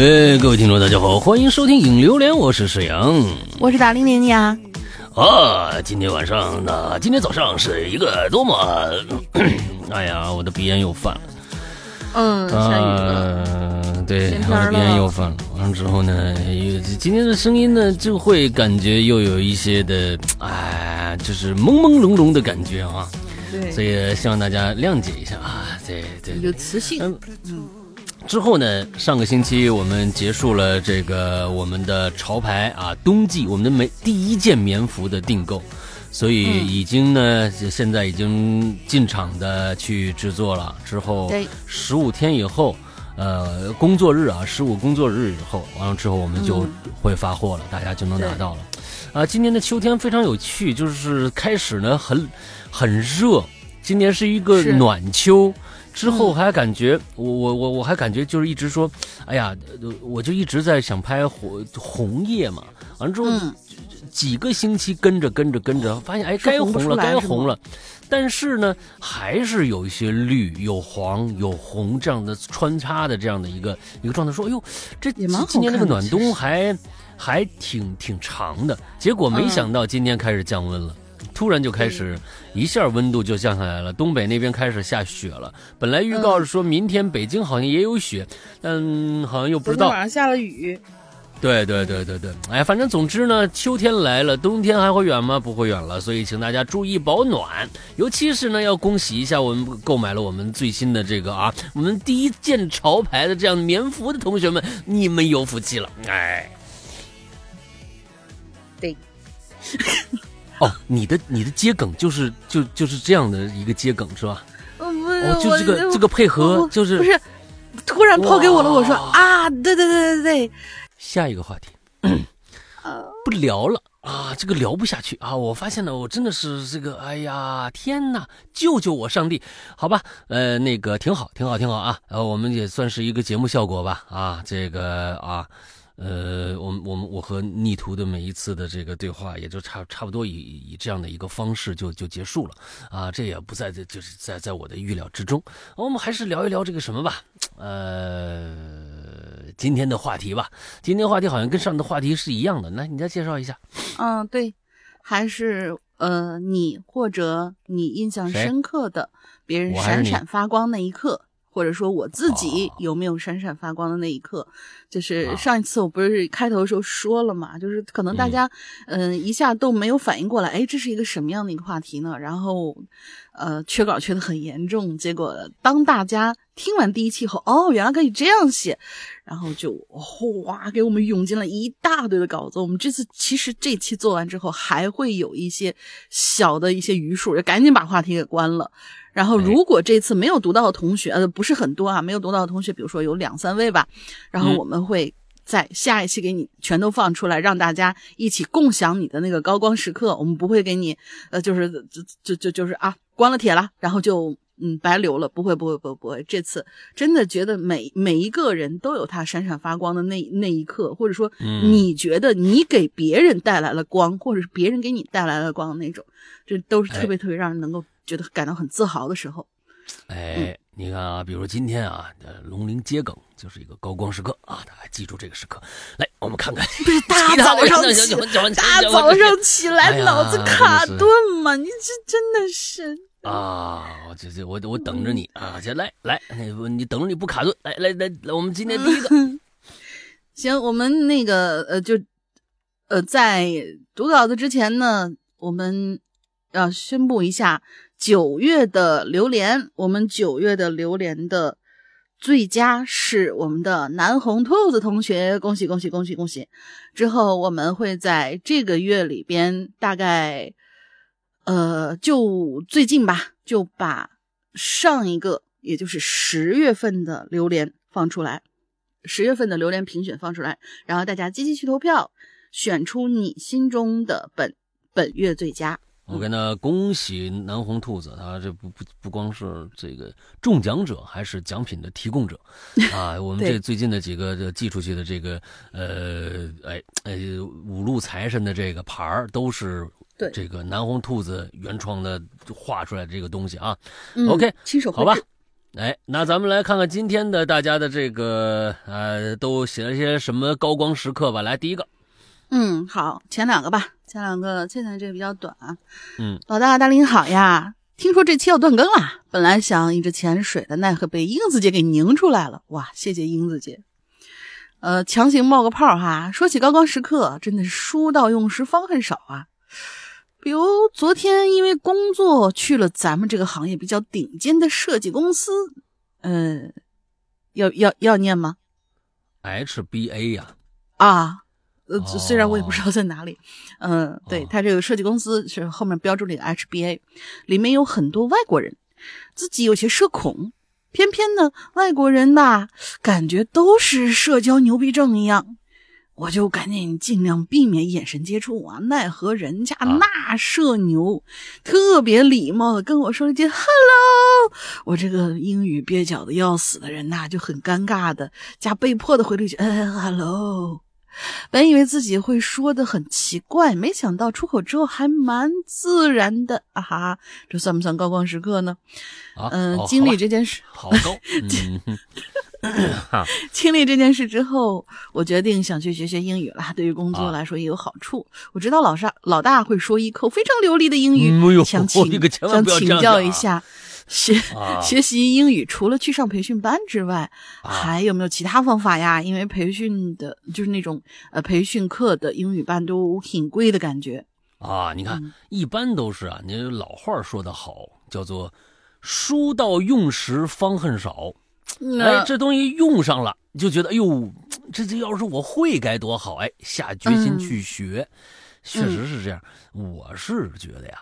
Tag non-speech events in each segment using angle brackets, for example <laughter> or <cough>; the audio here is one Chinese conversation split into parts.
哎，各位听众，大家好，欢迎收听《影榴莲》，我是沈阳，我是大玲玲呀。啊，今天晚上，那今天早上是一个多么…… <coughs> 哎呀，我的鼻炎又犯了。嗯，下雨了。对，我的鼻炎又犯了。完了之后呢，又今天的声音呢，就会感觉又有一些的，哎，就是朦朦胧胧的感觉啊。对。所以希望大家谅解一下啊。对对。有磁性。嗯。之后呢？上个星期我们结束了这个我们的潮牌啊，冬季我们的每第一件棉服的订购，所以已经呢，现在已经进场的去制作了。之后十五天以后，呃，工作日啊，十五工作日以后，完了之后我们就会发货了，大家就能拿到了。啊，今年的秋天非常有趣，就是开始呢很很热，今年是一个暖秋。之后还感觉我我我我还感觉就是一直说，哎呀，我就一直在想拍红红叶嘛。完了之后几个星期跟着跟着跟着，发现哎该红了该红了，但是呢还是有一些绿有黄有红这样的穿插的这样的一个一个状态。说哎呦，这今年这个暖冬还还挺挺长的。结果没想到今天开始降温了。突然就开始，一下温度就降下来了。东北那边开始下雪了。本来预告是说明天北京好像也有雪，但好像又不知道。晚上下了雨。对对对对对，哎，反正总之呢，秋天来了，冬天还会远吗？不会远了。所以请大家注意保暖，尤其是呢，要恭喜一下我们购买了我们最新的这个啊，我们第一件潮牌的这样棉服的同学们，你们有福气了。哎，对。<laughs> 哦，你的你的接梗就是就就是这样的一个接梗是吧？哦，就这个这个配合就是不是突然抛给我了？我说啊，对对对对对，下一个话题，<coughs> 不聊了啊，这个聊不下去啊！我发现了，我真的是这个，哎呀，天哪，救救我，上帝！好吧，呃，那个挺好，挺好，挺好啊，呃，我们也算是一个节目效果吧啊，这个啊。呃，我们我们我和逆徒的每一次的这个对话，也就差差不多以以这样的一个方式就就结束了啊，这也不在这就是在在我的预料之中。我们还是聊一聊这个什么吧，呃，今天的话题吧。今天话题好像跟上的话题是一样的，来，你再介绍一下。嗯，对，还是呃，你或者你印象深刻的别人闪闪发光那一刻。或者说我自己有没有闪闪发光的那一刻？就是上一次我不是开头的时候说了嘛，就是可能大家嗯一下都没有反应过来，哎，这是一个什么样的一个话题呢？然后呃缺稿缺的很严重，结果当大家听完第一期后，哦，原来可以这样写，然后就哗给我们涌进了一大堆的稿子。我们这次其实这期做完之后，还会有一些小的一些余数，就赶紧把话题给关了。然后，如果这次没有读到的同学，呃，不是很多啊，没有读到的同学，比如说有两三位吧，然后我们会在下一期给你全都放出来，让大家一起共享你的那个高光时刻。我们不会给你，呃，就是就就就就是啊，关了帖了，然后就嗯白留了，不会不会不会不会。这次真的觉得每每一个人都有他闪闪发光的那那一刻，或者说你觉得你给别人带来了光，或者是别人给你带来了光的那种，这都是特别特别让人能够。觉得感到很自豪的时候，哎，你看啊，比如今天啊，龙鳞接梗就是一个高光时刻啊，大家记住这个时刻。来，我们看看，不是 <laughs> 大早上起，大早上起来脑子卡顿嘛？你这真的是啊！我这这我我等着你啊！先来来，你等着你不卡顿，来来来来，我们今天第一个，<laughs> 行，我们那个呃，就呃，在读稿子之前呢，我们要宣布一下。九月的榴莲，我们九月的榴莲的最佳是我们的南红兔子同学，恭喜恭喜恭喜恭喜！之后我们会在这个月里边，大概呃，就最近吧，就把上一个，也就是十月份的榴莲放出来，十月份的榴莲评选放出来，然后大家积极去投票，选出你心中的本本月最佳。我跟那恭喜南红兔子，他这不不不光是这个中奖者，还是奖品的提供者啊！我们 <laughs> 这最近的几个这寄出去的这个呃哎哎五路财神的这个牌儿，都是这个南红兔子原创的画出来的这个东西啊。OK，亲手好吧。哎，那咱们来看看今天的大家的这个呃，都写了些什么高光时刻吧。来，第一个，嗯，好，前两个吧。前两个，现在这个比较短。嗯，老大，大林好呀！听说这期要断更了，本来想一直潜水的，奈何被英子姐给拧出来了。哇，谢谢英子姐。呃，强行冒个泡哈。说起高光时刻，真的是书到用时方恨少啊。比如昨天因为工作去了咱们这个行业比较顶尖的设计公司，呃，要要要念吗？HBA 呀。啊。呃，虽然我也不知道在哪里，嗯，对他这个设计公司是后面标注了 HBA，里面有很多外国人，自己有些社恐，偏偏呢外国人吧，感觉都是社交牛逼症一样，我就赶紧尽量避免眼神接触啊，奈何人家那社牛，特别礼貌的跟我说了一句 “hello”，我这个英语蹩脚的要死的人呐，就很尴尬的加被迫的回了一句“嗯，hello”。本以为自己会说的很奇怪，没想到出口之后还蛮自然的啊哈！这算不算高光时刻呢？嗯，经历这件事，好高。<laughs> <laughs> <coughs> 经历这件事之后，我决定想去学学英语了。对于工作来说也有好处。我知道老沙老大会说一口非常流利的英语，想请想请教一下。学 <laughs> 学习英语，除了去上培训班之外，还有没有其他方法呀？因为培训的，就是那种呃培训课的英语班都挺贵的感觉啊。你看，一般都是啊，你老话说得好，叫做“书到用时方恨少”。哎，这东西用上了，就觉得哎呦，这这要是我会该多好！哎，下决心去学，确实是这样。我是觉得呀。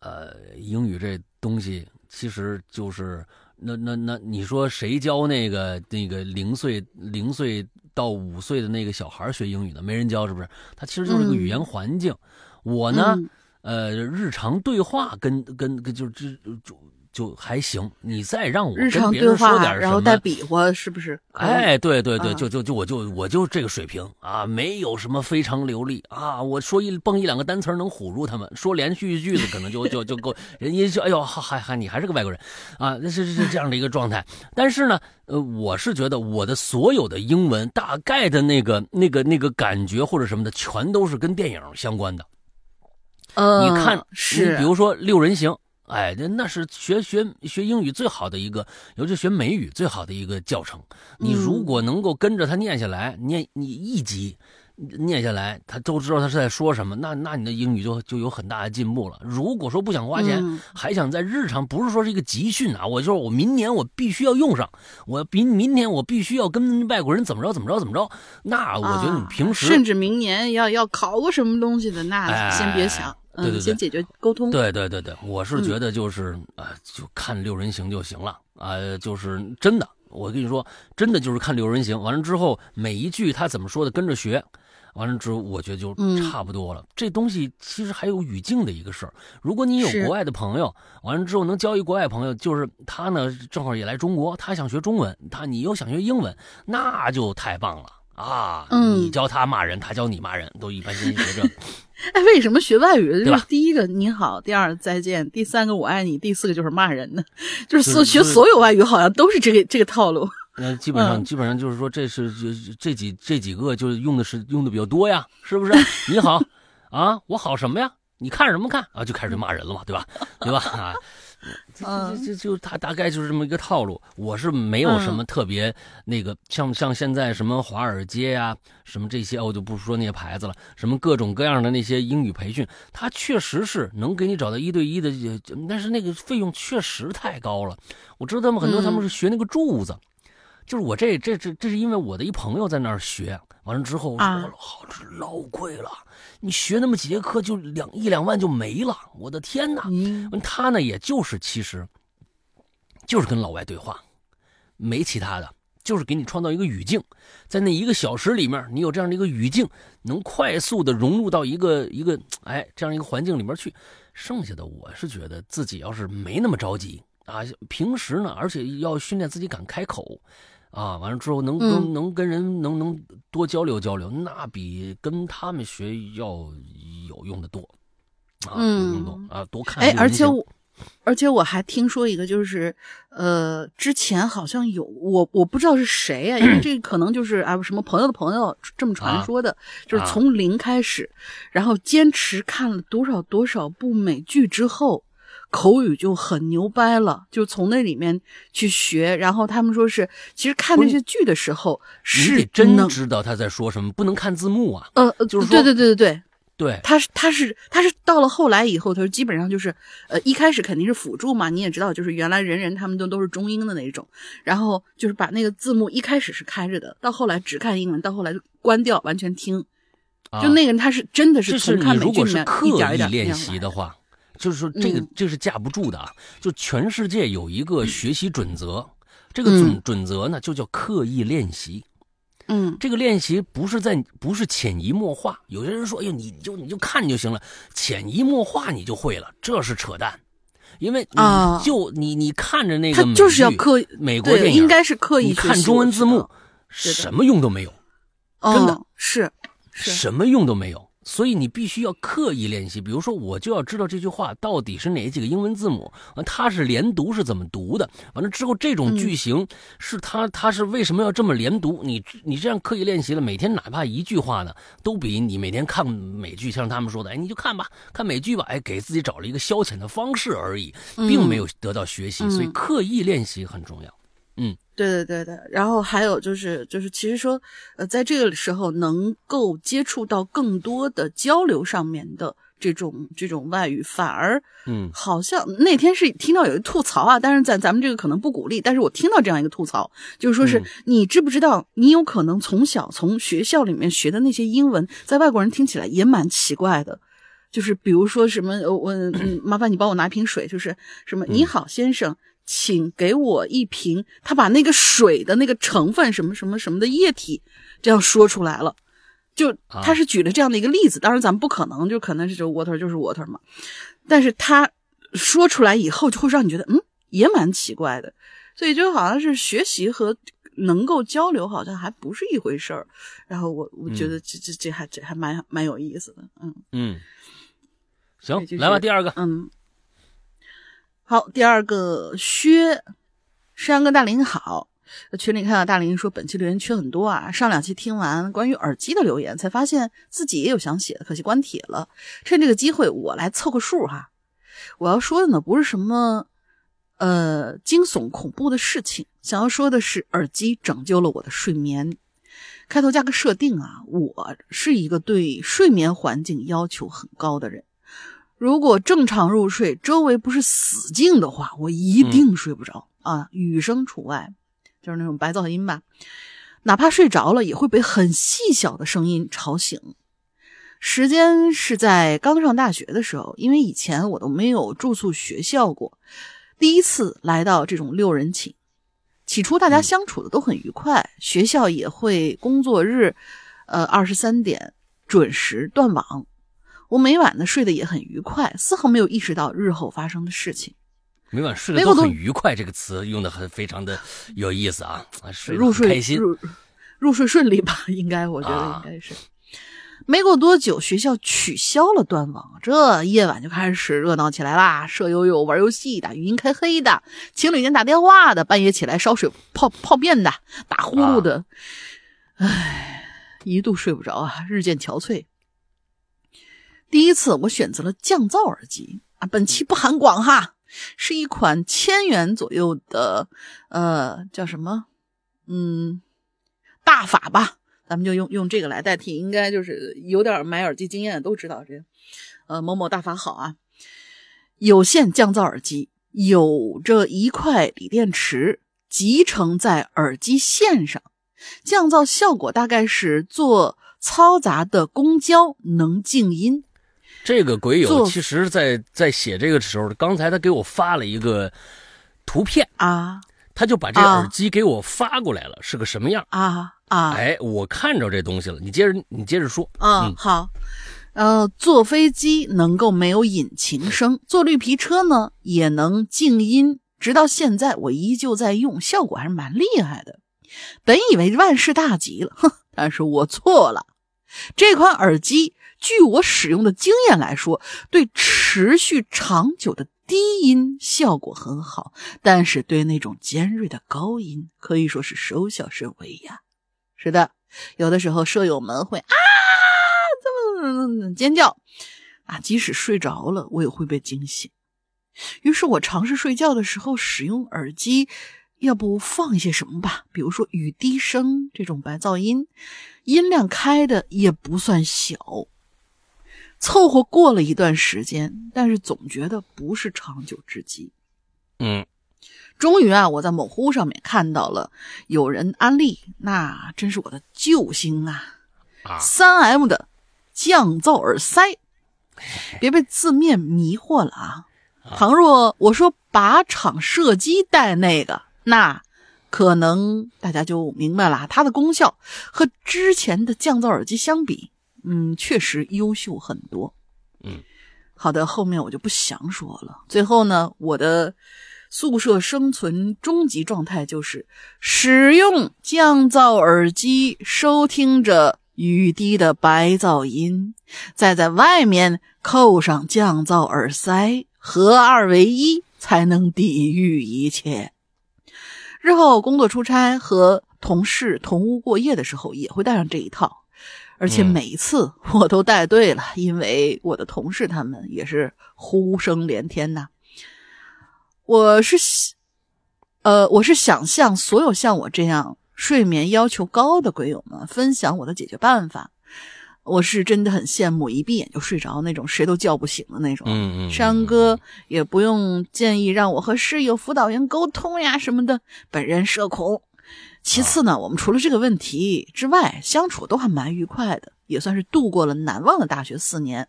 呃，英语这东西其实就是那那那，你说谁教那个那个零岁零岁到五岁的那个小孩学英语呢？没人教，是不是？他其实就是个语言环境。我呢，呃，日常对话跟跟跟就就就。就还行，你再让我跟别人说点什么，然后带比划，是不是？哎，对对对，就就就我就我就这个水平啊，没有什么非常流利啊。我说一蹦一两个单词能唬住他们，说连续句子可能就就就够，人家就哎呦，还还你还是个外国人啊，那是是这样的一个状态。但是呢，呃，我是觉得我的所有的英文大概的那个那个那个感觉或者什么的，全都是跟电影相关的。呃，你看，是比如说六人行。哎，那那是学学学英语最好的一个，尤其学美语最好的一个教程。你如果能够跟着他念下来，念你一集念下来，他都知道他是在说什么，那那你的英语就就有很大的进步了。如果说不想花钱，还想在日常，不是说是一个集训啊，我就是我明年我必须要用上，我明明年我必须要跟外国人怎么着怎么着怎么着，那我觉得你平时甚至明年要要考个什么东西的，那先别想。对对对，先解决沟通。对对对对，我是觉得就是啊，就看六人行就行了啊，就是真的，我跟你说，真的就是看六人行，完了之后每一句他怎么说的跟着学，完了之后我觉得就差不多了。这东西其实还有语境的一个事儿，如果你有国外的朋友，完了之后能交一国外朋友，就是他呢正好也来中国，他想学中文，他你又想学英文，那就太棒了。啊，你教他骂人，他教你骂人，都一般先学这。哎，为什么学外语就是第一个你好，第二再见，第三个我爱你，第四个就是骂人呢？就是所学所有外语好像都是这个这个套路。那基本上基本上就是说，这是这这几这几个就是用的是用的比较多呀，是不是？<laughs> 你好，啊，我好什么呀？你看什么看啊？就开始骂人了嘛，对吧？对吧？啊。这这这就他大概就是这么一个套路。我是没有什么特别那个，像像现在什么华尔街呀，什么这些，我就不说那些牌子了。什么各种各样的那些英语培训，他确实是能给你找到一对一的，但是那个费用确实太高了。我知道他们很多他们是学那个柱子，就是我这这这这是因为我的一朋友在那儿学，完了之后说好这老贵了。你学那么几节课就两一两万就没了，我的天哪！他呢，也就是其实，就是跟老外对话，没其他的，就是给你创造一个语境，在那一个小时里面，你有这样的一个语境，能快速的融入到一个一个哎这样一个环境里面去。剩下的我是觉得自己要是没那么着急啊，平时呢，而且要训练自己敢开口，啊，完了之后能跟能跟人能能多交流交流，那比跟他们学要有用的多，啊，有用多啊，多看。哎，而且我。而且我还听说一个，就是呃，之前好像有我我不知道是谁啊，因为 <clears throat> 这可能就是啊什么朋友的朋友这么传说的，就是从零开始，然后坚持看了多少多少部美剧之后，口语就很牛掰了，就从那里面去学。然后他们说是，其实看那些剧的时候是真知道他在说什么，不能看字幕啊。呃，就是对对对对对。对，他是他是他是到了后来以后，他说基本上就是，呃，一开始肯定是辅助嘛，你也知道，就是原来人人他们都都是中英的那种，然后就是把那个字幕一开始是开着的，到后来只看英文，到后来就关掉完全听，就那个人他是真的是从看美剧里面一点一点练习的话，就是说这个这是架不住的啊，就全世界有一个学习准则，这个准准则呢就叫刻意练习。嗯，这个练习不是在不是潜移默化。有些人说：“哎呦，你就你就看就行了，潜移默化你就会了。”这是扯淡，因为啊就你你看着那个他就是要刻美国电影，应该是刻意看中文字幕，什么用都没有，真的是什么用都没有。所以你必须要刻意练习，比如说，我就要知道这句话到底是哪几个英文字母，完它是连读是怎么读的。完了之后，这种句型是它它是为什么要这么连读？你你这样刻意练习了，每天哪怕一句话呢，都比你每天看美剧，像他们说的，哎，你就看吧，看美剧吧，哎，给自己找了一个消遣的方式而已，并没有得到学习。所以刻意练习很重要。嗯。对对对对，然后还有就是就是，其实说，呃，在这个时候能够接触到更多的交流上面的这种这种外语，反而，嗯，好像那天是听到有一吐槽啊，但是在咱们这个可能不鼓励，但是我听到这样一个吐槽，就是说是你知不知道，你有可能从小从学校里面学的那些英文，在外国人听起来也蛮奇怪的，就是比如说什么，我嗯麻烦你帮我拿瓶水，就是什么你好先生。请给我一瓶。他把那个水的那个成分什么什么什么的液体这样说出来了，就他是举了这样的一个例子。当然，咱们不可能就可能是就 water 就是 water 嘛。但是他说出来以后，就会让你觉得嗯，也蛮奇怪的。所以就好像是学习和能够交流好像还不是一回事儿。然后我我觉得这这这还这还蛮蛮有意思的。嗯嗯，行，来吧，第二个，嗯。好，第二个薛，山哥大林好，群里看到大林说本期留言缺很多啊，上两期听完关于耳机的留言，才发现自己也有想写的，可惜关帖了。趁这个机会，我来凑个数哈。我要说的呢，不是什么呃惊悚恐怖的事情，想要说的是耳机拯救了我的睡眠。开头加个设定啊，我是一个对睡眠环境要求很高的人。如果正常入睡，周围不是死静的话，我一定睡不着啊，雨声除外，就是那种白噪音吧。哪怕睡着了，也会被很细小的声音吵醒。时间是在刚上大学的时候，因为以前我都没有住宿学校过，第一次来到这种六人寝。起初大家相处的都很愉快，学校也会工作日，呃，二十三点准时断网。我每晚呢睡得也很愉快，丝毫没有意识到日后发生的事情。每晚睡得都很愉快，这个词用的很非常的有意思啊！睡入睡开心，入入睡顺利吧？应该，我觉得应该是。没过多久，学校取消了断网，这夜晚就开始热闹起来啦！舍友有玩游戏的，语音开黑的，情侣间打电话的，半夜起来烧水泡泡面的，打呼噜的。唉，一度睡不着啊，日渐憔悴。第一次我选择了降噪耳机啊，本期不含广哈，是一款千元左右的，呃，叫什么？嗯，大法吧，咱们就用用这个来代替，应该就是有点买耳机经验的都知道这，呃，某某大法好啊，有线降噪耳机，有着一块锂电池集成在耳机线上，降噪效果大概是坐嘈杂的公交能静音。这个鬼友其实，在在写这个时候，刚才他给我发了一个图片啊，他就把这耳机给我发过来了，是个什么样啊啊？哎，我看着这东西了，你接着你接着说。嗯，好。呃，坐飞机能够没有引擎声，坐绿皮车呢也能静音，直到现在我依旧在用，效果还是蛮厉害的。本以为万事大吉了，哼，但是我错了。这款耳机，据我使用的经验来说，对持续长久的低音效果很好，但是对那种尖锐的高音可以说是收效甚微呀。是的，有的时候舍友们会啊这么。尖叫啊！即使睡着了，我也会被惊醒。于是我尝试睡觉的时候使用耳机，要不放一些什么吧？比如说雨滴声这种白噪音，音量开的也不算小，凑合过了一段时间，但是总觉得不是长久之计。嗯，终于啊，我在某乎上面看到了有人安利，那真是我的救星啊！三 M 的。降噪耳塞，<laughs> 别被字面迷惑了啊！倘若我说靶场射击带那个，那可能大家就明白了，它的功效和之前的降噪耳机相比，嗯，确实优秀很多。嗯，好的，后面我就不详说了。最后呢，我的宿舍生存终极状态就是使用降噪耳机，收听着。雨滴的白噪音，再在外面扣上降噪耳塞，合二为一，才能抵御一切。日后工作出差和同事同屋过夜的时候，也会带上这一套，而且每一次我都带队了，因为我的同事他们也是呼声连天呐。我是，呃，我是想向所有像我这样。睡眠要求高的鬼友们，分享我的解决办法。我是真的很羡慕一闭眼就睡着那种，谁都叫不醒的那种。嗯嗯。山哥也不用建议让我和室友、辅导员沟通呀什么的，本人社恐。其次呢，我们除了这个问题之外，相处都还蛮愉快的，也算是度过了难忘的大学四年。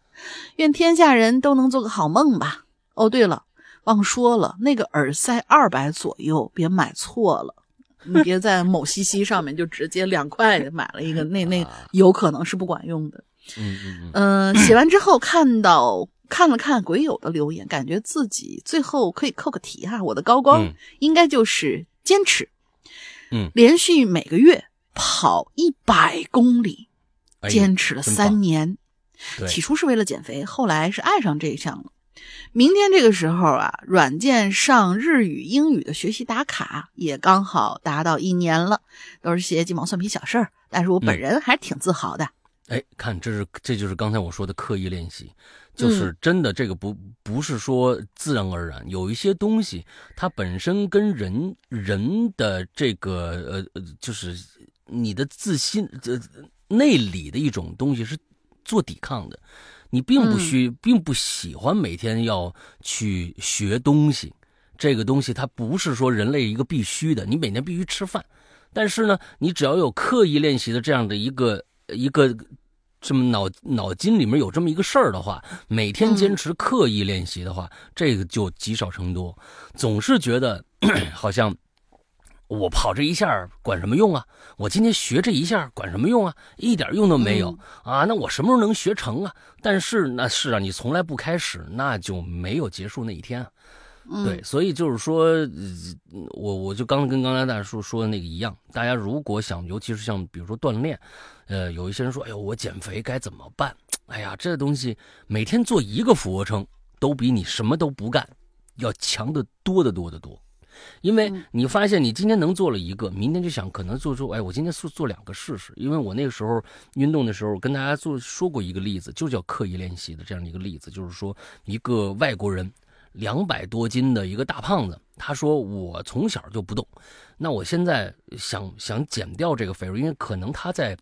愿天下人都能做个好梦吧。哦，对了，忘说了，那个耳塞二百左右，别买错了。你别在某西西上面就直接两块买了一个，那那有可能是不管用的。嗯嗯嗯。写完之后看到看了看鬼友的留言，感觉自己最后可以扣个题哈。我的高光应该就是坚持。嗯。连续每个月跑一百公里，坚持了三年。起初是为了减肥，后来是爱上这一项了。明天这个时候啊，软件上日语、英语的学习打卡也刚好达到一年了，都是些鸡毛蒜皮小事儿，但是我本人还是挺自豪的。哎，看，这是这就是刚才我说的刻意练习，就是真的这个不不是说自然而然，有一些东西它本身跟人人的这个呃呃，就是你的自信这内里的一种东西是做抵抗的。你并不需，并不喜欢每天要去学东西，这个东西它不是说人类一个必须的。你每天必须吃饭，但是呢，你只要有刻意练习的这样的一个一个这么脑脑筋里面有这么一个事儿的话，每天坚持刻意练习的话，这个就积少成多。总是觉得 <clears throat> 好像。我跑这一下管什么用啊？我今天学这一下管什么用啊？一点用都没有啊！那我什么时候能学成啊？但是那是啊，你从来不开始，那就没有结束那一天啊。对，所以就是说，我我就刚跟刚才大叔说的那个一样，大家如果想，尤其是像比如说锻炼，呃，有一些人说，哎呦，我减肥该怎么办？哎呀，这东西每天做一个俯卧撑，都比你什么都不干要强得多得多得多。因为你发现你今天能做了一个，明天就想可能做出，哎，我今天做做两个试试。因为我那个时候运动的时候跟大家做说过一个例子，就叫刻意练习的这样的一个例子，就是说一个外国人，两百多斤的一个大胖子，他说我从小就不动，那我现在想想减掉这个肥肉，因为可能他在。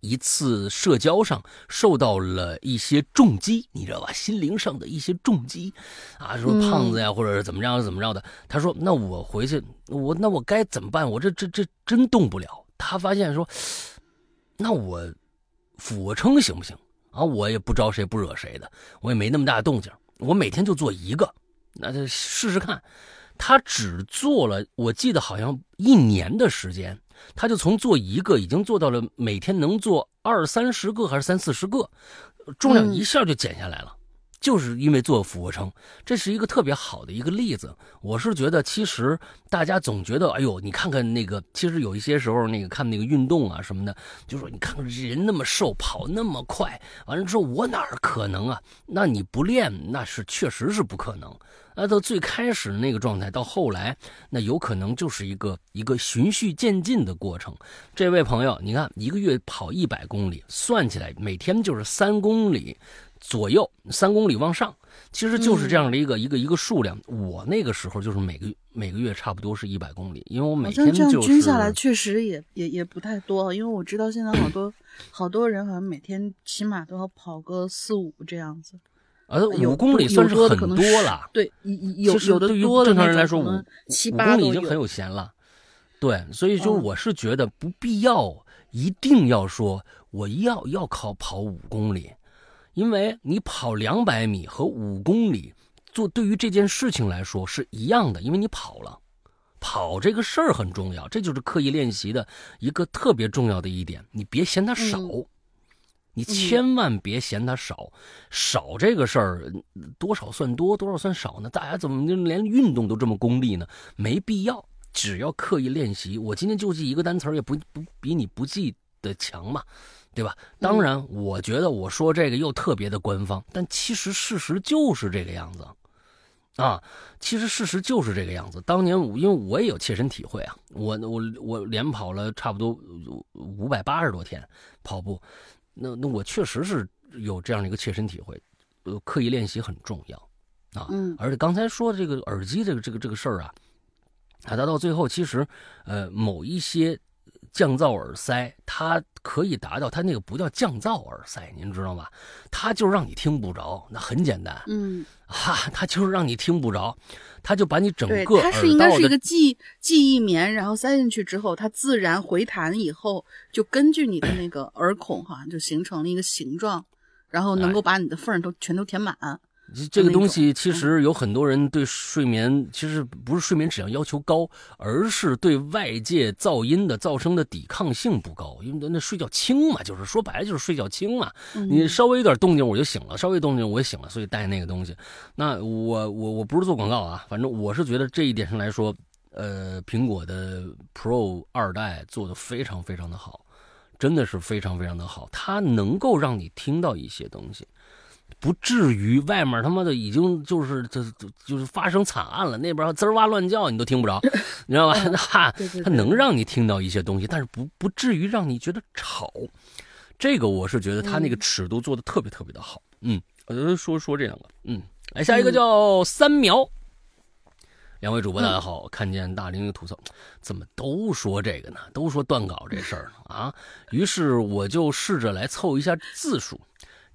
一次社交上受到了一些重击，你知道吧？心灵上的一些重击，啊，说胖子呀，或者是怎么着怎么着的。他说：“那我回去，我那我该怎么办？我这这这真动不了。”他发现说：“那我俯卧撑行不行？啊，我也不招谁不惹谁的，我也没那么大动静，我每天就做一个，那就试试看。”他只做了，我记得好像一年的时间，他就从做一个，已经做到了每天能做二三十个还是三四十个，重量一下就减下来了。就是因为做俯卧撑，这是一个特别好的一个例子。我是觉得，其实大家总觉得，哎呦，你看看那个，其实有一些时候，那个看那个运动啊什么的，就说你看看人那么瘦，跑那么快，完了之后我哪可能啊？那你不练，那是确实是不可能。那到最开始那个状态，到后来，那有可能就是一个一个循序渐进的过程。这位朋友，你看一个月跑一百公里，算起来每天就是三公里。左右三公里往上，其实就是这样的一个一个一个数量。我那个时候就是每个每个月差不多是一百公里，因为我每天这样均下来确实也也也不太多。因为我知道现在好多好多人好像每天起码都要跑个四五这样子。呃，五公里算是很多了。对，有有的多正常人来说，五五公里已经很有闲了。对，所以就我是觉得不必要一定要说我要要靠跑五公里。因为你跑两百米和五公里，做对于这件事情来说是一样的，因为你跑了，跑这个事儿很重要，这就是刻意练习的一个特别重要的一点。你别嫌它少，你千万别嫌它少，少这个事儿多少算多，多少算少呢？大家怎么就连运动都这么功利呢？没必要，只要刻意练习。我今天就记一个单词，也不不比你不记的强嘛。对吧？当然，我觉得我说这个又特别的官方，但其实事实就是这个样子，啊，其实事实就是这个样子。当年因为我也有切身体会啊，我我我连跑了差不多五百八十多天跑步，那那我确实是有这样的一个切身体会，呃，刻意练习很重要啊。嗯，而且刚才说的这个耳机这个这个这个事儿啊，啊，它到最后其实呃某一些。降噪耳塞，它可以达到，它那个不叫降噪耳塞，您知道吗？它就是让你听不着，那很简单，嗯，哈，它就是让你听不着，它就把你整个它是应该是一个记记忆棉，然后塞进去之后，它自然回弹以后，就根据你的那个耳孔哈，就形成了一个形状，然后能够把你的缝都全都填满。这个东西其实有很多人对睡眠，其实不是睡眠质量要求高，而是对外界噪音的噪声的抵抗性不高。因为那睡觉轻嘛，就是说白了就是睡觉轻嘛。你稍微有点动静我就醒了，稍微动静我也醒了，所以带那个东西。那我我我不是做广告啊，反正我是觉得这一点上来说，呃，苹果的 Pro 二代做的非常非常的好，真的是非常非常的好，它能够让你听到一些东西。不至于，外面他妈的已经就是这就是发生惨案了，那边滋哇乱叫你都听不着，<laughs> 你知道吧？哈，他能让你听到一些东西，但是不不至于让你觉得吵。这个我是觉得他那个尺度做的特别特别的好。嗯，呃，说说这两个，嗯，来下一个叫三苗。两位主播大家好，看见大玲玲吐槽，怎么都说这个呢？都说断稿这事儿呢？啊，于是我就试着来凑一下字数。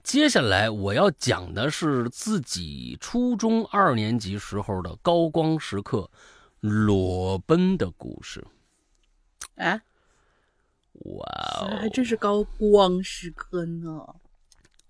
接下来我要讲的是自己初中二年级时候的高光时刻，裸奔的故事。哎，哇哦，还真是高光时刻呢。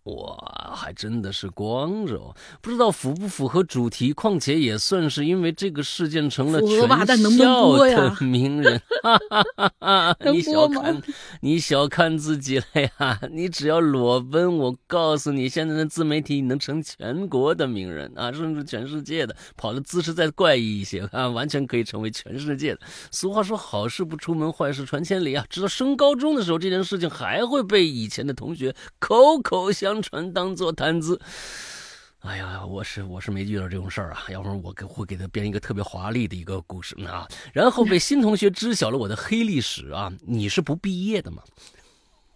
哇，还真的是光荣，不知道符不符合主题。况且也算是因为这个事件成了全校的名人。哈哈哈哈你小看，你小看自己了呀！你只要裸奔，我告诉你，现在的自媒体能成全国的名人啊，甚至全世界的。跑的姿势再怪异一些啊，完全可以成为全世界的。俗话说，好事不出门，坏事传千里啊！直到升高中的时候，这件事情还会被以前的同学口口相。相传当做谈资，哎呀，我是我是没遇到这种事儿啊，要不然我给会给他编一个特别华丽的一个故事啊。然后被新同学知晓了我的黑历史啊，你是不毕业的吗？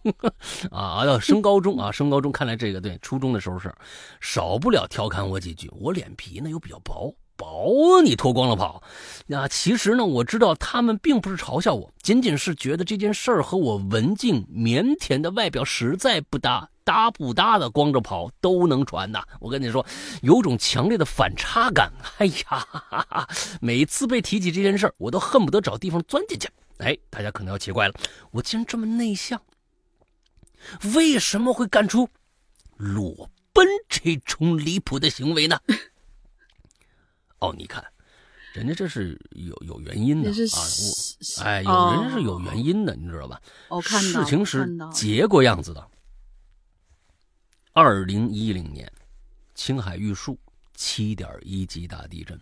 <laughs> 啊，要升高中啊，升高中，看来这个对初中的时候是少不了调侃我几句，我脸皮呢又比较薄。薄，你脱光了跑，那其实呢，我知道他们并不是嘲笑我，仅仅是觉得这件事儿和我文静腼腆的外表实在不搭，搭不搭的光着跑都能传呐。我跟你说，有种强烈的反差感。哎呀，每次被提起这件事儿，我都恨不得找地方钻进去。哎，大家可能要奇怪了，我竟然这么内向，为什么会干出裸奔这种离谱的行为呢？哦，你看，人家这是有有原因的啊，我哎，有人是有原因的，你知道吧？我看到事情是结果样子的。二零一零年，青海玉树七点一级大地震，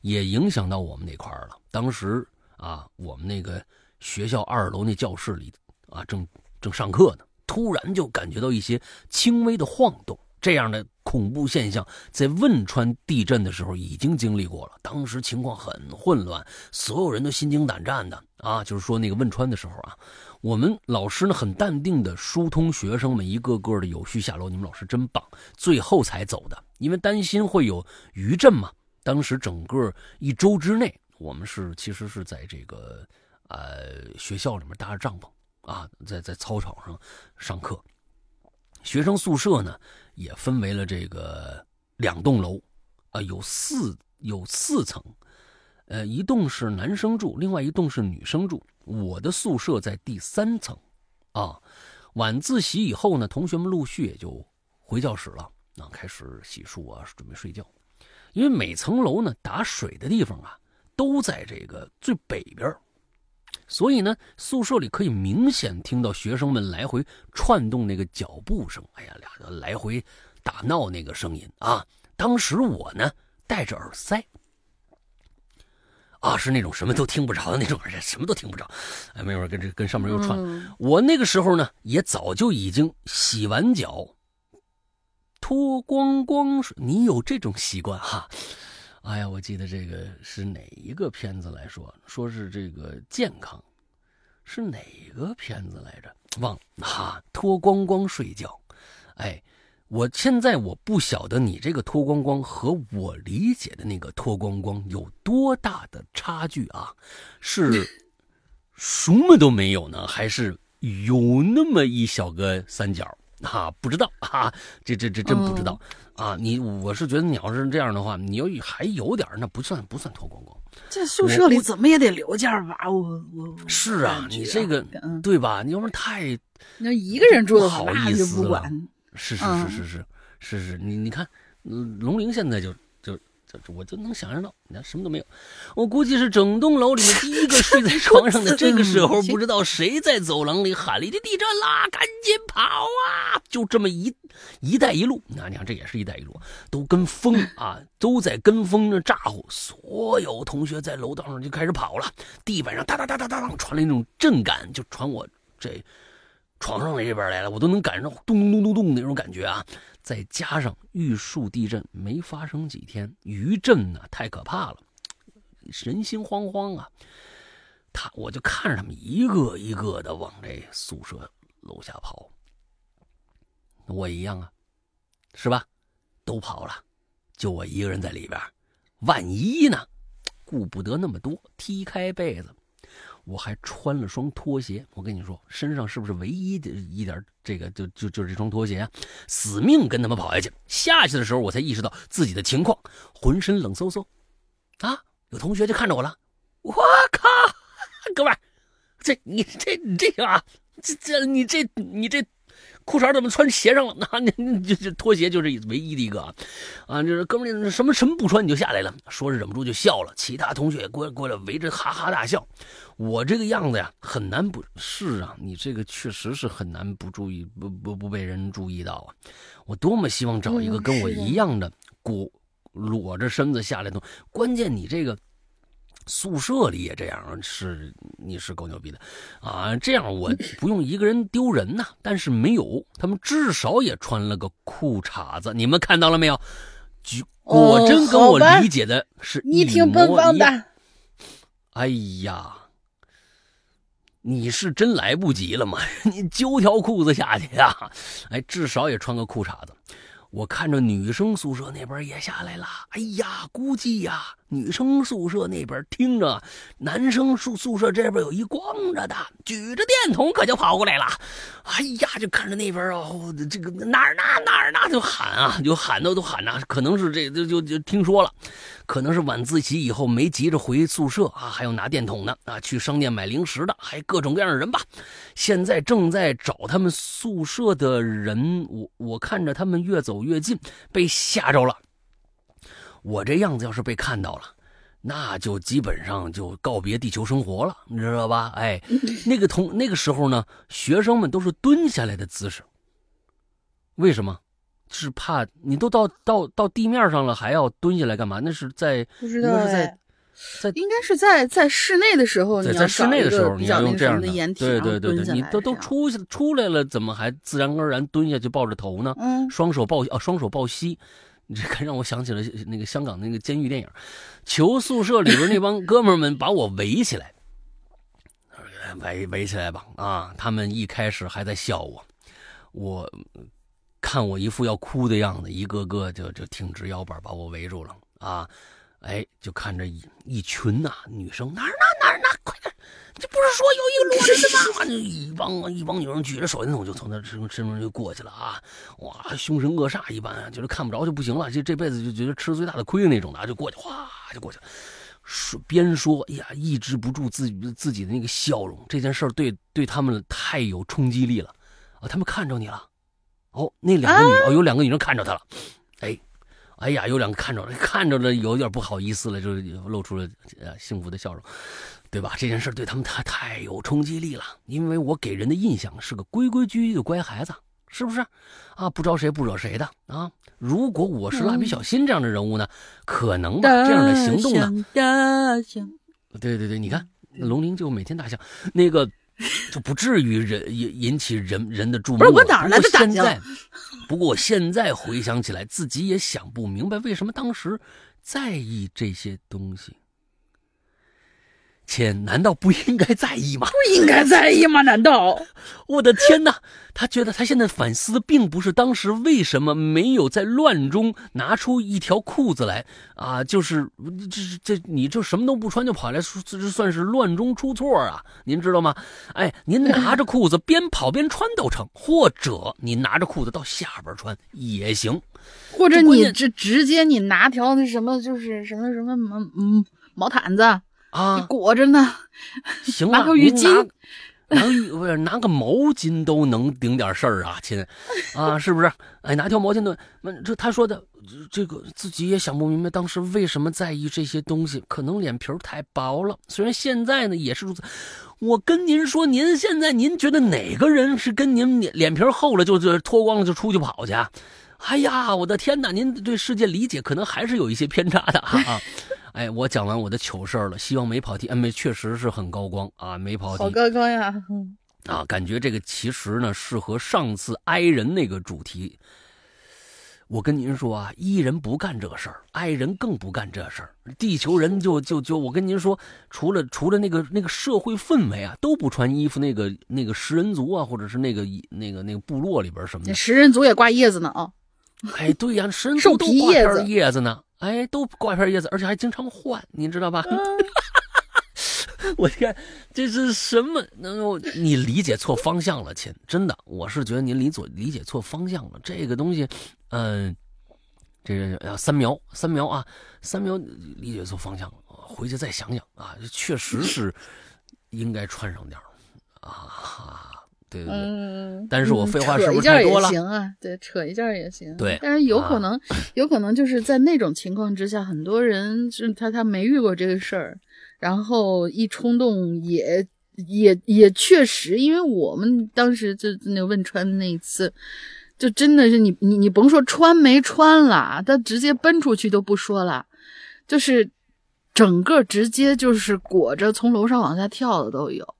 也影响到我们那块了。当时啊，我们那个学校二楼那教室里啊，正正上课呢，突然就感觉到一些轻微的晃动。这样的恐怖现象在汶川地震的时候已经经历过了，当时情况很混乱，所有人都心惊胆战的啊。就是说那个汶川的时候啊，我们老师呢很淡定的疏通学生们一个个的有序下楼，你们老师真棒，最后才走的，因为担心会有余震嘛。当时整个一周之内，我们是其实是在这个呃学校里面搭着帐篷啊，在在操场上上课，学生宿舍呢。也分为了这个两栋楼，啊，有四有四层，呃，一栋是男生住，另外一栋是女生住。我的宿舍在第三层，啊，晚自习以后呢，同学们陆续也就回教室了，啊，开始洗漱啊，准备睡觉。因为每层楼呢，打水的地方啊，都在这个最北边。所以呢，宿舍里可以明显听到学生们来回串动那个脚步声。哎呀，俩人来回打闹那个声音啊！当时我呢戴着耳塞，啊，是那种什么都听不着的那种人，什么都听不着。哎，没准跟这跟上面又串。我那个时候呢，也早就已经洗完脚，脱光光水。你有这种习惯哈？哎呀，我记得这个是哪一个片子来说？说是这个健康，是哪个片子来着？忘了哈，脱光光睡觉。哎，我现在我不晓得你这个脱光光和我理解的那个脱光光有多大的差距啊？是 <laughs> 什么都没有呢，还是有那么一小个三角？啊，不知道啊，这这这真不知道啊！你我是觉得你要是这样的话，你要还有点那不算不算脱光光。这宿舍里怎么也得留件吧？我我是啊，你这个对吧？你要不然太那一个人住的好意思了。是是是是是是是，你你看，龙陵现在就。就就我就能想象到，你看什么都没有。我估计是整栋楼里面第一个睡在床上的。<laughs> 这个时候，不知道谁在走廊里喊了一句：“地震啦，赶紧跑啊！”就这么一“一带一路”，你看，你看，这也是一带一路，都跟风 <laughs> 啊，都在跟风着咋呼。所有同学在楼道上就开始跑了，地板上哒哒哒哒哒哒传来一种震感，就传我这床上这边来了，我都能感受咚咚咚咚咚那种感觉啊。再加上玉树地震没发生几天，余震呢太可怕了，人心惶惶啊！他我就看着他们一个一个的往这宿舍楼下跑，我一样啊，是吧？都跑了，就我一个人在里边，万一呢？顾不得那么多，踢开被子。我还穿了双拖鞋，我跟你说，身上是不是唯一的一点这个就就就是这双拖鞋啊？死命跟他们跑下去，下去的时候我才意识到自己的情况，浑身冷飕飕。啊，有同学就看着我了，我靠，<laughs> 哥们，这你这你这啊，这这你这你这。裤衩怎么穿鞋上了？<laughs> 那你这这拖鞋就是唯一的一个啊！啊，就是哥们儿，什么什么不穿你就下来了？说是忍不住就笑了，其他同学也过过来围着哈哈大笑。我这个样子呀，很难不是啊！你这个确实是很难不注意，不不不被人注意到啊！我多么希望找一个跟我一样的，裹裸着身子下来的。关键你这个。宿舍里也这样，是你是够牛逼的，啊，这样我不用一个人丢人呐。但是没有，他们至少也穿了个裤衩子，你们看到了没有？果真跟我理解的是你挺奔放的。哎呀，你是真来不及了吗？<laughs> 你揪条裤子下去呀？哎，至少也穿个裤衩子。我看着女生宿舍那边也下来了，哎呀，估计呀，女生宿舍那边听着，男生宿宿舍这边有一光着的，举着电筒可就跑过来了，哎呀，就看着那边哦，这个哪儿呢哪儿呢，就喊啊，就喊到都喊呐，可能是这就就就听说了。可能是晚自习以后没急着回宿舍啊，还有拿电筒的啊，去商店买零食的，还各种各样的人吧。现在正在找他们宿舍的人，我我看着他们越走越近，被吓着了。我这样子要是被看到了，那就基本上就告别地球生活了，你知道吧？哎，<laughs> 那个同那个时候呢，学生们都是蹲下来的姿势。为什么？是怕你都到到到地面上了，还要蹲下来干嘛？那是在不知道在在应该是在在室内的时候，在在室内的时候你要用这样的掩体，对对对对，你都都出出来了，怎么还自然而然蹲下去抱着头呢？嗯，双手抱啊，双手抱膝，这可让我想起了那个香港那个监狱电影，囚宿舍里边那帮哥们们把我围起来，围围起来吧啊！他们一开始还在笑我，我。看我一副要哭的样子，一个个就就挺直腰板把我围住了啊！哎，就看着一一群呐女生哪儿呢哪儿呢，快点！这不是说有一个裸人的吗？一帮一帮女生举着手电筒就从他身身上就过去了啊！哇，凶神恶煞一般，就是看不着就不行了，这这辈子就觉得吃最大的亏那种的，就过去哗就过去了。说边说，哎呀，抑制不住自己自己的那个笑容。这件事儿对对他们太有冲击力了啊！他们看着你了。哦，那两个女哦，有两个女生看着他了，哎，哎呀，有两个看着了，看着了，有点不好意思了，就露出了呃幸福的笑容，对吧？这件事对他们太太有冲击力了，因为我给人的印象是个规规矩矩的乖孩子，是不是？啊，不招谁不惹谁的啊。如果我是蜡笔小新这样的人物呢，可能吧，这样的行动呢，对对对，你看龙鳞就每天大笑那个。就不至于人引引起人人的注目。不是我哪来的胆量？不过我现在回想起来，自己也想不明白，为什么当时在意这些东西。钱难道不应该在意吗？不应该在意吗？难道？<laughs> 我的天哪！他觉得他现在反思的并不是当时为什么没有在乱中拿出一条裤子来啊，就是这这你就什么都不穿就跑来，这算是乱中出错啊？您知道吗？哎，您拿着裤子 <laughs> 边跑边穿都成，或者你拿着裤子到下边穿也行，或者你这直接你拿条那什么就是什么什么毛嗯毛毯子。啊，裹着呢，行，拿个浴巾，拿浴不是拿个毛巾都 <laughs> 能顶点事儿啊，亲，啊，是不是？哎，拿条毛巾都，这他说的这个自己也想不明白，当时为什么在意这些东西？可能脸皮太薄了。虽然现在呢也是如此，我跟您说，您现在您觉得哪个人是跟您脸脸皮厚了就就脱光了就出去跑去？哎呀，我的天哪！您对世界理解可能还是有一些偏差的啊。哎，我讲完我的糗事了，希望没跑题。嗯，没，确实是很高光啊，没跑题。好高光呀！啊，感觉这个其实呢，适合上次挨人那个主题。我跟您说啊，伊人不干这事儿，爱人更不干这事儿。地球人就就就，我跟您说，除了除了那个那个社会氛围啊，都不穿衣服。那个那个食人族啊，或者是那个那个那个部落里边什么的，食人族也挂叶子呢啊。<laughs> 哎，对呀，食人族都挂片叶子呢。哎，都挂片叶子，而且还经常换，你知道吧？<laughs> 我天，这是什么？能够你理解错方向了，亲，真的，我是觉得您理错理解错方向了。这个东西，嗯，这个三苗三苗啊，三苗理解错方向了，回去再想想啊，确实是应该穿上点啊。对对对，但是我废话是不是太多了？行啊，对，扯一件也行。对，但是有可能，有可能就是在那种情况之下，很多人是他他没遇过这个事儿，然后一冲动也也也确实，因为我们当时就那汶川那一次，就真的是你你你甭说穿没穿了，他直接奔出去都不说了，就是整个直接就是裹着从楼上往下跳的都有。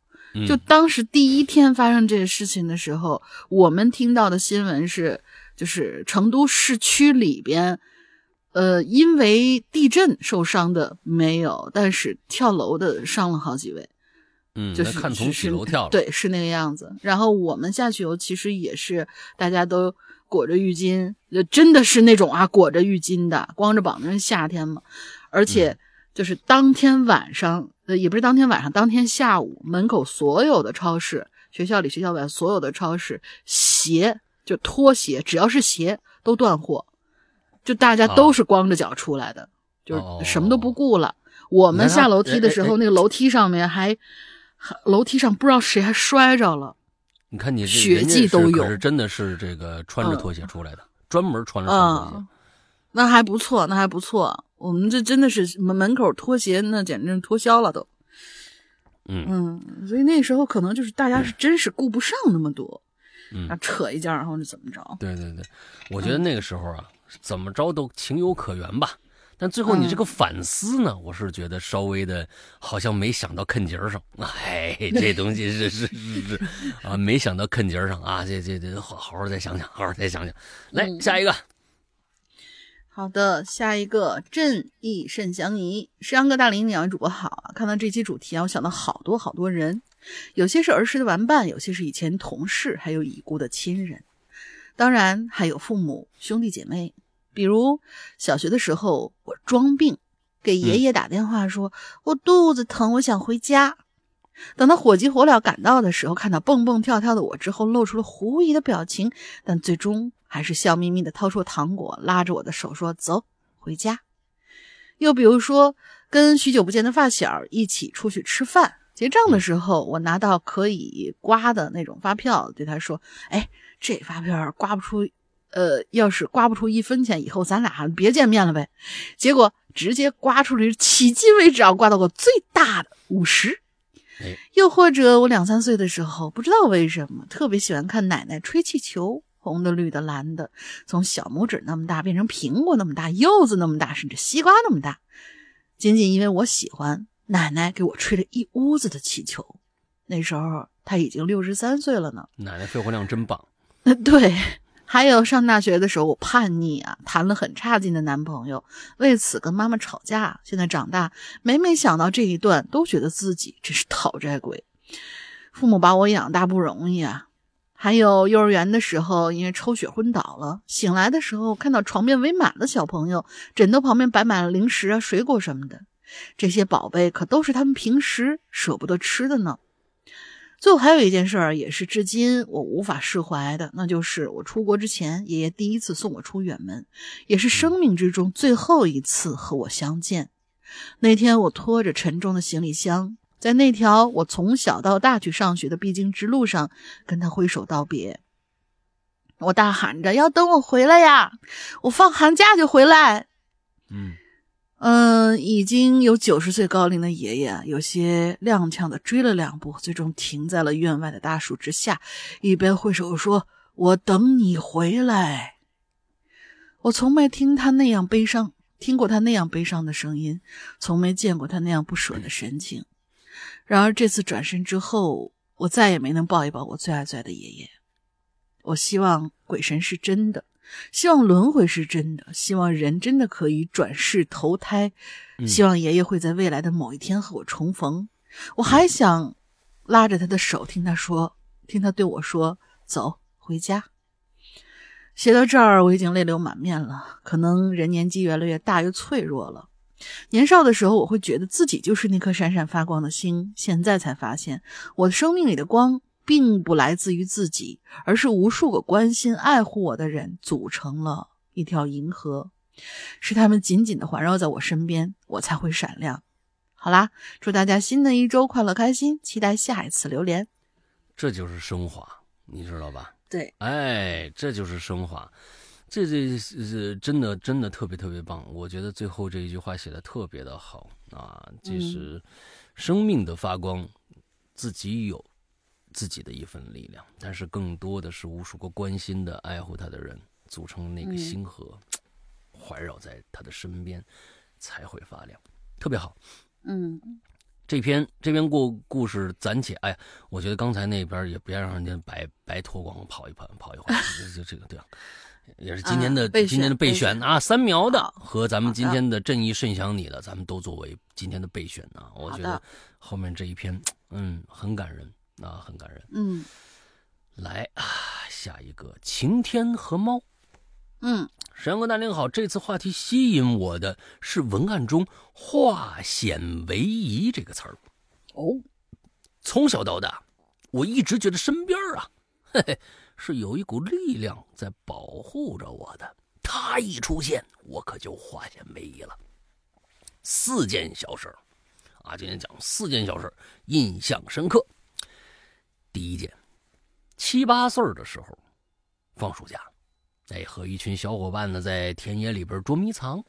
就当时第一天发生这个事情的时候，我们听到的新闻是，就是成都市区里边，呃，因为地震受伤的没有，但是跳楼的伤了好几位。嗯，就是看从几楼跳了，对，是那个样子。然后我们下去游，其实也是大家都裹着浴巾，就真的是那种啊，裹着浴巾的，光着膀子，夏天嘛，而且就是当天晚上。呃，也不是当天晚上，当天下午，门口所有的超市，学校里、学校外所有的超市，鞋就拖鞋，只要是鞋都断货，就大家都是光着脚出来的，就是什么都不顾了。我们下楼梯的时候，那个楼梯上面还，楼梯上不知道谁还摔着了。你看你血迹都有，是真的是这个穿着拖鞋出来的，专门穿着拖鞋。那还不错，那还不错。我们这真的是门门口拖鞋，那简直脱销了都。嗯嗯，所以那时候可能就是大家是真是顾不上那么多，嗯，扯一件然后就怎么着？对对对，我觉得那个时候啊，怎么着都情有可原吧。但最后你这个反思呢，我是觉得稍微的，好像没想到坑节上。哎，这东西是是是是啊，没想到坑节上啊，这这这好好好再想想，好好再想想。来下一个。好的，下一个正义甚相宜，石阳哥大林两位主播好啊！看到这期主题啊，我想到好多好多人，有些是儿时的玩伴，有些是以前同事，还有已故的亲人，当然还有父母、兄弟姐妹。比如小学的时候，我装病给爷爷打电话说：“我肚子疼，我想回家。”等他火急火燎赶到的时候，看到蹦蹦跳跳的我之后，露出了狐疑的表情，但最终还是笑眯眯的掏出糖果，拉着我的手说：“走，回家。”又比如说，跟许久不见的发小一起出去吃饭，结账的时候，我拿到可以刮的那种发票，对他说：“哎，这发票刮不出。”呃，要是刮不出一分钱，以后咱俩别见面了呗。结果直接刮出了，迄今为止啊，刮到过最大的五十。又或者我两三岁的时候，不知道为什么特别喜欢看奶奶吹气球，红的、绿的、蓝的，从小拇指那么大变成苹果那么大、柚子那么大，甚至西瓜那么大。仅仅因为我喜欢，奶奶给我吹了一屋子的气球。那时候她已经六十三岁了呢。奶奶肺活量真棒。对。还有上大学的时候，我叛逆啊，谈了很差劲的男朋友，为此跟妈妈吵架。现在长大，每每想到这一段，都觉得自己真是讨债鬼。父母把我养大不容易啊。还有幼儿园的时候，因为抽血昏倒了，醒来的时候看到床边围满了小朋友，枕头旁边摆满了零食啊、水果什么的，这些宝贝可都是他们平时舍不得吃的呢。最后还有一件事儿，也是至今我无法释怀的，那就是我出国之前，爷爷第一次送我出远门，也是生命之中最后一次和我相见。那天，我拖着沉重的行李箱，在那条我从小到大去上学的必经之路上，跟他挥手道别。我大喊着：“要等我回来呀！我放寒假就回来。”嗯。嗯，已经有九十岁高龄的爷爷，有些踉跄的追了两步，最终停在了院外的大树之下，一边挥手说：“我等你回来。”我从没听他那样悲伤，听过他那样悲伤的声音，从没见过他那样不舍的神情。然而这次转身之后，我再也没能抱一抱我最爱最爱的爷爷。我希望鬼神是真的。希望轮回是真的，希望人真的可以转世投胎，希望爷爷会在未来的某一天和我重逢。我还想拉着他的手，听他说，听他对我说：“走，回家。”写到这儿，我已经泪流满面了。可能人年纪越来越大，越脆弱了。年少的时候，我会觉得自己就是那颗闪闪发光的星，现在才发现，我的生命里的光。并不来自于自己，而是无数个关心爱护我的人组成了一条银河，是他们紧紧的环绕在我身边，我才会闪亮。好啦，祝大家新的一周快乐开心，期待下一次榴莲。这就是升华，你知道吧？对，哎，这就是升华，这这是真的，真的特别特别棒。我觉得最后这一句话写的特别的好啊，就是生命的发光，自己有。自己的一份力量，但是更多的是无数个关心的、爱护他的人组成那个星河，<tsk> 环绕在他的身边，才会发亮，特别好。嗯，这篇这篇故故事暂且，哎呀，我觉得刚才那边也别让人家白白脱光跑一跑跑一会儿，就这个对，也是今年的今年的备选啊，三苗的和咱们今天的正义甚想你的，咱们都作为今天的备选啊。我觉得后面这一篇，嗯，很感人。啊，很感人。嗯，来啊，下一个晴天和猫。嗯，沈阳哥大您好，这次话题吸引我的是文案中“化险为夷”这个词儿。哦，从小到大，我一直觉得身边啊，嘿嘿，是有一股力量在保护着我的。他一出现，我可就化险为夷了。四件小事啊，今天讲四件小事印象深刻。第一件，七八岁的时候，放暑假，哎，和一群小伙伴呢在田野里边捉迷藏。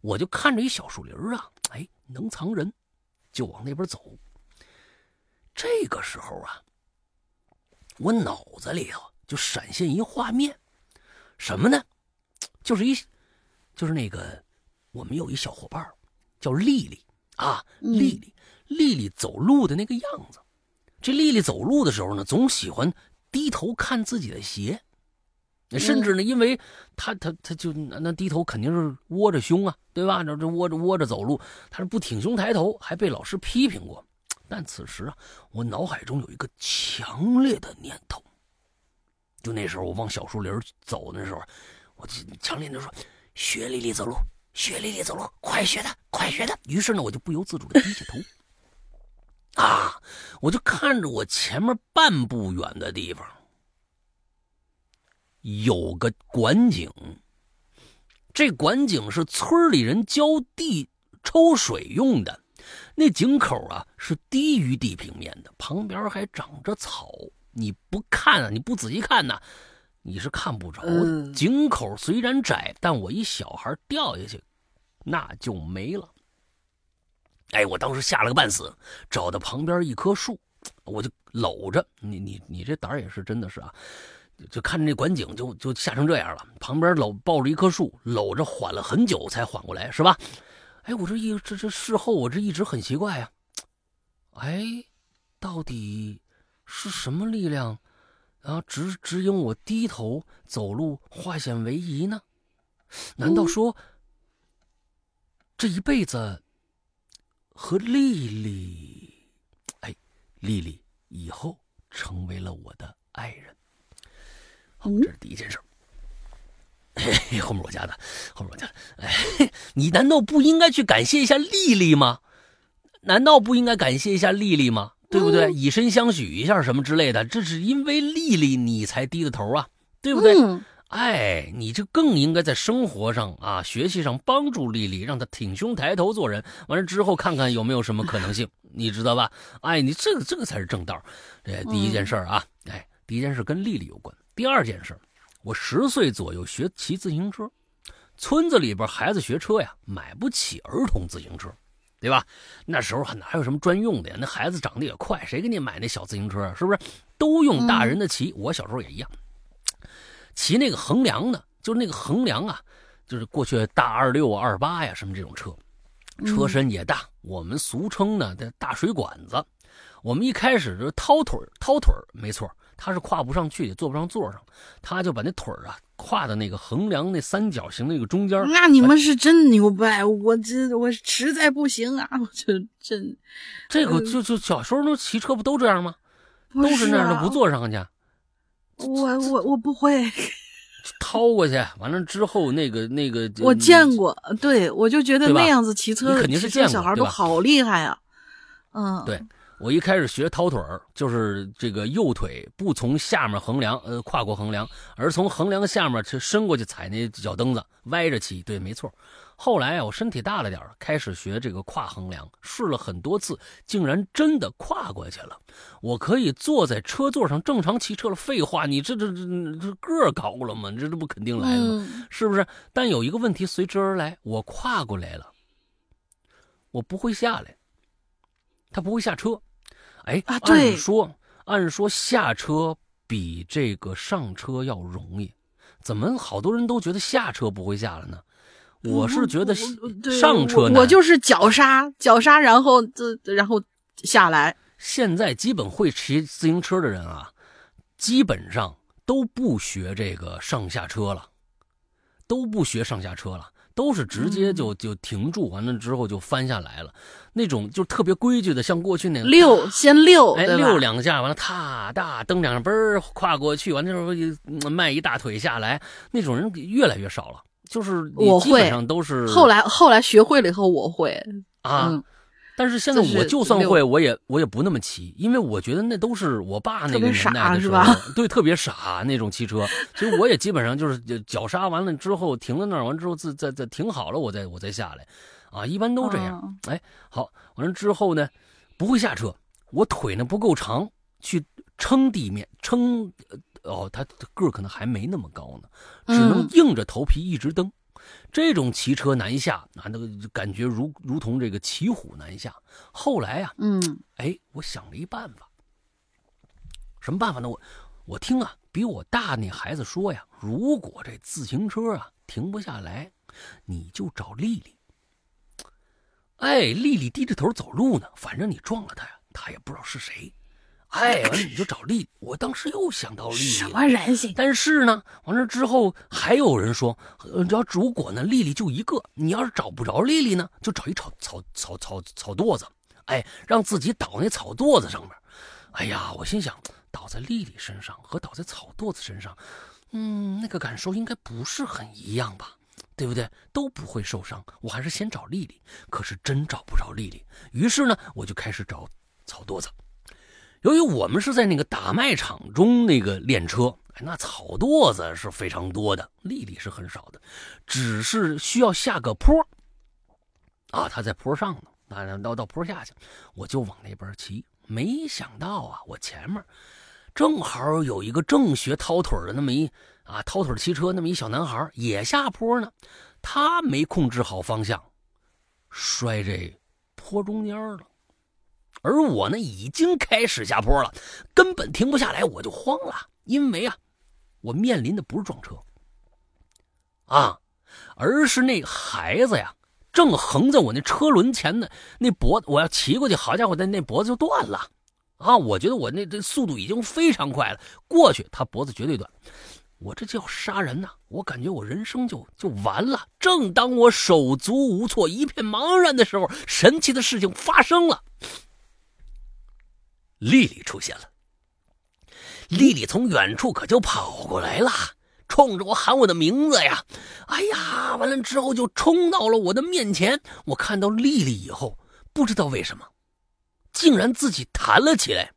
我就看着一小树林啊，哎，能藏人，就往那边走。这个时候啊，我脑子里头就闪现一画面，什么呢？就是一，就是那个我们有一小伙伴叫丽丽啊，丽丽，丽丽走路的那个样子。这丽丽走路的时候呢，总喜欢低头看自己的鞋。甚至呢，因为她她她就那低头肯定是窝着胸啊，对吧？这这窝着窝着走路，她是不挺胸抬头，还被老师批评过。但此时啊，我脑海中有一个强烈的念头，就那时候我往小树林走的时候，我就强烈的说：“学丽丽走路，学丽丽走路，快学她，快学她。”于是呢，我就不由自主的低下头，啊，我就看着我前面半步远的地方。有个管井，这管井是村里人浇地抽水用的。那井口啊是低于地平面的，旁边还长着草。你不看啊，你不仔细看呐，你是看不着的。井口虽然窄，但我一小孩掉下去，那就没了。哎，我当时吓了个半死，找到旁边一棵树，我就搂着你。你你这胆儿也是真的是啊。就看着那管井，就就吓成这样了。旁边搂抱着一棵树，搂着缓了很久才缓过来，是吧？哎，我这一这这事后我这一直很奇怪呀。哎，到底是什么力量啊指指引我低头走路化险为夷呢？难道说这一辈子和丽丽，哎，丽丽以后成为了我的爱人？这是第一件事后面我加的，后面我加的，哎，你难道不应该去感谢一下丽丽吗？难道不应该感谢一下丽丽吗？对不对？以身相许一下什么之类的，这是因为丽丽你才低的头啊，对不对？哎，你这更应该在生活上啊、学习上帮助丽丽，让她挺胸抬头做人。完了之后，看看有没有什么可能性，<laughs> 你知道吧？哎，你这个这个才是正道。这第一件事啊，哎，第一件事跟丽丽有关。第二件事，我十岁左右学骑自行车，村子里边孩子学车呀，买不起儿童自行车，对吧？那时候还哪有什么专用的呀？那孩子长得也快，谁给你买那小自行车啊？是不是？都用大人的骑。我小时候也一样，骑那个横梁的，就是那个横梁啊，就是过去大二六、二八呀，什么这种车，车身也大，我们俗称呢的大水管子。我们一开始是掏腿掏腿没错。他是跨不上去，也坐不上座上，他就把那腿儿啊跨到那个横梁那三角形那个中间。那你们是真牛掰，我这我实在不行啊，我就真。这个就就小时候那骑车不都这样吗？都是那样的，不坐上去。我我我不会。掏过去，完了之后那个那个。我见过，对我就觉得那样子骑车，肯定是见过。小孩都好厉害啊。嗯，对。我一开始学掏腿儿，就是这个右腿不从下面横梁，呃，跨过横梁，而从横梁下面去伸过去踩那脚蹬子，歪着骑。对，没错。后来啊，我身体大了点开始学这个跨横梁，试了很多次，竟然真的跨过去了。我可以坐在车座上正常骑车了。废话，你这这这这个儿高了吗？这这不肯定来了吗？是不是？但有一个问题随之而来，我跨过来了，我不会下来，他不会下车。哎，按说按说下车比这个上车要容易，怎么好多人都觉得下车不会下来呢？我是觉得上车我就是脚刹脚刹，然后这然后下来。现在基本会骑自行车的人啊，基本上都不学这个上下车了，都不学上下车了。都是直接就就停住，完了之后就翻下来了，那种就特别规矩的，像过去那样溜先溜，哎溜两下，完了踏大蹬两下，嘣跨过去，完了之后迈一大腿下来，那种人越来越少了。就是我基本上都是后来 <laughs> 后来学会了以后我会啊。但是现在我就算会，我也我也不那么骑，因为我觉得那都是我爸那个年代的时候，<laughs> 对，特别傻那种骑车。所以我也基本上就是脚刹完了之后停在那儿，完之后再再再停好了，我再我再下来，啊，一般都这样。哎，好，完了之后呢，不会下车，我腿呢不够长去撑地面，撑，哦，他个儿可能还没那么高呢，只能硬着头皮一直蹬。这种骑车南下啊，那个感觉如如同这个骑虎难下。后来啊，嗯，哎，我想了一办法。什么办法呢？我我听啊，比我大那孩子说呀，如果这自行车啊停不下来，你就找丽丽。哎，丽丽低着头走路呢，反正你撞了她呀，她也不知道是谁。哎，完了你就找丽丽。我当时又想到丽丽，什么人性？但是呢，完了之后还有人说，只要如果呢，丽丽就一个，你要是找不着丽丽呢，就找一草草草草草垛子，哎，让自己倒那草垛子上面。哎呀，我心想，倒在丽丽身上和倒在草垛子身上，嗯，那个感受应该不是很一样吧？对不对？都不会受伤。我还是先找丽丽，可是真找不着丽丽。于是呢，我就开始找草垛子。由于我们是在那个打麦场中那个练车，那草垛子是非常多的，丽丽是很少的，只是需要下个坡。啊，他在坡上呢，那到到坡下去，我就往那边骑。没想到啊，我前面正好有一个正学掏腿的那么一啊掏腿骑车那么一小男孩也下坡呢，他没控制好方向，摔这坡中间了。而我呢，已经开始下坡了，根本停不下来，我就慌了，因为啊，我面临的不是撞车，啊，而是那孩子呀，正横在我那车轮前的那脖子，我要骑过去，好家伙，那那脖子就断了，啊，我觉得我那这速度已经非常快了，过去他脖子绝对断，我这叫杀人呐！我感觉我人生就就完了。正当我手足无措、一片茫然的时候，神奇的事情发生了。丽丽出现了，丽丽从远处可就跑过来了，冲着我喊我的名字呀！哎呀，完了之后就冲到了我的面前。我看到丽丽以后，不知道为什么，竟然自己弹了起来，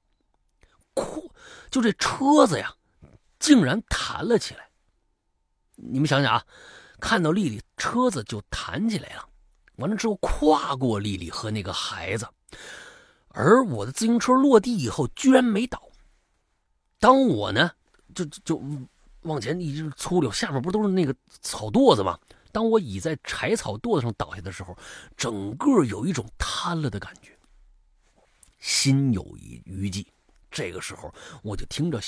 哭，就这车子呀，竟然弹了起来。你们想想啊，看到丽丽，车子就弹起来了，完了之后跨过丽丽和那个孩子。而我的自行车落地以后，居然没倒。当我呢，就就往前一直粗溜，下面不都是那个草垛子吗？当我倚在柴草垛子上倒下的时候，整个有一种瘫了的感觉，心有余余悸。这个时候，我就听着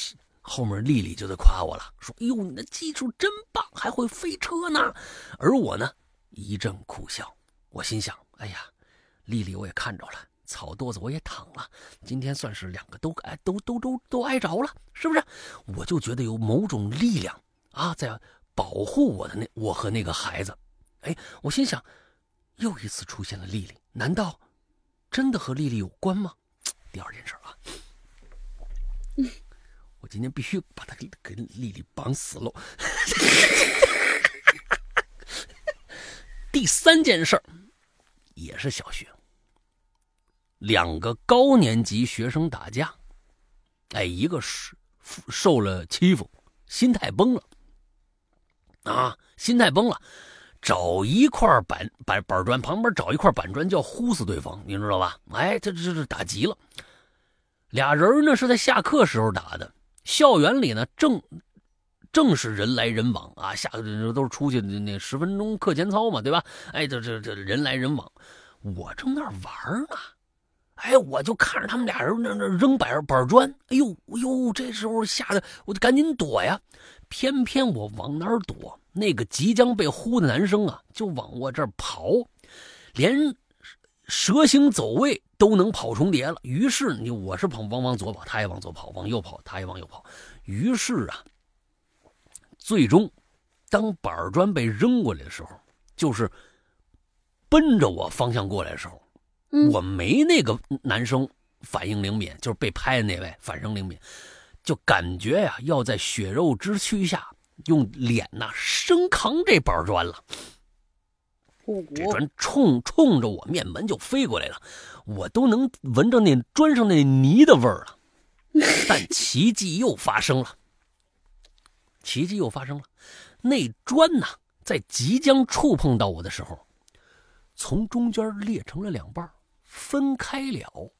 后面丽丽就在夸我了，说：“哎呦，你的技术真棒，还会飞车呢。”而我呢，一阵苦笑。我心想：“哎呀，丽丽，我也看着了。”草垛子我也躺了，今天算是两个都挨都都都都挨着了，是不是？我就觉得有某种力量啊，在保护我的那我和那个孩子。哎，我心想，又一次出现了丽丽，难道真的和丽丽有关吗？第二件事啊，今天必须把他给给丽丽绑死喽。<laughs> 第三件事也是小学。两个高年级学生打架，哎，一个是受了欺负，心态崩了，啊，心态崩了，找一块板板板砖旁边找一块板砖，就要呼死对方，你知道吧？哎，这这这打急了，俩人呢是在下课时候打的，校园里呢正正是人来人往啊，下都是出去那十分钟课间操嘛，对吧？哎，这这这人来人往，我正那玩呢。哎，我就看着他们俩人那那扔板板砖，哎呦哎呦，这时候吓得我就赶紧躲呀。偏偏我往哪儿躲，那个即将被呼的男生啊，就往我这儿跑，连蛇形走位都能跑重叠了。于是你我是跑往往左跑，他也往左跑；往右跑，他也往右跑。于是啊，最终当板砖被扔过来的时候，就是奔着我方向过来的时候。我没那个男生反应灵敏，就是被拍的那位反应灵敏，就感觉呀要在血肉之躯下用脸呐生扛这板砖了。这砖冲冲着我面门就飞过来了，我都能闻着那砖上那泥的味儿了。<laughs> 但奇迹又发生了，奇迹又发生了，那砖呐在即将触碰到我的时候，从中间裂成了两半分开了，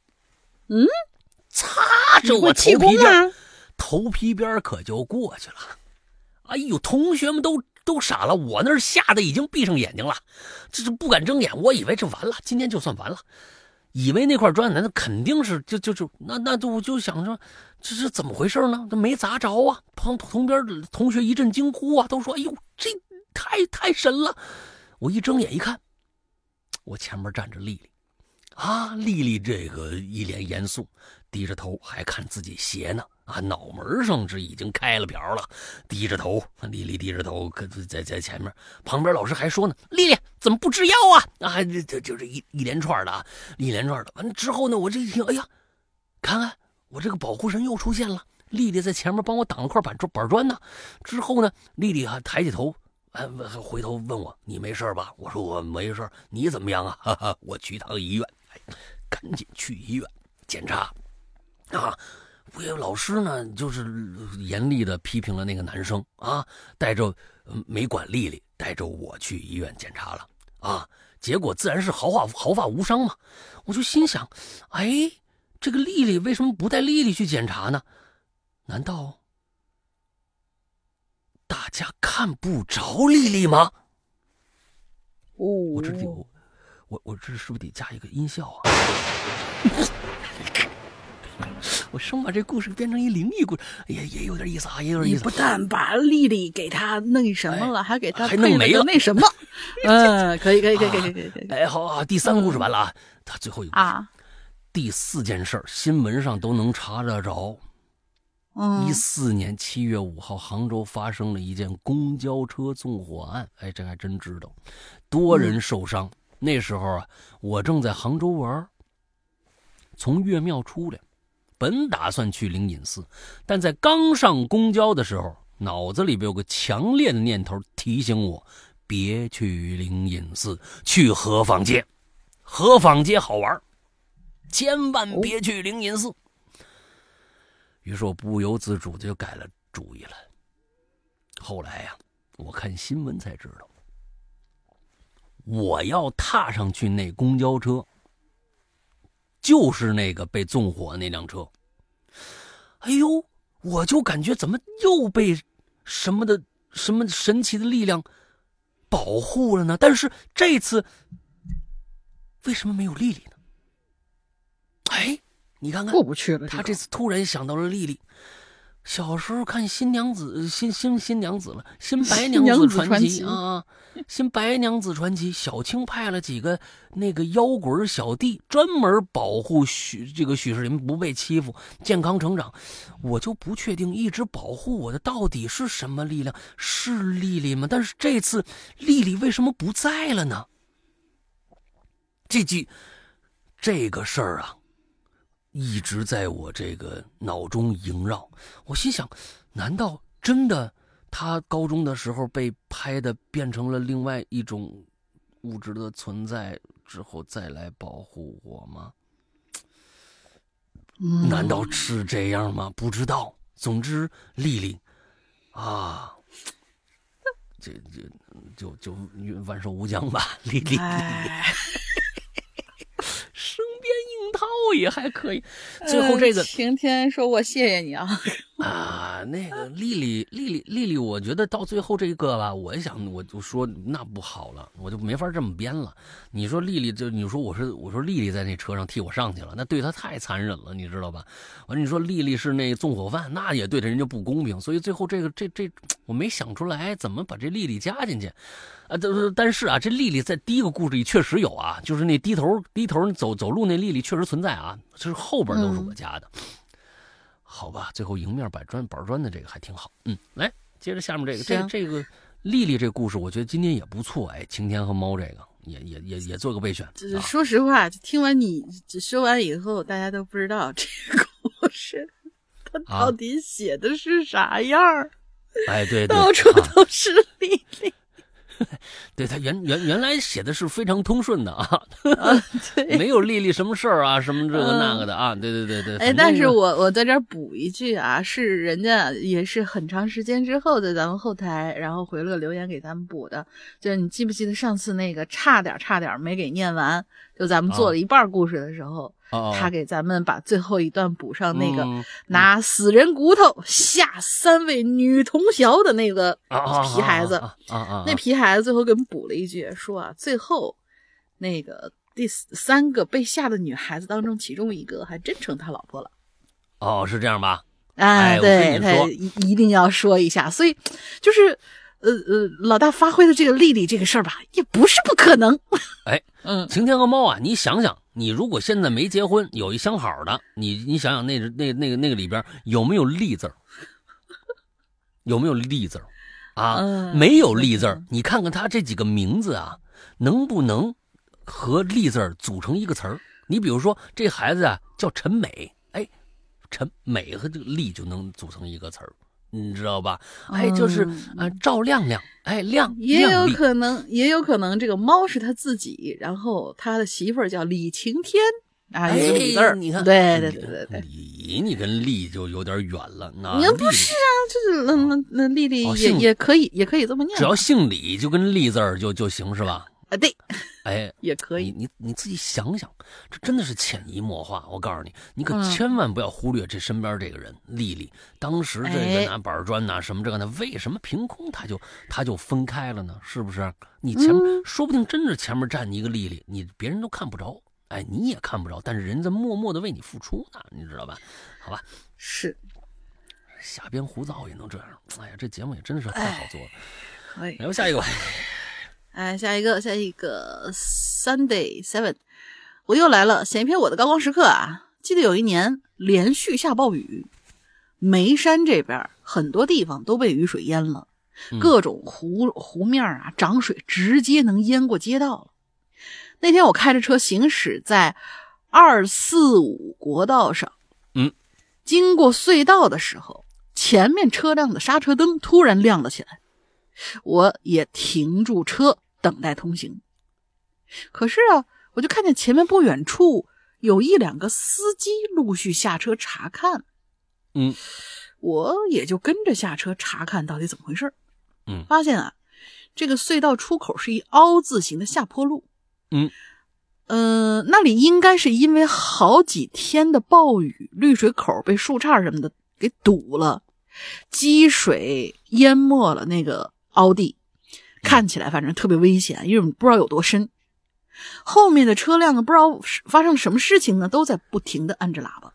嗯，擦着我头皮边，头皮边可就过去了。哎呦，同学们都都傻了，我那吓得已经闭上眼睛了，这是不敢睁眼。我以为这完了，今天就算完了，以为那块砖那肯定是就就就那那就我就想说，这是怎么回事呢？这没砸着啊！旁旁边同学一阵惊呼啊，都说：“哎呦，这太太神了！”我一睁眼一看，我前面站着丽丽，啊，丽丽这个一脸严肃，低着头还看自己鞋呢。啊，脑门上这已经开了瓢了，低着头，丽丽低着头，可在在前面，旁边老师还说呢：“丽丽怎么不吃药啊？”啊，这这就这一一连串的啊，一连串的。完之后呢，我这一听，哎呀，看看我这个保护神又出现了，丽丽在前面帮我挡了块板砖板砖呢。之后呢，丽丽还抬起头，哎，回头问我：“你没事吧？”我说：“我没事。”你怎么样啊？哈哈，我去趟医院，哎，赶紧去医院检查啊。我老师呢，就是严厉的批评了那个男生啊，带着没管丽丽，带着我去医院检查了啊，结果自然是毫发毫发无伤嘛。我就心想，哎，这个丽丽为什么不带丽丽去检查呢？难道大家看不着丽丽吗？哦，我这得我我我这是不是得加一个音效啊？<laughs> 我生把这故事变成一灵异故事，也也有点意思啊，也有点意思。不但把丽丽给他那什么了，还给他还弄没了那什么。<laughs> 嗯，可以，可以，可以，可以，可以，可以。哎，好啊，第三个故事完了啊，他最后一个啊，第四件事新闻上都能查得着。嗯，一四年七月五号，杭州发生了一件公交车纵火案。哎，这还真知道，多人受伤。那时候啊，我正在杭州玩，从岳庙出来。本打算去灵隐寺，但在刚上公交的时候，脑子里边有个强烈的念头提醒我，别去灵隐寺，去河坊街。河坊街好玩，千万别去灵隐寺。于是我不由自主的就改了主意了。后来呀，我看新闻才知道，我要踏上去那公交车。就是那个被纵火那辆车，哎呦，我就感觉怎么又被什么的什么神奇的力量保护了呢？但是这次为什么没有丽丽呢？哎，你看看过不去了。他这次突然想到了丽丽。小时候看新娘子新新新娘子了，新白娘子传奇啊，新白娘子传奇，小青派了几个那个妖鬼小弟，专门保护许这个许世林不被欺负，健康成长。我就不确定一直保护我的到底是什么力量，是丽丽吗？但是这次丽丽为什么不在了呢？这句这个事儿啊。一直在我这个脑中萦绕，我心想：难道真的他高中的时候被拍的变成了另外一种物质的存在之后再来保护我吗？难道是这样吗？不知道。总之，丽丽啊，这这就就万寿无疆吧，丽丽。套也还可以，最后这个晴天说：“我谢谢你啊。<laughs> ”啊，那个丽丽，丽丽，丽丽，我觉得到最后这一个吧，我想我就说那不好了，我就没法这么编了。你说丽丽，就你说我是我说丽丽在那车上替我上去了，那对她太残忍了，你知道吧？完，你说丽丽是那纵火犯，那也对着人家不公平。所以最后这个这这我没想出来怎么把这丽丽加进去。啊，但但是啊，这丽丽在第一个故事里确实有啊，就是那低头低头走走路那丽丽确实存在啊，就是后边都是我家的。好吧，最后迎面板砖板砖的这个还挺好。嗯，来接着下面这个，这这个丽丽这故事，我觉得今天也不错。哎，晴天和猫这个也也也也做个备选。说实话，听完你说完以后，大家都不知道这个故事它到底写的是啥样儿。哎，对，到处都是丽丽。<laughs> 对他原原原来写的是非常通顺的啊，<laughs> 对，没有丽丽什么事儿啊，什么这个那个的啊，对对对对。哎，但是我我在这儿补一句啊，是人家也是很长时间之后在咱们后台，然后回了个留言给咱们补的，就是你记不记得上次那个差点差点没给念完，就咱们做了一半故事的时候，他给咱们把最后一段补上，那个拿死人骨头吓三位女同学的那个皮孩子，那皮孩子最后给我们补了一句，说啊，最后那个第三个被吓的女孩子当中，其中一个还真成他老婆了。哦，是这样吧？哎，对他一一定要说一下，所以就是。呃呃，老大发挥的这个丽丽这个事儿吧，也不是不可能。哎，嗯，晴天和猫啊，你想想，你如果现在没结婚，有一相好的，你你想想，那那那个那个里边有没有利字儿？有没有利字儿？啊，没有利字儿，你看看他这几个名字啊，能不能和利字儿组成一个词儿？你比如说，这孩子啊叫陈美，哎，陈美和这个利就能组成一个词儿。你知道吧？哎，就是呃，赵亮亮，哎，亮也有可能，也有可能这个猫是他自己，然后他的媳妇儿叫李晴天啊，有李字儿。你看，对对对对对，李你跟丽就有点远了。那不是啊，就是那那那丽丽也也可以，也可以这么念。只要姓李，就跟丽字儿就就行，是吧？啊，对，哎，<laughs> 也可以。你你自己想想，这真的是潜移默化。我告诉你，你可千万不要忽略这身边这个人，丽丽。当时这个拿板砖呐，什么这个呢，为什么凭空他就他就分开了呢？是不是？你前说不定真是前面站一个丽丽，你别人都看不着，哎，你也看不着，但是人在默默的为你付出呢，你知道吧？好吧，是，瞎编胡造也能这样。哎呀，这节目也真的是太好做了。哎，来吧，下一个吧。哎，<laughs> 下一个，下一个，Sunday Seven，我又来了，写一篇我的高光时刻啊！记得有一年连续下暴雨，眉山这边很多地方都被雨水淹了，各种湖湖面啊涨水，直接能淹过街道了。那天我开着车行驶在二四五国道上，嗯，经过隧道的时候，前面车辆的刹车灯突然亮了起来，我也停住车。等待通行，可是啊，我就看见前面不远处有一两个司机陆续下车查看，嗯，我也就跟着下车查看到底怎么回事嗯，发现啊，这个隧道出口是一凹字形的下坡路，嗯，呃，那里应该是因为好几天的暴雨，滤水口被树杈什么的给堵了，积水淹没了那个凹地。看起来反正特别危险，因为我们不知道有多深。后面的车辆呢，不知道发生了什么事情呢，都在不停的按着喇叭。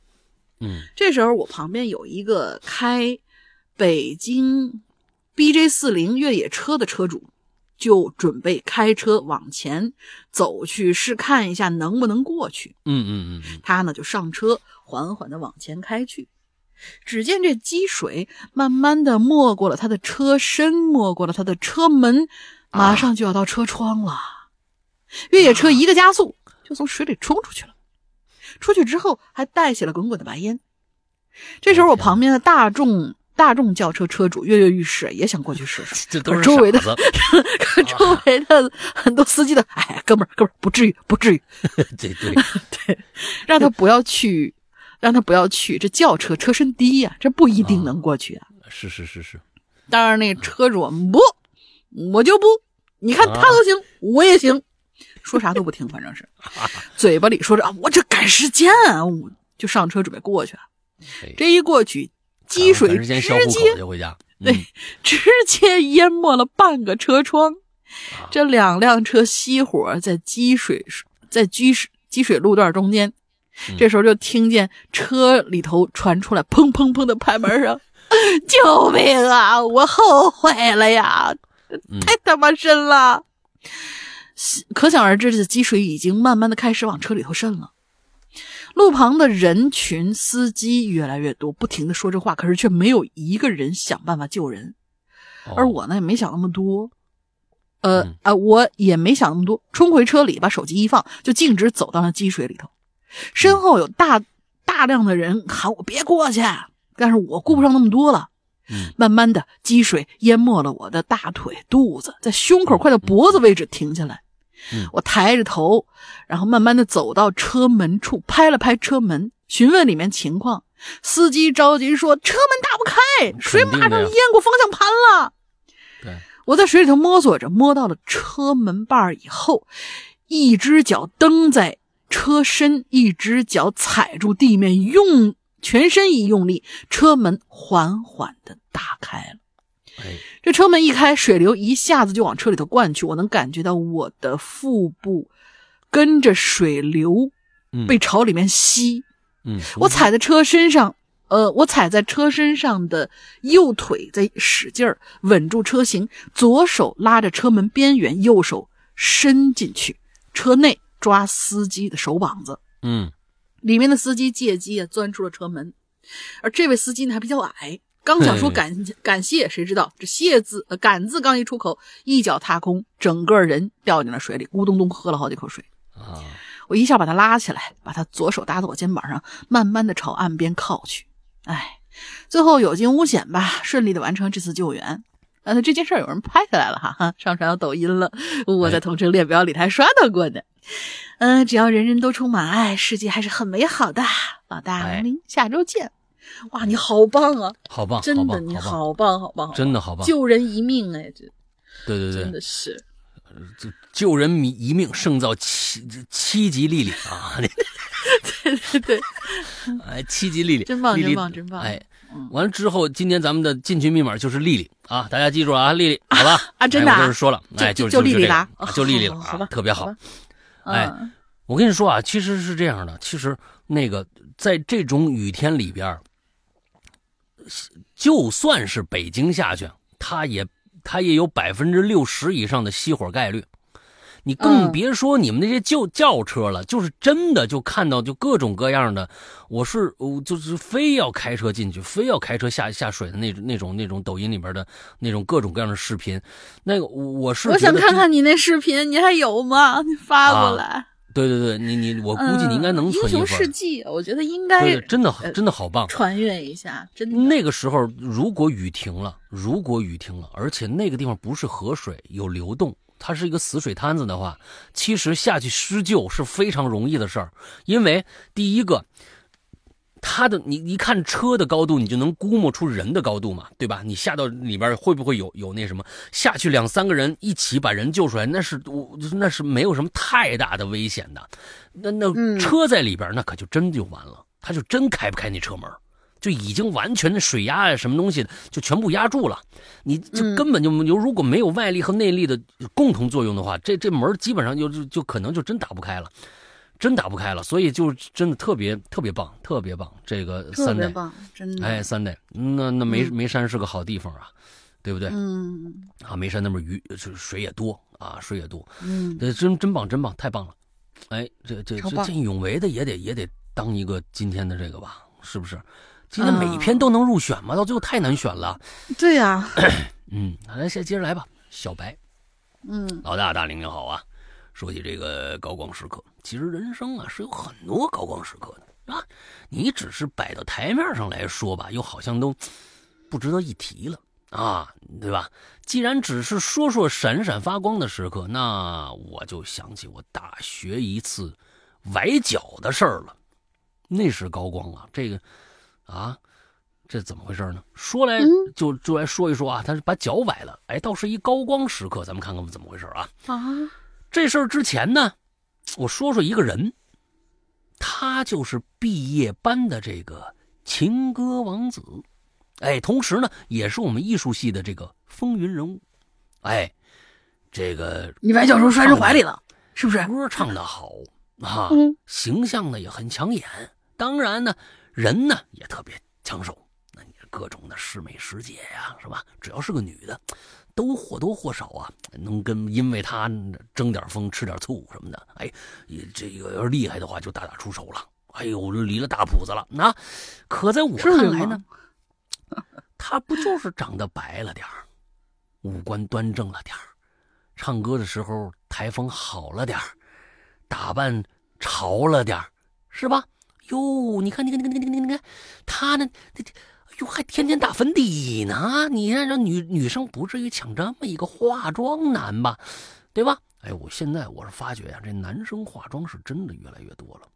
嗯，这时候我旁边有一个开北京 BJ 四零越野车的车主，就准备开车往前走去试看一下能不能过去。嗯嗯嗯，他呢就上车，缓缓的往前开去。只见这积水慢慢的没过了他的车身，没过了他的车门，马上就要到车窗了。越野车一个加速，就从水里冲出去了。出去之后还带起了滚滚的白烟。这时候，我旁边的大众大众轿车车主跃跃欲试，也想过去试试。<laughs> 这都是周围的，可周围的很多司机的，哎，哥们儿，哥们儿，不至于，不至于。<laughs> 对对 <laughs> 对，让他不要去。让他不要去，这轿车车身低呀，这不一定能过去啊。是是是是，当然那车主不，我就不，你看他都行，我也行，说啥都不听，反正是 <laughs> 嘴巴里说着啊，我这赶时间啊，我就上车准备过去。这一过去，积水直接就回家，对，直接淹没了半个车窗。这两辆车熄火在积水，在积水积水路段中间。这时候就听见车里头传出来砰砰砰的拍门声，<laughs> 救命啊！我后悔了呀，太他妈深了。可想而知，这积水已经慢慢的开始往车里头渗了。路旁的人群、司机越来越多，不停的说这话，可是却没有一个人想办法救人。而我呢，也没想那么多，呃啊，我也没想那么多，冲回车里，把手机一放，就径直走到了积水里头。身后有大大量的人喊我别过去，但是我顾不上那么多了。慢慢的积水淹没了我的大腿、肚子，在胸口快到脖子位置停下来。我抬着头，然后慢慢的走到车门处，拍了拍车门，询问里面情况。司机着急说：“车门打不开，水马上淹过方向盘了。”对，我在水里头摸索着，摸到了车门把以后，一只脚蹬在。车身一只脚踩住地面，用全身一用力，车门缓缓的打开了。哎，这车门一开，水流一下子就往车里头灌去，我能感觉到我的腹部跟着水流被朝里面吸。嗯，我踩在车身上，呃，我踩在车身上的右腿在使劲儿稳住车型，左手拉着车门边缘，右手伸进去车内。抓司机的手膀子，嗯，里面的司机借机啊钻出了车门，而这位司机呢还比较矮，刚想说感感谢，谁知道这谢字呃感字刚一出口，一脚踏空，整个人掉进了水里，咕咚咚喝了好几口水啊！我一下把他拉起来，把他左手搭在我肩膀上，慢慢的朝岸边靠去。哎，最后有惊无险吧，顺利的完成这次救援。呃，这件事有人拍下来了哈哈，上传到抖音了，我在同城列表里还刷到过呢。嗯，只要人人都充满爱，世界还是很美好的。老大，我们下周见。哇，你好棒啊！好棒，真的，你好棒，好棒，真的好棒，救人一命哎，这，对对对，真的是，这救人一命胜造七七级丽丽啊！<laughs> 对对对，哎，七级丽丽，真棒，真棒，真棒！哎，完了之后，今天咱们的进群密码就是丽丽啊，大家记住啊，丽丽，好吧？<laughs> 啊，真的，我就是说了，哎，就就丽丽了，就丽丽了啊，特别好。<laughs> 哎，我跟你说啊，其实是这样的，其实那个在这种雨天里边，就算是北京下去，它也它也有百分之六十以上的熄火概率。你更别说你们那些旧轿车了，就是真的就看到就各种各样的，我是我就是非要开车进去，非要开车下下水的那种那种那种抖音里边的那种各种各样的视频，那个我是我想看看你那视频，你还有吗？你发过来。对对对，你你我估计你应该能存英雄事迹，我觉得应该真的真的好棒，穿越一下，真的。那个时候如果雨停了，如果雨停了，而且那个地方不是河水，有流动。它是一个死水滩子的话，其实下去施救是非常容易的事儿，因为第一个，它的你一看车的高度，你就能估摸出人的高度嘛，对吧？你下到里边会不会有有那什么下去两三个人一起把人救出来，那是我那是没有什么太大的危险的，那那车在里边那可就真就完了，他就真开不开那车门。就已经完全的水压呀，什么东西就全部压住了，你就根本就就如果没有外力和内力的共同作用的话，这这门基本上就就就可能就真打不开了，真打不开了。所以就真的特别特别棒，特别棒。这个三代，真的哎，三代，那那眉眉山是个好地方啊，对不对？嗯啊，眉山那边鱼水也多啊，水也多，嗯，这真真棒，真棒，太棒了。哎，这这这见义勇为的也得也得当一个今天的这个吧，是不是？今天每一篇都能入选吗？到最后太难选了。对呀，<clears throat> 嗯，来，先接着来吧。小白，嗯，老大大林你好啊。说起这个高光时刻，其实人生啊是有很多高光时刻的啊。你只是摆到台面上来说吧，又好像都不值得一提了啊，对吧？既然只是说说闪闪发光的时刻，那我就想起我大学一次崴脚的事儿了。那是高光啊，这个。啊，这怎么回事呢？说来就就来说一说啊，他是把脚崴了，哎，倒是一高光时刻。咱们看看怎么回事啊？啊，这事儿之前呢，我说说一个人，他就是毕业班的这个情歌王子，哎，同时呢，也是我们艺术系的这个风云人物，哎，这个你崴脚时候摔人怀里了，是不是？歌唱的好啊，形象呢也很抢眼，当然呢。人呢也特别抢手，那你各种的师妹师姐呀，是吧？只要是个女的，都或多或少啊，能跟因为她争点风、吃点醋什么的。哎，这个要是厉害的话，就大打出手了。哎呦，离了大谱子了。那可在我看来呢，她不就是长得白了点五官端正了点唱歌的时候台风好了点打扮潮了点是吧？哟，你看，你看，你看，你看，你看，你看，他呢？哎呦，还天天打粉底呢！你看，这女女生不至于抢这么一个化妆男吧？对吧？哎，我现在我是发觉呀，这男生化妆是真的越来越多了，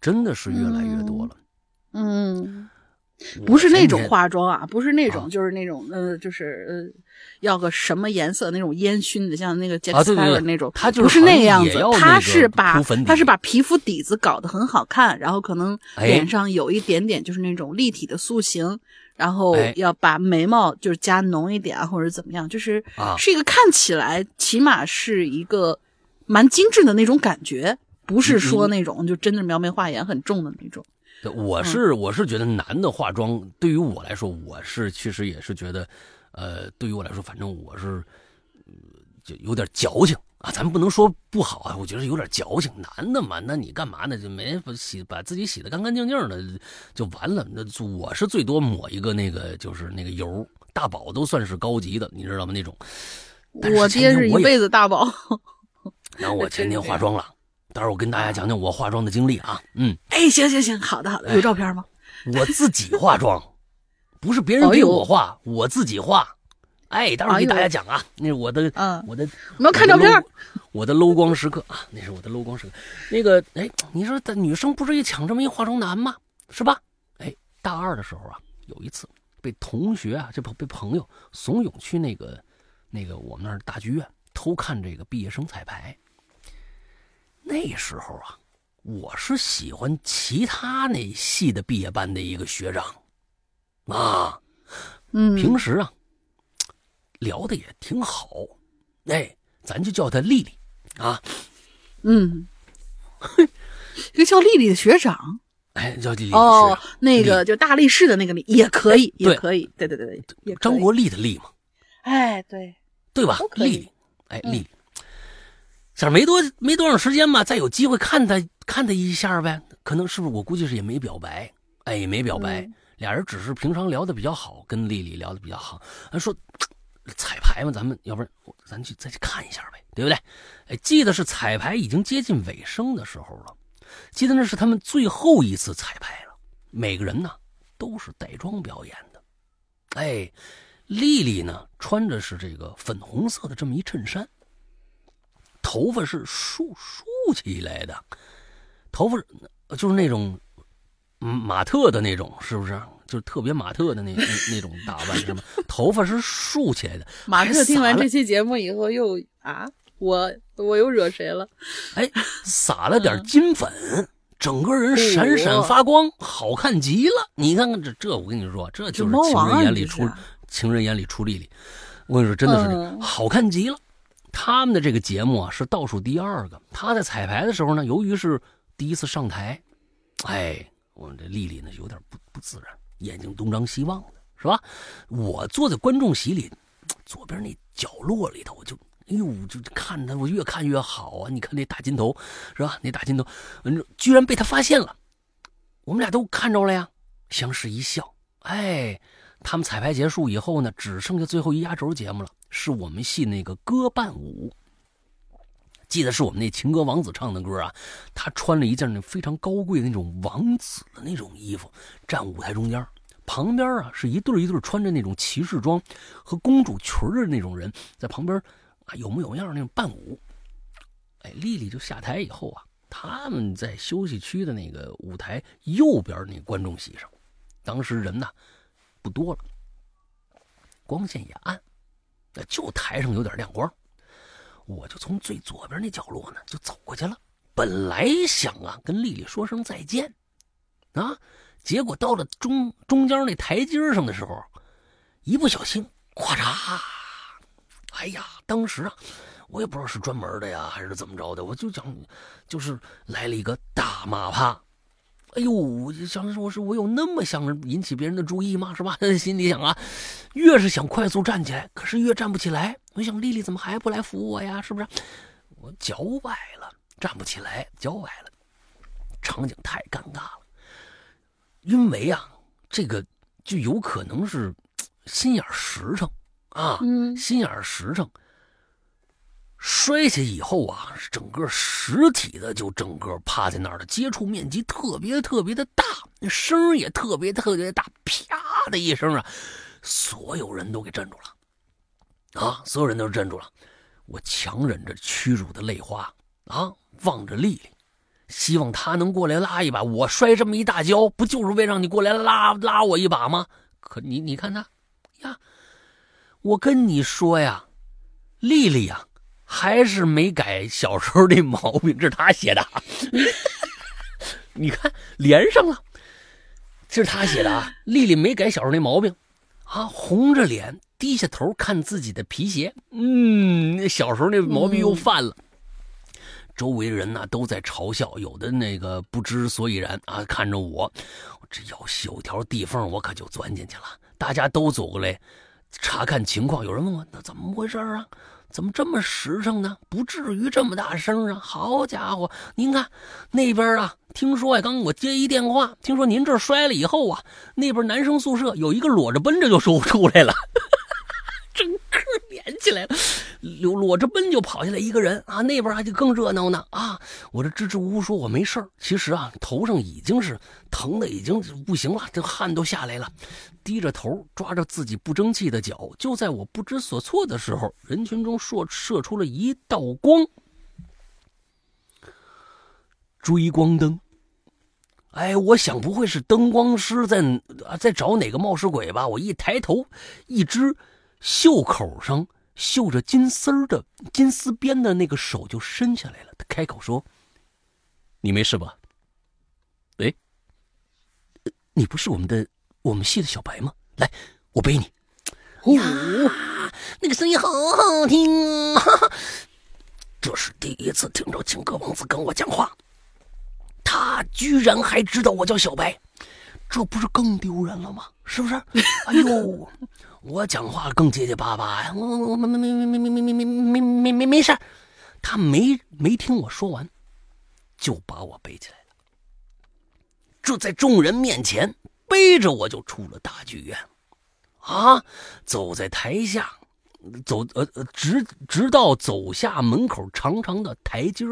真的是越来越多了。嗯，不是那种化妆啊，不是那种，就是那种呃，就是呃，要个什么颜色那种烟熏的，像那个 Jack Sparrow 那种，他不是那样子，他是把他是把皮肤底子搞得很好看，然后可能脸上有一点点就是那种立体的塑形，然后要把眉毛就是加浓一点啊，或者怎么样，就是是一个看起来起码是一个蛮精致的那种感觉，不是说那种就真的描眉画眼很重的那种。我是我是觉得男的化妆对于我来说，我是其实也是觉得，呃，对于我来说，反正我是就有点矫情啊。咱不能说不好啊，我觉得有点矫情。男的嘛，那你干嘛呢？就没洗把自己洗的干干净净的就完了。那我是最多抹一个那个就是那个油，大宝都算是高级的，你知道吗？那种。我爹是一辈子大宝。<laughs> 然后我前天化妆了。待会儿我跟大家讲讲我化妆的经历啊，嗯，哎，行行行，好的好的，有照片吗？我自己化妆，不是别人给我化，我自己化。哎，待会儿给大家讲啊，那是我的，嗯，我的，我们要看照片，我的 low 光时刻啊，那是我的 low 光时刻。那个，哎，你说的女生不是也抢这么一化妆男吗？是吧？哎，大二的时候啊，有一次被同学啊，这不被朋友怂恿去那个那个我们那儿大剧院偷看这个毕业生彩排。那时候啊，我是喜欢其他那系的毕业班的一个学长，啊，嗯，平时啊聊的也挺好，哎，咱就叫他丽丽啊，嗯，一个叫丽丽的学长，哎，叫丽丽哦，那个就大力士的那个丽也可以，也可以，对对对对，张国立的立嘛，哎，对，对吧？丽丽，哎，丽丽。想没多没多长时间吧，再有机会看他看他一下呗。可能是不是我估计是也没表白，哎，也没表白。俩人只是平常聊的比较好，跟丽丽聊的比较好。他说彩排嘛，咱们要不然咱去再去看一下呗，对不对？哎，记得是彩排已经接近尾声的时候了，记得那是他们最后一次彩排了。每个人呢都是带妆表演的。哎，丽丽呢穿着是这个粉红色的这么一衬衫。头发是竖竖起来的，头发就是那种马特的那种，是不是？就是特别马特的那那种打扮，是吗？<laughs> 头发是竖起来的。马特听完这期节目以后，又啊，我我又惹谁了？哎，撒了点金粉，整个人闪闪发光，好看极了。你看看这这，我跟你说，这就是情人眼里出情人眼里出丽丽。我跟你说，真的是好看极了。他们的这个节目啊是倒数第二个。他在彩排的时候呢，由于是第一次上台，哎，我们这丽丽呢有点不不自然，眼睛东张西望的，是吧？我坐在观众席里，左边那角落里头，我就哎呦，就看他，我越看越好啊！你看那大金头，是吧？那大金头，嗯，居然被他发现了，我们俩都看着了呀，相视一笑。哎，他们彩排结束以后呢，只剩下最后一压轴节目了。是我们戏那个歌伴舞，记得是我们那情歌王子唱的歌啊。他穿了一件那非常高贵的那种王子的那种衣服，站舞台中间，旁边啊是一对一对穿着那种骑士装和公主裙的那种人在旁边啊有模有样那种伴舞。哎，丽丽就下台以后啊，他们在休息区的那个舞台右边那观众席上，当时人呢不多了，光线也暗。那就台上有点亮光，我就从最左边那角落呢就走过去了。本来想啊跟丽丽说声再见，啊，结果到了中中间那台阶上的时候，一不小心，咵嚓！哎呀，当时啊，我也不知道是专门的呀还是怎么着的，我就讲，就是来了一个大马趴。哎呦，我就想说，是我有那么想引起别人的注意吗？是吧？<laughs> 心里想啊，越是想快速站起来，可是越站不起来。我想丽丽怎么还不来扶我呀？是不是？我脚崴了，站不起来，脚崴了，场景太尴尬了。因为啊，这个就有可能是心眼实诚啊，心眼实诚。摔下以后啊，整个实体的就整个趴在那儿了，接触面积特别特别的大，那声也特别特别大，啪的一声啊，所有人都给镇住了，啊，所有人都镇住了。我强忍着屈辱的泪花啊，望着丽丽，希望她能过来拉一把。我摔这么一大跤，不就是为让你过来拉拉我一把吗？可你你看他，呀，我跟你说呀，丽丽呀，还是没改小时候那毛病。这是他写的，<laughs> 你看连上了，这是他写的啊。丽丽没改小时候那毛病，啊，红着脸低下头看自己的皮鞋，嗯，那小时候那毛病又犯了。周围人呢都在嘲笑，有的那个不知所以然啊，看着我，这要是有条地缝，我可就钻进去了。大家都走过来查看情况，有人问我那怎么回事啊？怎么这么实诚呢？不至于这么大声啊！好家伙，您看那边啊，听说呀，刚我接一电话，听说您这摔了以后啊，那边男生宿舍有一个裸着奔着就说出来了。进来了，裸裸着奔就跑下来一个人啊，那边还就更热闹呢啊！我这支支吾吾说我没事其实啊头上已经是疼的已经不行了，这汗都下来了，低着头抓着自己不争气的脚。就在我不知所措的时候，人群中射射出了一道光，追光灯。哎，我想不会是灯光师在啊在找哪个冒失鬼吧？我一抬头，一只。袖口上绣着金丝儿的金丝边的那个手就伸下来了。他开口说：“你没事吧？”哎，你不是我们的我们系的小白吗？来，我背你。哦，那个声音好好听啊！这是第一次听着情歌王子跟我讲话，他居然还知道我叫小白，这不是更丢人了吗？是不是？<laughs> 哎呦！我讲话更结结巴巴呀，我我没没没没没没没没没没没没事他没没听我说完，就把我背起来了。这在众人面前背着我就出了大剧院，啊，走在台下，走呃，直直到走下门口长长的台阶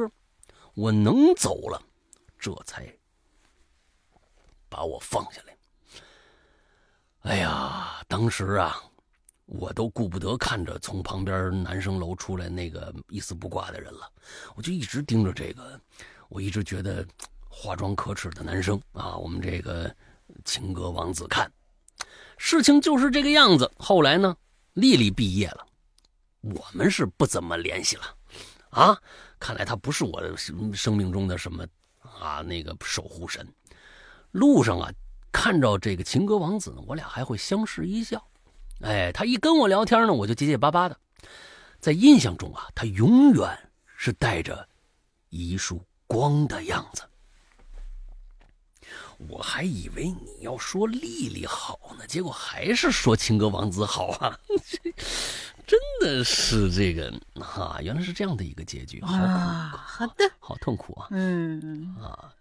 我能走了，这才把我放下来。哎呀，当时啊，我都顾不得看着从旁边男生楼出来那个一丝不挂的人了，我就一直盯着这个，我一直觉得化妆可耻的男生啊，我们这个情歌王子看。事情就是这个样子。后来呢，丽丽毕业了，我们是不怎么联系了，啊，看来他不是我生命中的什么啊那个守护神。路上啊。看着这个情歌王子呢，我俩还会相视一笑。哎，他一跟我聊天呢，我就结结巴巴的。在印象中啊，他永远是带着一束光的样子。我还以为你要说丽丽好呢，结果还是说情歌王子好啊！<laughs> 真的是这个啊，原来是这样的一个结局，好苦，好的，好痛苦啊！嗯啊。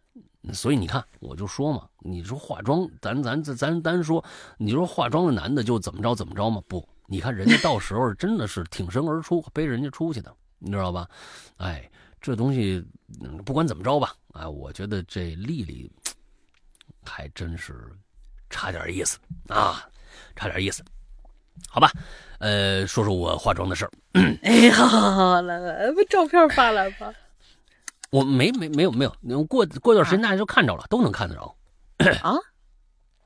所以你看，我就说嘛，你说化妆，咱咱咱咱单说，你说化妆的男的就怎么着怎么着吗？不，你看人家到时候真的是挺身而出，背着人家出去的，你知道吧？哎，这东西不管怎么着吧，哎，我觉得这丽丽还真是差点意思啊，差点意思，好吧？呃，说说我化妆的事儿。哎，好好好，来来，把照片发来吧。我没没没有没有，过过段时间大家就看着了，都能看得着。<clears throat> 啊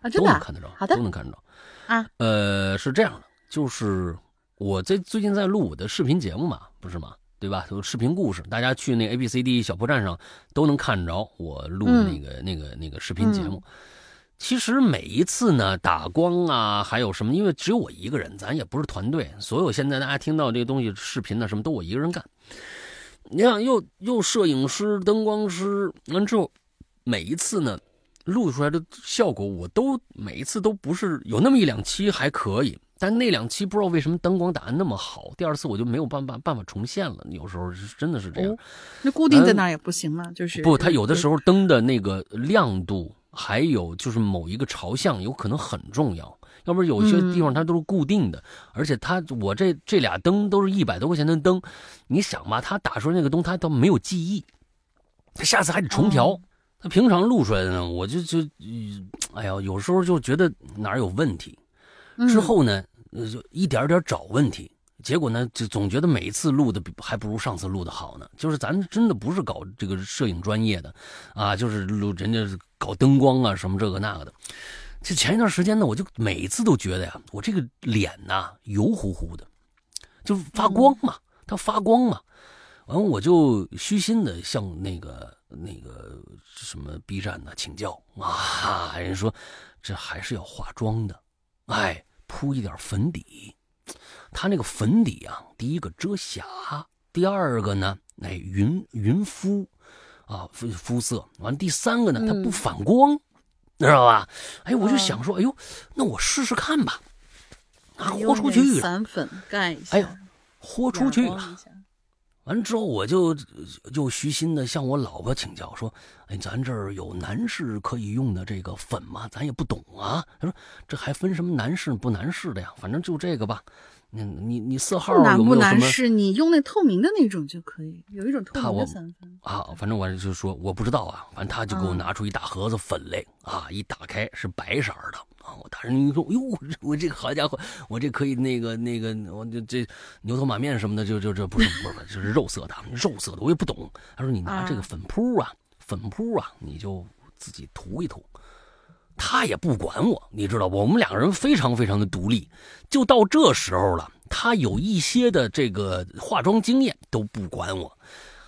啊，都能看得着，好的，都能看得着。啊，呃，是这样的，就是我在最近在录我的视频节目嘛，不是吗？对吧？有视频故事，大家去那 A B C D 小破站上都能看着我录的那个那个那个视频节目。其实每一次呢，打光啊，还有什么，因为只有我一个人，咱也不是团队，所有现在大家听到这个东西，视频呢什么都我一个人干。你看，又又摄影师、灯光师，完之后，每一次呢，录出来的效果，我都每一次都不是有那么一两期还可以，但那两期不知道为什么灯光打的那么好，第二次我就没有办法办法重现了。有时候是真的是这样，那固定在那也不行吗？就是不，它有的时候灯的那个亮度，还有就是某一个朝向，有可能很重要。要不是有些地方它都是固定的，而且它我这这俩灯都是一百多块钱的灯，你想吧，它打出来那个灯它都没有记忆，它下次还得重调。它平常录出来的呢，我就就，哎呀，有时候就觉得哪儿有问题，之后呢，就一点点找问题，结果呢，就总觉得每一次录的比还不如上次录的好呢。就是咱真的不是搞这个摄影专业的，啊，就是录人家搞灯光啊什么这个那个的。就前一段时间呢，我就每次都觉得呀，我这个脸呐油乎乎的，就发光嘛，它发光嘛。完，我就虚心的向那个那个什么 B 站呢请教啊，人说这还是要化妆的，哎，铺一点粉底。它那个粉底啊，第一个遮瑕，第二个呢，哎，匀匀肤，啊，肤肤色。完，第三个呢，它不反光，知道吧？哎，我就想说，哎呦，那我试试看吧，啊，豁出去散粉盖一下，哎呦，豁出去了。完之后，我就就虚心的向我老婆请教说：“哎，咱这儿有男士可以用的这个粉吗？咱也不懂啊。”他说：“这还分什么男士不男士的呀？反正就这个吧。你你你色号有没有什么？是你用那透明的那种就可以，有一种透明的散粉啊。反正我就说我不知道啊。反正他就给我拿出一大盒子粉来啊，一打开是白色的啊。”我当时你说，哟，我这个好家伙，我这可以那个那个，我这这牛头马面什么的，就就这不是不是，就是肉色的，肉色的，我也不懂。他说你拿这个粉扑啊，粉扑啊，你就自己涂一涂。他也不管我，你知道不？我们两个人非常非常的独立。就到这时候了，他有一些的这个化妆经验都不管我，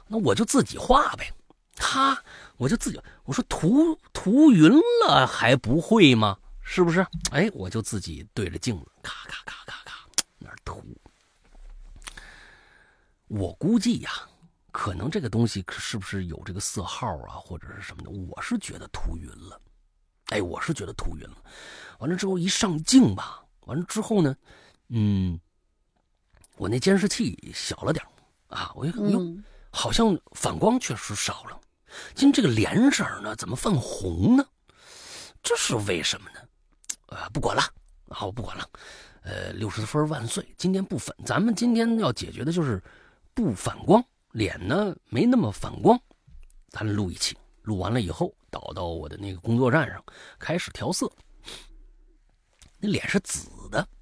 那我就自己画呗。他我就自己，我说涂涂匀了还不会吗？是不是？哎，我就自己对着镜子，咔咔咔咔咔，那涂。我估计呀，可能这个东西是不是有这个色号啊，或者是什么的？我是觉得涂匀了，哎，我是觉得头晕了。完了之后一上镜吧，完了之后呢，嗯，我那监视器小了点啊，我一看，哟，好像反光确实少了。今这个脸色呢，怎么泛红呢？这是为什么呢？呃，不管了，好，我不管了，呃，六十分万岁！今天不反，咱们今天要解决的就是不反光，脸呢没那么反光，咱录一期，录完了以后导到我的那个工作站上，开始调色。那脸是紫的。<laughs>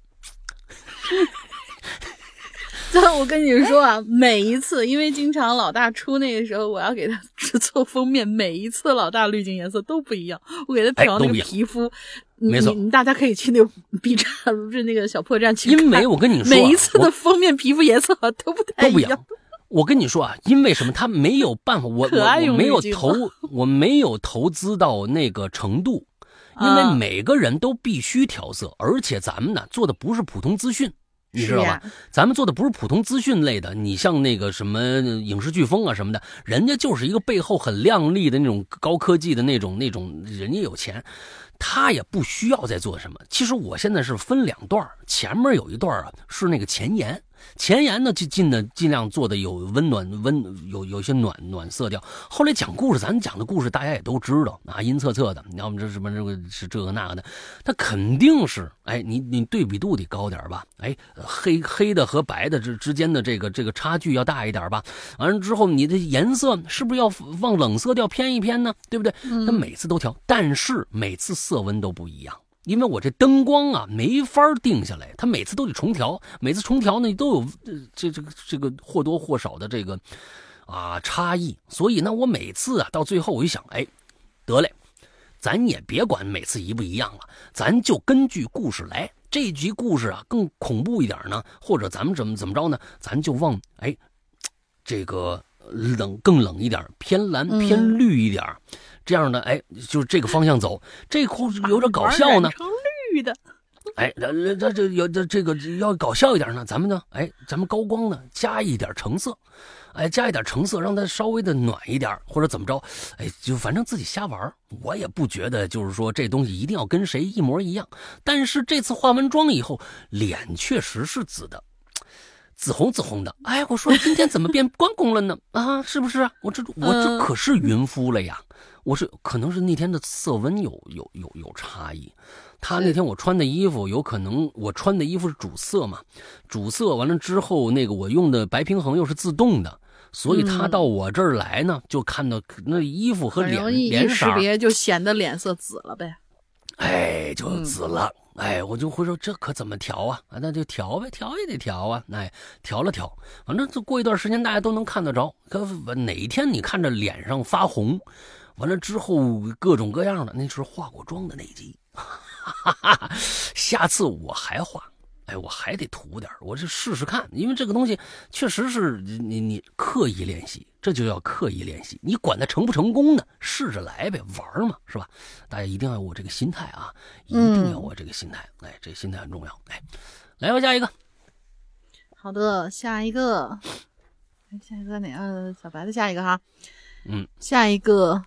<laughs> 我跟你说啊，每一次，因为经常老大出那个时候，我要给他制作封面，每一次老大滤镜颜色都不一样，我给他调那个皮肤，没错，大家可以去那个 <laughs> B 站，不是那个小破站去因为我跟你说，每一次的封面皮肤颜色都不太一样。我跟你说啊，因为什么？他没有办法，我 <laughs> 我没有投，我没有投资到那个程度，因为每个人都必须调色，而且咱们呢做的不是普通资讯。你知道吧？咱们做的不是普通资讯类的，你像那个什么影视飓风啊什么的，人家就是一个背后很亮丽的那种高科技的那种那种，人家有钱，他也不需要再做什么。其实我现在是分两段，前面有一段啊是那个前言。前言呢，就尽的尽量做的有温暖温有有些暖暖色调。后来讲故事，咱讲的故事大家也都知道啊，阴恻恻的。你要么这什么这个是这个那个的，它肯定是哎，你你对比度得高点吧？哎，黑黑的和白的之之间的这个这个差距要大一点吧？完了之后，你的颜色是不是要往冷色调偏一偏呢？对不对？他每次都调，但是每次色温都不一样。因为我这灯光啊没法定下来，它每次都得重调，每次重调呢都有这这个这个或多或少的这个啊差异，所以呢我每次啊到最后我一想，哎，得嘞，咱也别管每次一不一样了，咱就根据故事来。这集故事啊更恐怖一点呢，或者咱们怎么怎么着呢？咱就往哎这个冷更冷一点，偏蓝偏绿一点。这样的，哎，就是这个方向走，这故事有点搞笑呢。成绿的，哎，这这这有这这个要搞笑一点呢，咱们呢，哎，咱们高光呢加一点橙色，哎，加一点橙色，让它稍微的暖一点，或者怎么着，哎，就反正自己瞎玩我也不觉得就是说这东西一定要跟谁一模一样。但是这次化完妆以后，脸确实是紫的，紫红紫红的。哎，我说今天怎么变 <laughs> 关公了呢？啊，是不是？我这我这可是 <laughs> 云夫了呀。我是可能是那天的色温有有有有差异，他那天我穿的衣服有可能我穿的衣服是主色嘛，主色完了之后那个我用的白平衡又是自动的，所以他到我这儿来呢，就看到那衣服和脸脸色，识别就显得脸色紫了呗，哎，就紫了，哎，我就会说这可怎么调啊？啊，那就调呗，调也得调啊。哎，调了调，反正就过一段时间大家都能看得着。可哪天你看着脸上发红，完了之后各种各样的，那是化过妆的那集。<laughs> 下次我还化。哎，我还得涂点我这试试看，因为这个东西确实是你你刻意练习，这就要刻意练习。你管它成不成功呢？试着来呗，玩嘛，是吧？大家一定要有我这个心态啊，一定要有我这个心态。哎，这心态很重要。哎，来吧，下一个。好的，下一个。哎，下一个哪个？小白的下一个哈。嗯，下一个。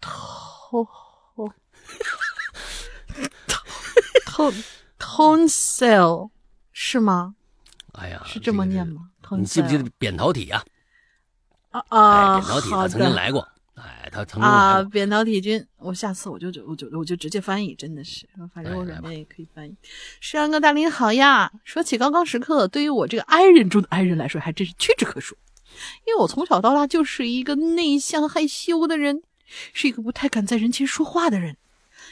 头。Tonsel 是吗？哎呀，是这么念吗？你记不记得扁桃体呀？啊啊，扁桃体他曾经来过。哎，他曾经啊，扁桃体菌。我下次我就就我就我就直接翻译，真的是，反正我软件也可以翻译。石阳哥大林好呀！说起高光时刻，对于我这个 I 人中的 I 人来说，还真是屈指可数。因为我从小到大就是一个内向害羞的人，是一个不太敢在人前说话的人。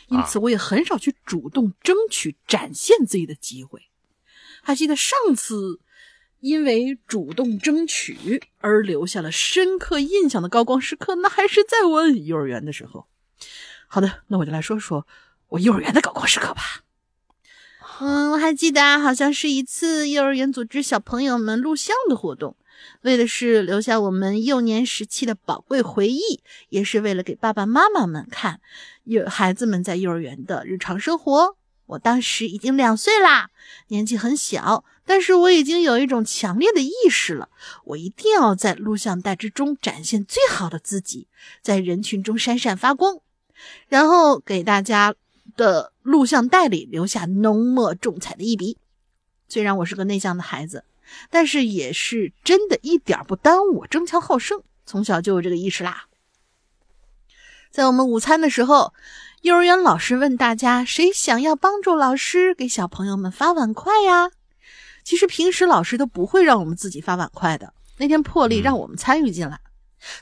因此，我也很少去主动争取展现自己的机会。还记得上次因为主动争取而留下了深刻印象的高光时刻，那还是在我幼儿园的时候。好的，那我就来说说我幼儿园的高光时刻吧。嗯，我还记得，好像是一次幼儿园组织小朋友们录像的活动。为的是留下我们幼年时期的宝贵回忆，也是为了给爸爸妈妈们看幼孩子们在幼儿园的日常生活。我当时已经两岁啦，年纪很小，但是我已经有一种强烈的意识了，我一定要在录像带之中展现最好的自己，在人群中闪闪发光，然后给大家的录像带里留下浓墨重彩的一笔。虽然我是个内向的孩子。但是也是真的一点不耽误我争强好胜，从小就有这个意识啦。在我们午餐的时候，幼儿园老师问大家：“谁想要帮助老师给小朋友们发碗筷呀？”其实平时老师都不会让我们自己发碗筷的，那天破例让我们参与进来。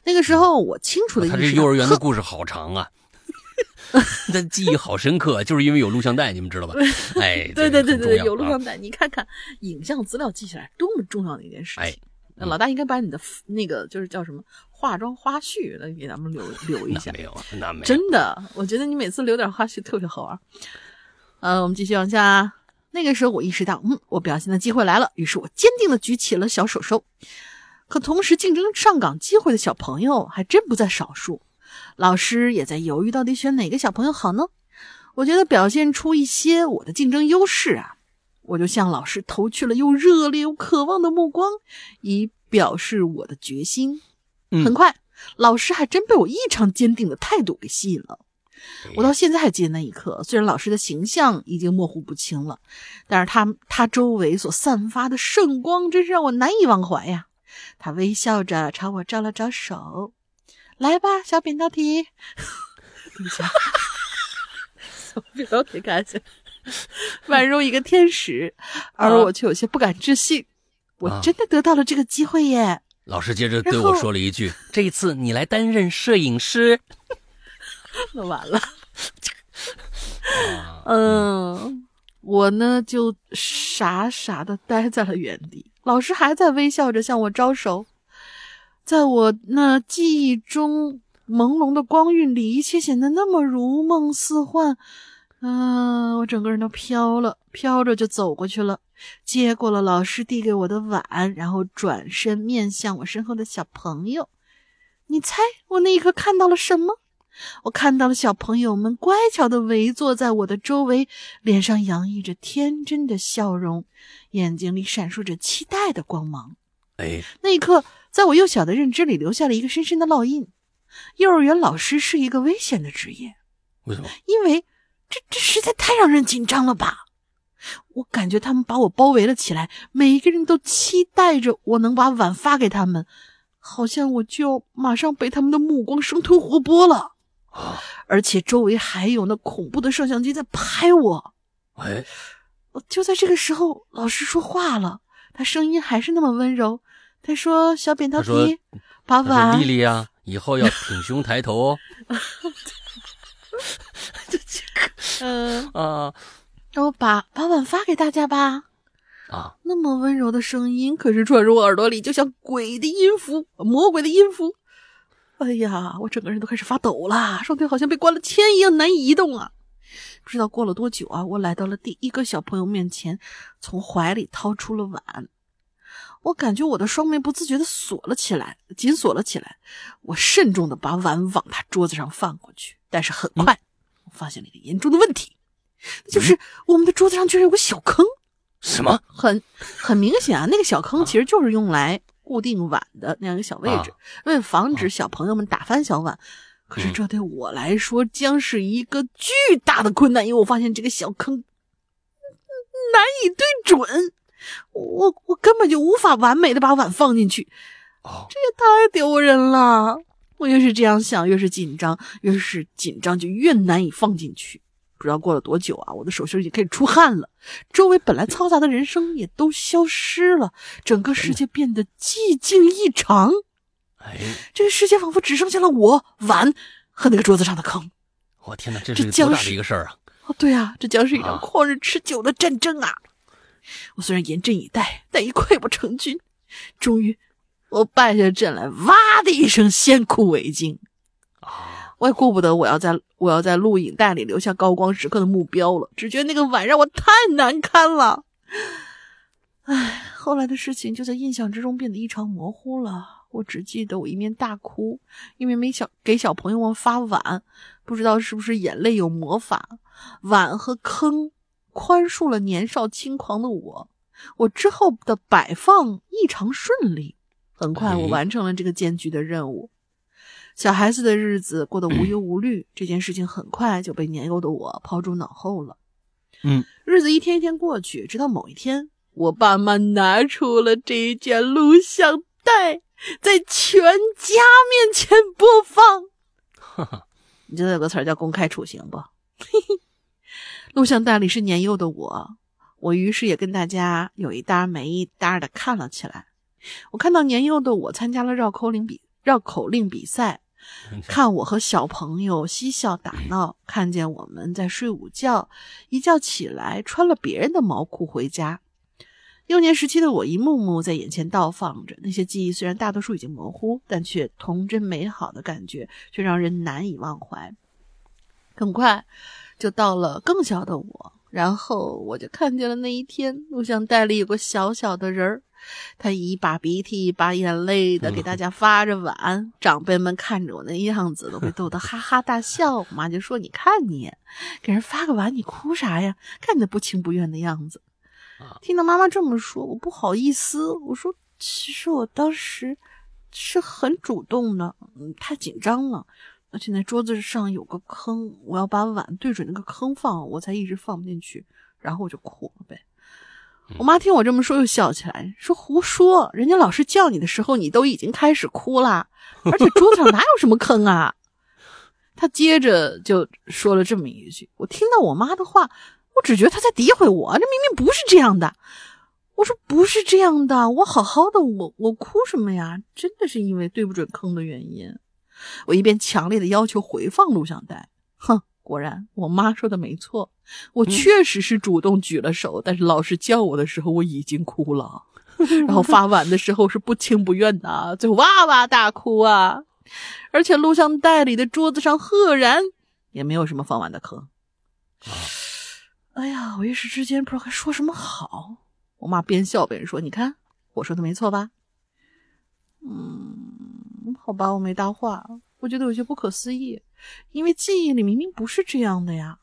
那个时候我清楚的意识到，他这幼儿园的故事好长啊。<laughs> 那记忆好深刻，就是因为有录像带，你们知道吧？哎，对对对对，有录像带，你看看影像资料记起来多么重要的一件事情。那老大应该把你的那个就是叫什么化妆花絮来给咱们留留一下。没有，那没有。真的，我觉得你每次留点花絮特别好玩。呃，我们继续往下。那个时候我意识到，嗯，我表现的机会来了，于是我坚定的举起了小手手。可同时，竞争上岗机会的小朋友还真不在少数。老师也在犹豫，到底选哪个小朋友好呢？我觉得表现出一些我的竞争优势啊，我就向老师投去了又热烈又渴望的目光，以表示我的决心。很快，老师还真被我异常坚定的态度给吸引了。我到现在还记得那一刻，虽然老师的形象已经模糊不清了，但是他他周围所散发的圣光真是让我难以忘怀呀。他微笑着朝我招了招手。来吧，小扁桃体，<laughs> 小扁桃体看起来宛如一个天使，而我却有些不敢置信，我真的得到了这个机会耶！老师接着对我说了一句：“这一次你来担任摄影师。”那完了，嗯，我呢就傻傻的待在了原地，老师还在微笑着向我招手。在我那记忆中朦胧的光晕里，一切显得那么如梦似幻。嗯，我整个人都飘了，飘着就走过去了，接过了老师递给我的碗，然后转身面向我身后的小朋友。你猜我那一刻看到了什么？我看到了小朋友们乖巧的围坐在我的周围，脸上洋溢着天真的笑容，眼睛里闪烁着期待的光芒。哎，那一刻。在我幼小的认知里留下了一个深深的烙印。幼儿园老师是一个危险的职业，为什么？因为这这实在太让人紧张了吧！我感觉他们把我包围了起来，每一个人都期待着我能把碗发给他们，好像我就要马上被他们的目光生吞活剥了。而且周围还有那恐怖的摄像机在拍我。哎，就在这个时候，老师说话了，他声音还是那么温柔。他说：“小扁桃体，把碗。”丽丽呀，以后要挺胸抬头哦。<laughs> 嗯啊，让我把把碗发给大家吧。啊，那么温柔的声音，可是传入我耳朵里，就像鬼的音符，魔鬼的音符。哎呀，我整个人都开始发抖了，双腿好像被关了铅一样难以移动啊！不知道过了多久啊，我来到了第一个小朋友面前，从怀里掏出了碗。我感觉我的双眉不自觉的锁了起来，紧锁了起来。我慎重的把碗往他桌子上放过去，但是很快我发现了一个严重的问题，就是我们的桌子上居然有个小坑。什么？很很明显啊，那个小坑其实就是用来固定碗的那样一个小位置，为了防止小朋友们打翻小碗。可是这对我来说将是一个巨大的困难，因为我发现这个小坑难以对准。我我根本就无法完美的把碗放进去，哦，这也太丢人了。我越是这样想，越是紧张，越是紧张就越难以放进去。不知道过了多久啊，我的手心已经开始出汗了，周围本来嘈杂的人声也都消失了，整个世界变得寂静异常。哎，这个世界仿佛只剩下了我碗和那个桌子上的坑。我天哪，这是多大的一个事儿啊！哦，对啊，这将是一场旷日持久的战争啊！我虽然严阵以待，但已溃不成军。终于，我败下阵来，哇的一声，先哭为敬。啊，我也顾不得我要在我要在录影带里留下高光时刻的目标了，只觉得那个碗让我太难堪了。唉，后来的事情就在印象之中变得异常模糊了。我只记得我一面大哭，一面没小给小朋友们发碗，不知道是不是眼泪有魔法，碗和坑。宽恕了年少轻狂的我，我之后的摆放异常顺利。很快，我完成了这个艰巨的任务。小孩子的日子过得无忧无虑，这件事情很快就被年幼的我抛诸脑后了。嗯，日子一天一天过去，直到某一天，我爸妈拿出了这一卷录像带，在全家面前播放。你知道有个词儿叫“公开处刑”不？录像带里是年幼的我，我于是也跟大家有一搭没一搭的看了起来。我看到年幼的我参加了绕口令比绕口令比赛，看我和小朋友嬉笑打闹，看见我们在睡午觉，一觉起来穿了别人的毛裤回家。幼年时期的我一幕幕在眼前倒放着，那些记忆虽然大多数已经模糊，但却童真美好的感觉却让人难以忘怀。很快。就到了更小的我，然后我就看见了那一天，录像带里有个小小的人儿，他一把鼻涕一把眼泪的给大家发着碗，长辈们看着我那样子都被逗得哈哈大笑。我妈就说：“你看你，给人发个碗，你哭啥呀？看你那不情不愿的样子。”听到妈妈这么说，我不好意思，我说：“其实我当时是很主动的，嗯，太紧张了。”而且那桌子上有个坑，我要把碗对准那个坑放，我才一直放不进去，然后我就哭了呗。我妈听我这么说，又笑起来，说：“胡说，人家老师叫你的时候，你都已经开始哭了，而且桌子上哪有什么坑啊？” <laughs> 她接着就说了这么一句。我听到我妈的话，我只觉得她在诋毁我，这明明不是这样的。我说：“不是这样的，我好好的，我我哭什么呀？真的是因为对不准坑的原因。”我一边强烈的要求回放录像带，哼，果然我妈说的没错，我确实是主动举了手，但是老师叫我的时候我已经哭了，然后发碗的时候是不情不愿的，最后哇哇大哭啊，而且录像带里的桌子上赫然也没有什么放碗的坑。哎呀，我一时之间不知道该说什么好。我妈边笑边说：“你看，我说的没错吧？”嗯。好吧，我没搭话。我觉得有些不可思议，因为记忆里明明不是这样的呀。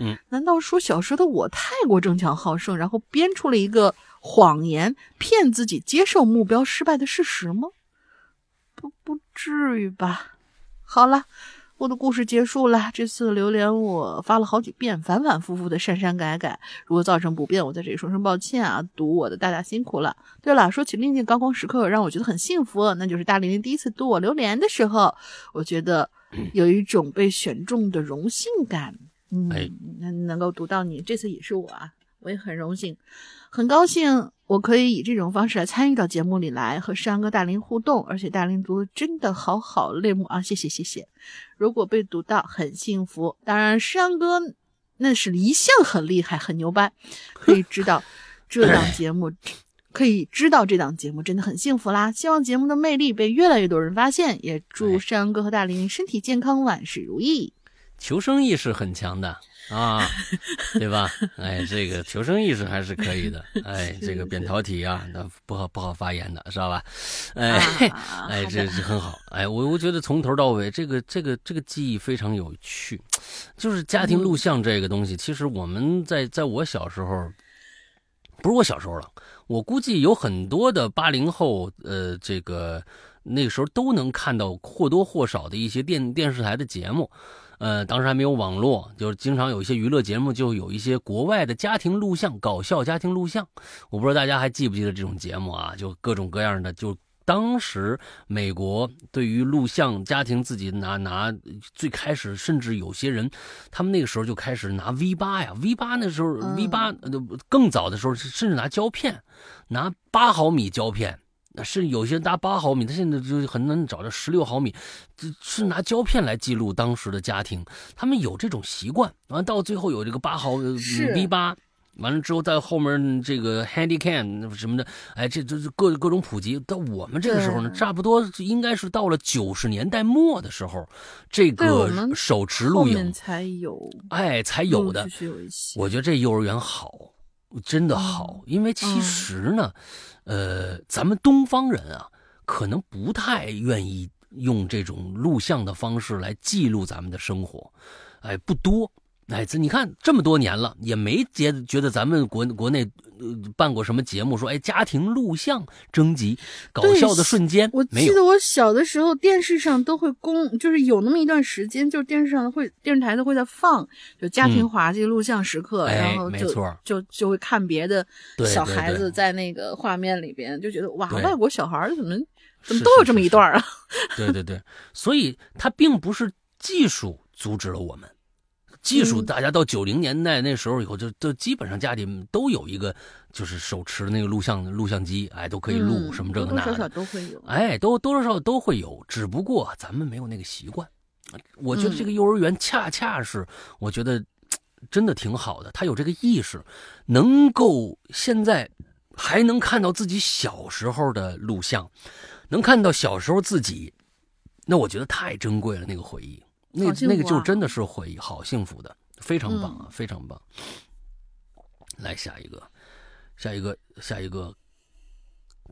嗯，难道说小时候的我太过争强好胜，然后编出了一个谎言，骗自己接受目标失败的事实吗？不，不至于吧。好了。我的故事结束了。这次榴莲我发了好几遍，反反复复的删删改改。如果造成不便，我在这里说声抱歉啊！读我的大大辛苦了。对了，说起另一件高光时刻，让我觉得很幸福，那就是大玲玲第一次读我榴莲的时候，我觉得 <clears throat> 有一种被选中的荣幸感。嗯，能能够读到你，这次也是我啊，我也很荣幸，很高兴。我可以以这种方式来参与到节目里来和山哥大林互动，而且大林读的真的好好泪目啊！谢谢谢谢。如果被读到，很幸福。当然，山哥那是一向很厉害，很牛掰，可以知道这档 <laughs> 节目，可以知道这档节目真的很幸福啦。希望节目的魅力被越来越多人发现，也祝山羊哥和大林身体健康，万事如意。求生意识很强的。啊，<laughs> 对吧？哎，这个求生意识还是可以的。哎，这个扁桃体啊，那不好不好发言的，知道吧？<laughs> <laughs> 哎，哎，这是很好。哎，我我觉得从头到尾，这个这个这个记忆非常有趣。就是家庭录像这个东西，其实我们在在我小时候，不是我小时候了，我估计有很多的八零后，呃，这个那个时候都能看到或多或少的一些电电视台的节目。呃，当时还没有网络，就是经常有一些娱乐节目，就有一些国外的家庭录像、搞笑家庭录像。我不知道大家还记不记得这种节目啊？就各种各样的。就当时美国对于录像家庭自己拿拿，最开始甚至有些人，他们那个时候就开始拿 V 八呀，V 八那时候 V 八更早的时候，甚至拿胶片，拿八毫米胶片。是有些拿八毫米，他现在就很难找到十六毫米，是拿胶片来记录当时的家庭，他们有这种习惯。完到最后有这个八毫 V 八，完了之后在后面这个 Handycam 什么的，哎，这这各各种普及。到我们这个时候呢，差不多应该是到了九十年代末的时候，这个手持录影才有，哎，才有的。我觉得这幼儿园好，真的好，因为其实呢。呃，咱们东方人啊，可能不太愿意用这种录像的方式来记录咱们的生活，哎，不多。哎，这你看这么多年了，也没觉觉得咱们国国内呃办过什么节目，说哎家庭录像征集搞笑的瞬间。我记得我小的时候，电视上都会公，就是有那么一段时间，就是电视上会电视台都会在放，就家庭滑稽录像时刻，然后就就就会看别的小孩子在那个画面里边，就觉得哇，外国小孩怎么怎么都有这么一段啊？对对对，所以它并不是技术阻止了我们。技术，大家到九零年代那时候以后，就就基本上家里都有一个，就是手持那个录像录像机，哎，都可以录什么这个那的，多多少少都会有，哎，都多多少少都会有，只不过咱们没有那个习惯。我觉得这个幼儿园恰恰是，我觉得真的挺好的，他有这个意识，能够现在还能看到自己小时候的录像，能看到小时候自己，那我觉得太珍贵了，那个回忆。那那个就真的是回忆，好幸福的，非常棒啊，非常棒。来下一个，下一个，下一个，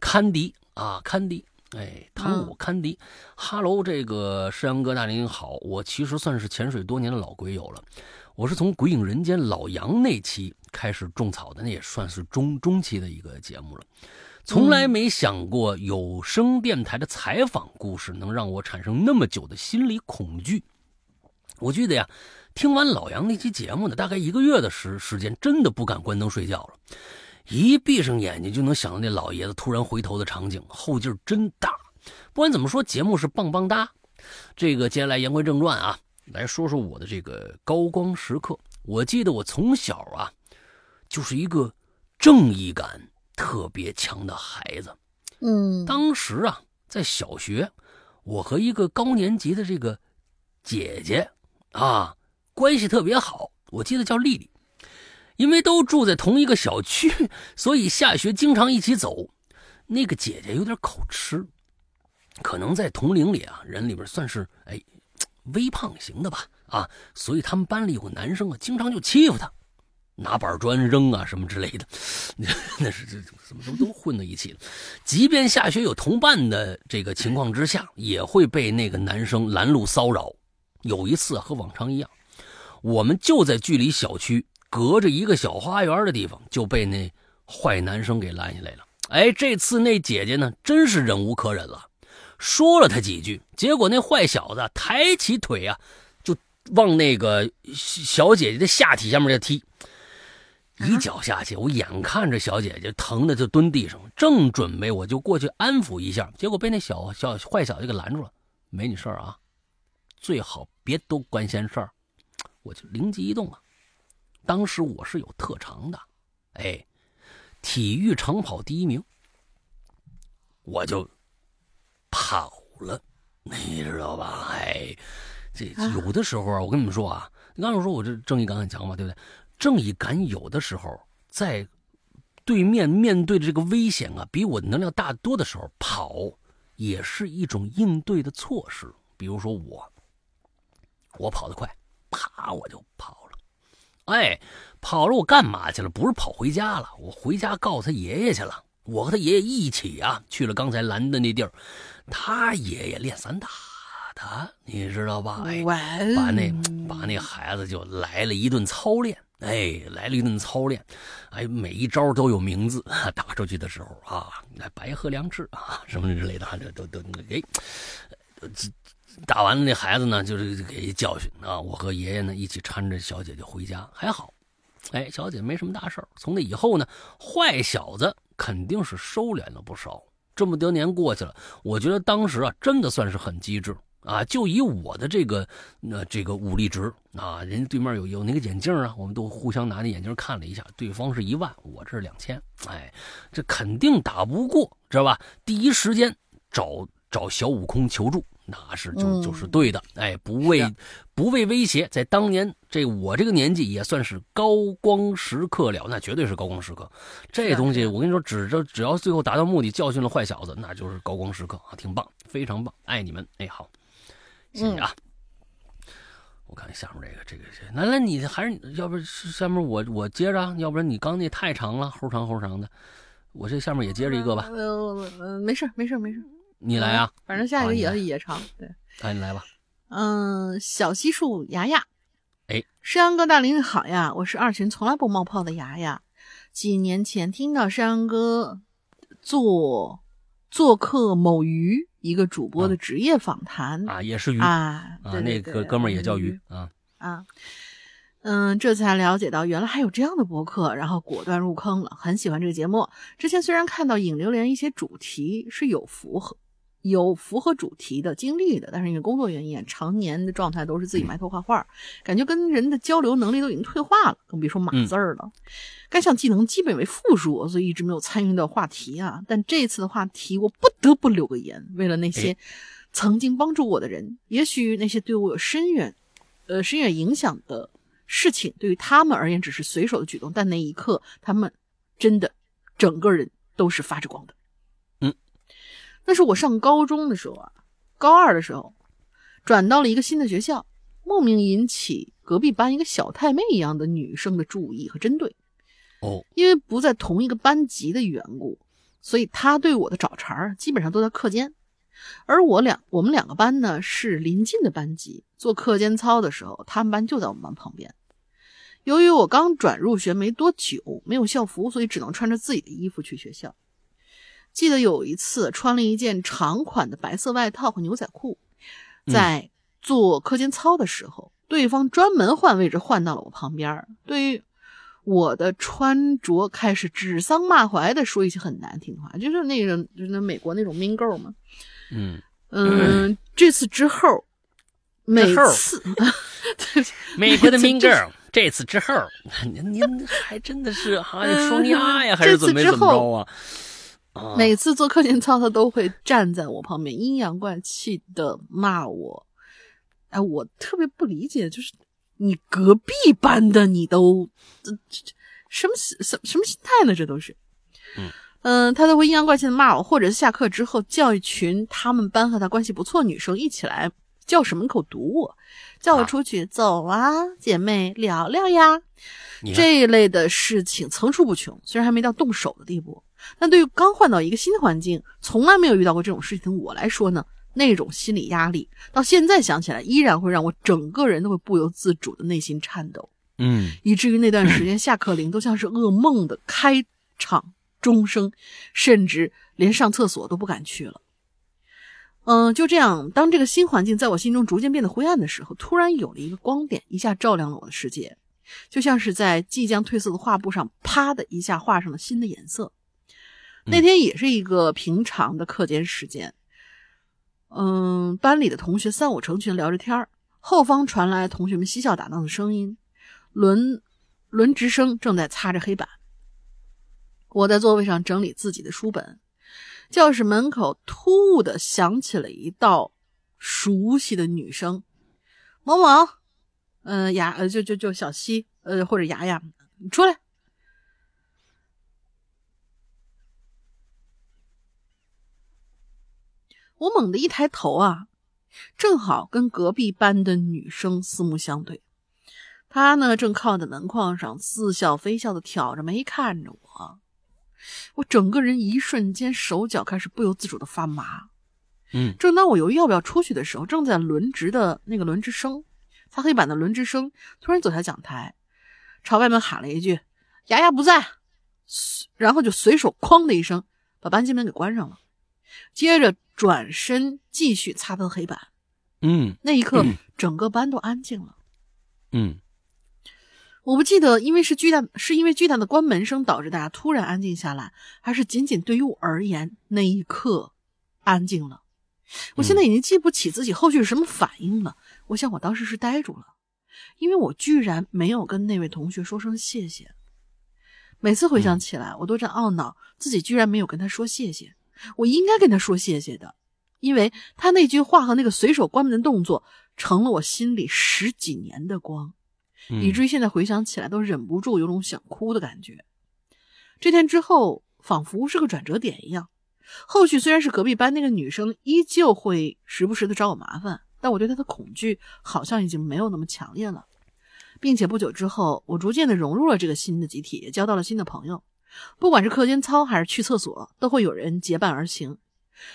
堪迪啊，堪迪，哎，汤姆堪迪，哈喽，这个山羊哥大林好，我其实算是潜水多年的老鬼友了，我是从《鬼影人间》老杨那期开始种草的，那也算是中中期的一个节目了。从来没想过有声电台的采访故事能让我产生那么久的心理恐惧。我记得呀，听完老杨那期节目呢，大概一个月的时时间，真的不敢关灯睡觉了。一闭上眼睛就能想到那老爷子突然回头的场景，后劲儿真大。不管怎么说，节目是棒棒哒。这个接下来言归正传啊，来说说我的这个高光时刻。我记得我从小啊，就是一个正义感特别强的孩子。嗯，当时啊，在小学，我和一个高年级的这个姐姐。啊，关系特别好，我记得叫丽丽，因为都住在同一个小区，<laughs> 所以下学经常一起走。那个姐姐有点口吃，可能在同龄里啊，人里边算是哎微胖型的吧。啊，所以他们班里有个男生啊，经常就欺负她，拿板砖扔啊什么之类的，<laughs> 那是这怎么怎么都混在一起了。即便下学有同伴的这个情况之下，也会被那个男生拦路骚扰。有一次和往常一样，我们就在距离小区隔着一个小花园的地方，就被那坏男生给拦下来了。哎，这次那姐姐呢，真是忍无可忍了，说了他几句，结果那坏小子抬起腿啊，就往那个小姐姐的下体下面就踢，一脚下去，我眼看着小姐姐疼的就蹲地上，正准备我就过去安抚一下，结果被那小小坏小子给拦住了，没你事儿啊。最好别多管闲事儿，我就灵机一动啊！当时我是有特长的，哎，体育长跑第一名，我就跑了，你知道吧？哎，这有的时候啊，我跟你们说啊，你刚才说我这正义感很强嘛，对不对？正义感有的时候在对面面对着这个危险啊，比我能量大多的时候，跑也是一种应对的措施。比如说我，我跑得快，啪我就跑了。哎，跑了我干嘛去了？不是跑回家了，我回家告诉他爷爷去了。我和他爷爷一起啊，去了刚才拦的那地儿。他爷爷练散打的，你知道吧？哎，把那把那孩子就来了一顿操练。哎，来了一顿操练。哎，每一招都有名字，<laughs> 打出去的时候啊，那白鹤亮翅啊，什么之类的，这都都给。打完了，那孩子呢，就是给教训啊。我和爷爷呢一起搀着小姐姐回家，还好。哎，小姐没什么大事儿。从那以后呢，坏小子肯定是收敛了不少。这么多年过去了，我觉得当时啊，真的算是很机智啊。就以我的这个那这个武力值啊，人家对面有有那个眼镜啊，我们都互相拿那眼镜看了一下，对方是一万，我这是两千。哎，这肯定打不过，知道吧？第一时间找找小悟空求助。那是就就是对的，哎，不畏不畏威胁，在当年这我这个年纪也算是高光时刻了，那绝对是高光时刻。这东西我跟你说，只着只要最后达到目的，教训了坏小子，那就是高光时刻啊，挺棒，非常棒，爱你们，哎，好，谢谢啊。我看下面这个这个，来来，你还是要不下面我我接着，要不然你刚那太长了，齁长齁长的，我这下面也接着一个吧。没事没事没事。你来啊，反正下一个也是也长，对，那，你来吧。嗯，小西树牙牙，哎，山羊哥大林好呀，我是二群从来不冒泡的牙牙。几年前听到山羊哥做做客某鱼一个主播的职业访谈啊，也是鱼啊，啊，那个哥们儿也叫鱼啊啊，嗯，这才了解到原来还有这样的博客，然后果断入坑了，很喜欢这个节目。之前虽然看到影流连一些主题是有符合。有符合主题的经历的，但是因为工作原因，常年的状态都是自己埋头画画，感觉跟人的交流能力都已经退化了，更别说码字儿了。该项技能基本为负数，所以一直没有参与到话题啊。但这次的话题，我不得不留个言，为了那些曾经帮助我的人，也许那些对我有深远、呃深远影响的事情，对于他们而言只是随手的举动，但那一刻，他们真的整个人都是发着光的。那是我上高中的时候啊，高二的时候，转到了一个新的学校，莫名引起隔壁班一个小太妹一样的女生的注意和针对。哦，因为不在同一个班级的缘故，所以她对我的找茬基本上都在课间。而我两我们两个班呢是临近的班级，做课间操的时候，他们班就在我们班旁边。由于我刚转入学没多久，没有校服，所以只能穿着自己的衣服去学校。记得有一次穿了一件长款的白色外套和牛仔裤，在做课间操的时候，对方专门换位置换到了我旁边，对于我的穿着开始指桑骂槐的说一些很难听的话，就是那个就是那美国那种 mean girl 嘛。嗯嗯，这次之后，每次 <laughs> <laughs> 美国的 mean girl，这次之后，<laughs> 您您还真的是哈双压呀，还是怎么怎么着啊？每次做课间操，他都会站在我旁边，阴阳怪气的骂我。哎，我特别不理解，就是你隔壁班的，你都这这什么什什么心态呢？这都是，嗯嗯，他都会阴阳怪气的骂我，或者是下课之后叫一群他们班和他关系不错女生一起来教室门口堵我，叫我出去走啊，姐妹聊聊呀。这一类的事情层出不穷，虽然还没到动手的地步。但对于刚换到一个新环境，从来没有遇到过这种事情的我来说呢，那种心理压力，到现在想起来，依然会让我整个人都会不由自主的内心颤抖，嗯，以至于那段时间下课铃都像是噩梦的开场钟声，甚至连上厕所都不敢去了。嗯，就这样，当这个新环境在我心中逐渐变得灰暗的时候，突然有了一个光点，一下照亮了我的世界，就像是在即将褪色的画布上，啪的一下画上了新的颜色。那天也是一个平常的课间时间，嗯，班里的同学三五成群聊着天后方传来同学们嬉笑打闹的声音，轮轮值生正在擦着黑板。我在座位上整理自己的书本，教室门口突兀的响起了一道熟悉的女声：“某某，呃，雅呃，就就就小西，呃，或者雅雅，你出来。我猛地一抬头啊，正好跟隔壁班的女生四目相对。她呢，正靠在门框上，似笑非笑的挑着眉看着我。我整个人一瞬间手脚开始不由自主的发麻。嗯，正当我犹豫要不要出去的时候，正在轮值的那个轮值生。擦黑板的轮值生突然走下讲台，朝外面喊了一句：“牙牙不在。”然后就随手“哐”的一声把班级门给关上了，接着转身继续擦他的黑板。嗯，那一刻，整个班都安静了。嗯，我不记得，因为是巨大，是因为巨大的关门声导致大家突然安静下来，还是仅仅对于我而言那一刻安静了。我现在已经记不起自己后续是什么反应了。我想我当时是呆住了，因为我居然没有跟那位同学说声谢谢。每次回想起来，我都在懊恼自己居然没有跟他说谢谢。我应该跟他说谢谢的，因为他那句话和那个随手关门的动作，成了我心里十几年的光，以至于现在回想起来都忍不住有种想哭的感觉。这天之后，仿佛是个转折点一样。后续虽然是隔壁班那个女生依旧会时不时的找我麻烦，但我对她的恐惧好像已经没有那么强烈了，并且不久之后，我逐渐的融入了这个新的集体，也交到了新的朋友。不管是课间操还是去厕所，都会有人结伴而行，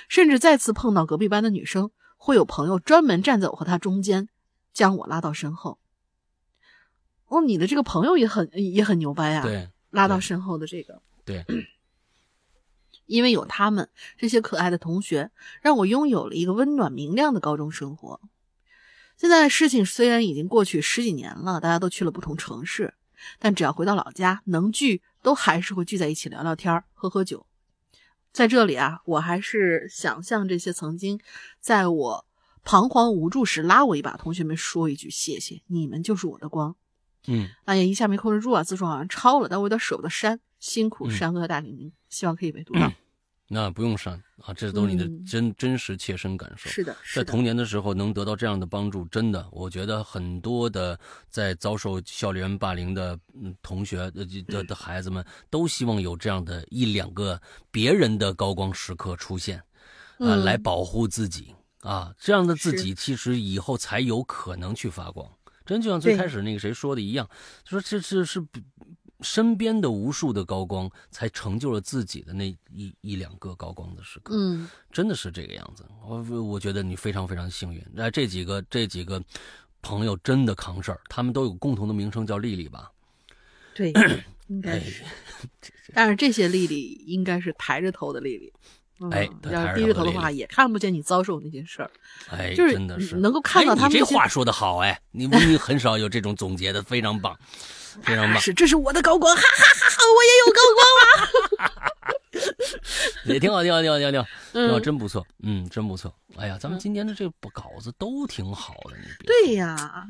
甚至再次碰到隔壁班的女生，会有朋友专门站在我和她中间，将我拉到身后。哦，你的这个朋友也很也很牛掰啊！对，拉到身后的这个，对。<clears throat> 因为有他们这些可爱的同学，让我拥有了一个温暖明亮的高中生活。现在事情虽然已经过去十几年了，大家都去了不同城市，但只要回到老家，能聚都还是会聚在一起聊聊天、喝喝酒。在这里啊，我还是想向这些曾经在我彷徨无助时拉我一把同学们说一句谢谢，你们就是我的光。嗯，哎呀，一下没控制住啊，字数好像超了，但我有点舍不得删。辛苦山哥和大玲玲，希望可以被读到。那不用删啊，这都是你的真真实切身感受。是的，在童年的时候能得到这样的帮助，真的，我觉得很多的在遭受校园霸凌的同学的的的孩子们，都希望有这样的一两个别人的高光时刻出现，啊，来保护自己啊，这样的自己其实以后才有可能去发光。真就像最开始那个谁说的一样，说这这是。身边的无数的高光，才成就了自己的那一一两个高光的时刻。嗯，真的是这个样子。我我觉得你非常非常幸运。那这几个这几个朋友真的扛事儿，他们都有共同的名称叫丽丽吧？对，<clears throat> 应该是。<laughs> 但是这些丽丽应该是抬着头的丽丽。哎，要是低着头的话，也看不见你遭受那些事儿。哎，就是真的是能够看到他们。你这话说的好，哎，你你很少有这种总结的，非常棒。非常棒，<laughs> 是这是我的高光，哈哈哈哈！我也有高光了，<laughs> 也挺好，挺好，挺好，挺好，挺好，真不错，嗯，真不错。哎呀，咱们今天的这个稿子都挺好的，你别对呀。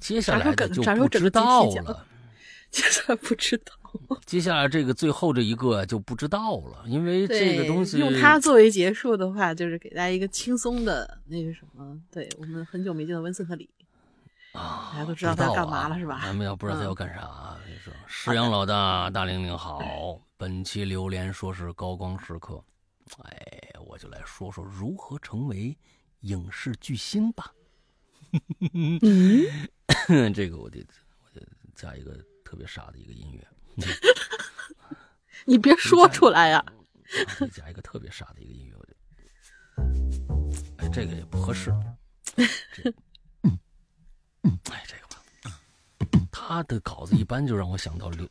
接下来的就不知道了，<laughs> 接下来不知道，接下来这个最后这一个就不知道了，因为这个东西用它作为结束的话，就是给大家一个轻松的那个什么，对我们很久没见到温森特里。啊，大家都知道他干嘛了是吧？咱们要不知道他要干啥，你说石阳老大大玲玲好，本期榴莲说是高光时刻，哎，我就来说说如何成为影视巨星吧。<laughs> 这个我得 <laughs> 我得加一个特别傻的一个音乐，你别说出来呀！加一个特别傻的一个音乐，哎，这个也不合适。<laughs> 哎，这个吧，他的稿子一般就让我想到刘